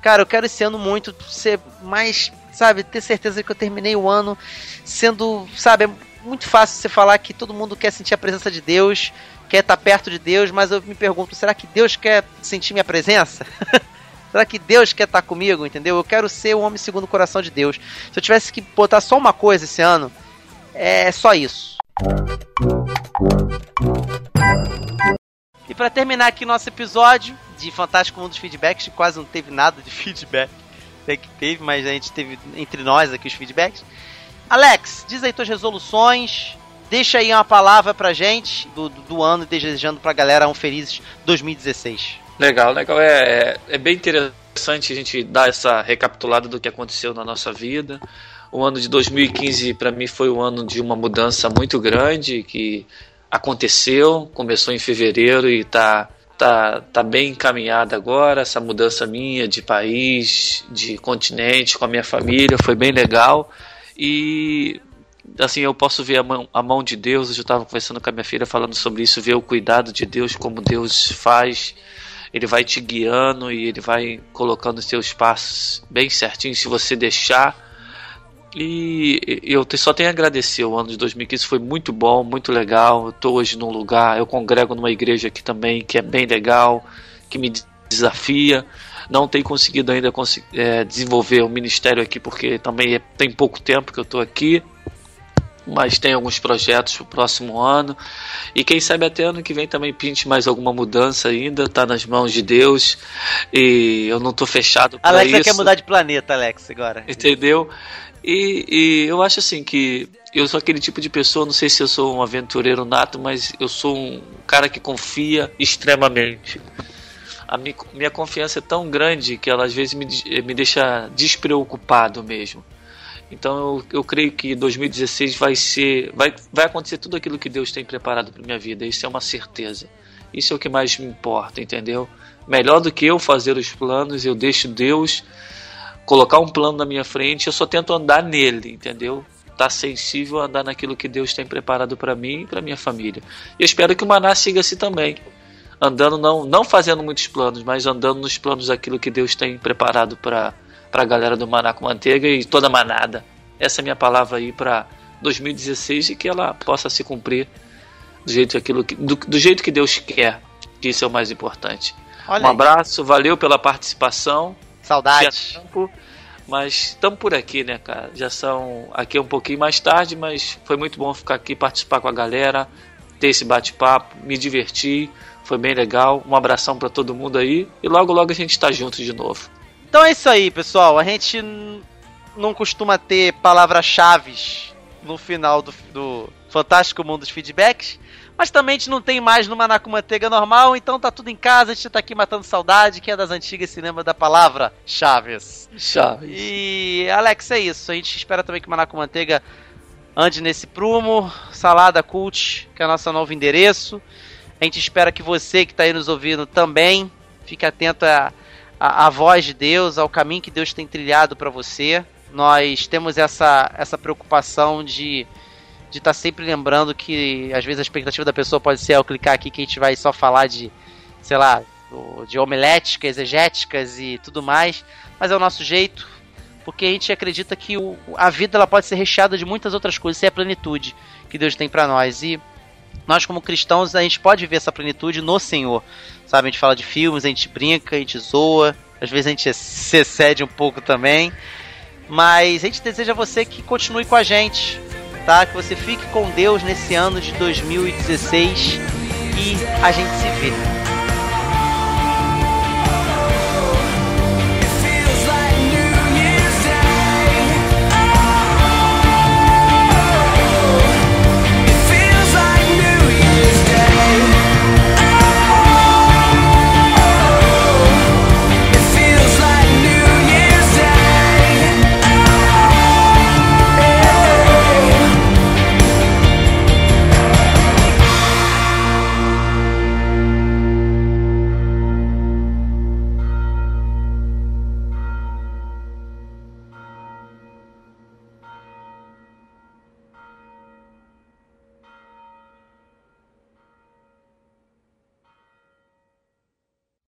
Speaker 3: Cara, eu quero esse ano muito ser mais, sabe, ter certeza que eu terminei o ano sendo, sabe, é muito fácil você falar que todo mundo quer sentir a presença de Deus, quer estar perto de Deus, mas eu me pergunto, será que Deus quer sentir minha presença? será que Deus quer estar comigo, entendeu? Eu quero ser o homem segundo o coração de Deus. Se eu tivesse que botar só uma coisa esse ano, é só isso. E para terminar aqui nosso episódio de Fantástico Mundo dos Feedbacks, quase não teve nada de feedback, até que teve, mas a gente teve entre nós aqui os feedbacks. Alex, diz aí tuas resoluções, deixa aí uma palavra pra gente do, do, ano, desejando pra galera um feliz 2016.
Speaker 5: Legal, legal. É, é, é bem interessante a gente dar essa recapitulada do que aconteceu na nossa vida. O ano de 2015 para mim foi um ano de uma mudança muito grande que aconteceu, começou em fevereiro e tá tá, tá bem encaminhada agora, essa mudança minha de país, de continente, com a minha família, foi bem legal. E assim, eu posso ver a mão, a mão de Deus, eu já estava conversando com a minha filha falando sobre isso, ver o cuidado de Deus, como Deus faz, ele vai te guiando e ele vai colocando os seus passos bem certinho, se você deixar. E eu só tenho a agradecer. O ano de 2015 foi muito bom, muito legal. Eu estou hoje num lugar, eu congrego numa igreja aqui também que é bem legal, que me desafia. Não tenho conseguido ainda é, desenvolver o ministério aqui porque também é, tem pouco tempo que eu estou aqui. Mas tem alguns projetos para o próximo ano. E quem sabe até ano que vem também pinte mais alguma mudança ainda. Está nas mãos de Deus. E eu não estou fechado para
Speaker 3: Alex
Speaker 5: isso.
Speaker 3: quer mudar de planeta, Alex, agora.
Speaker 5: Entendeu? E, e, eu acho assim que eu sou aquele tipo de pessoa, não sei se eu sou um aventureiro nato, mas eu sou um cara que confia extremamente. A minha, confiança é tão grande que ela às vezes me, me deixa despreocupado mesmo. Então eu, eu creio que 2016 vai ser, vai, vai acontecer tudo aquilo que Deus tem preparado para minha vida. Isso é uma certeza. Isso é o que mais me importa, entendeu? Melhor do que eu fazer os planos, eu deixo Deus colocar um plano na minha frente, eu só tento andar nele, entendeu? Tá sensível a andar naquilo que Deus tem preparado para mim e para minha família. Eu espero que o Maná siga assim também, andando não não fazendo muitos planos, mas andando nos planos daquilo que Deus tem preparado para a galera do Maná com Manteiga e toda a manada. Essa é a minha palavra aí para 2016 e que ela possa se cumprir do jeito, aquilo que, do, do jeito que Deus quer, que isso é o mais importante.
Speaker 3: Olha
Speaker 5: um
Speaker 3: aí.
Speaker 5: abraço, valeu pela participação. Tempo, mas estamos por aqui, né, cara? Já são aqui um pouquinho mais tarde, mas foi muito bom ficar aqui, participar com a galera, ter esse bate-papo, me divertir, foi bem legal. Um abração para todo mundo aí e logo logo a gente tá junto de novo.
Speaker 3: Então é isso aí, pessoal. A gente não costuma ter palavras-chave no final do, do Fantástico Mundo dos Feedbacks. Mas também a gente não tem mais no Maná com Manteiga normal, então tá tudo em casa, a gente tá aqui matando saudade. Quem é das antigas lembra da palavra Chaves.
Speaker 5: Chaves.
Speaker 3: E, Alex, é isso. A gente espera também que o Maná com Manteiga ande nesse prumo. Salada Cult, que é o nosso novo endereço. A gente espera que você que está aí nos ouvindo também fique atento à, à, à voz de Deus, ao caminho que Deus tem trilhado para você. Nós temos essa, essa preocupação de de estar sempre lembrando que às vezes a expectativa da pessoa pode ser ao clicar aqui que a gente vai só falar de, sei lá, de homiléticas, exegéticas e tudo mais, mas é o nosso jeito. porque a gente acredita que o, a vida ela pode ser recheada de muitas outras coisas, isso é a plenitude que Deus tem para nós. E nós, como cristãos, a gente pode viver essa plenitude no Senhor. Sabe, a gente fala de filmes, a gente brinca, a gente zoa, às vezes a gente se excede um pouco também. Mas a gente deseja a você que continue com a gente, tá? Que você fique com Deus nesse ano de 2016 e a gente se vê.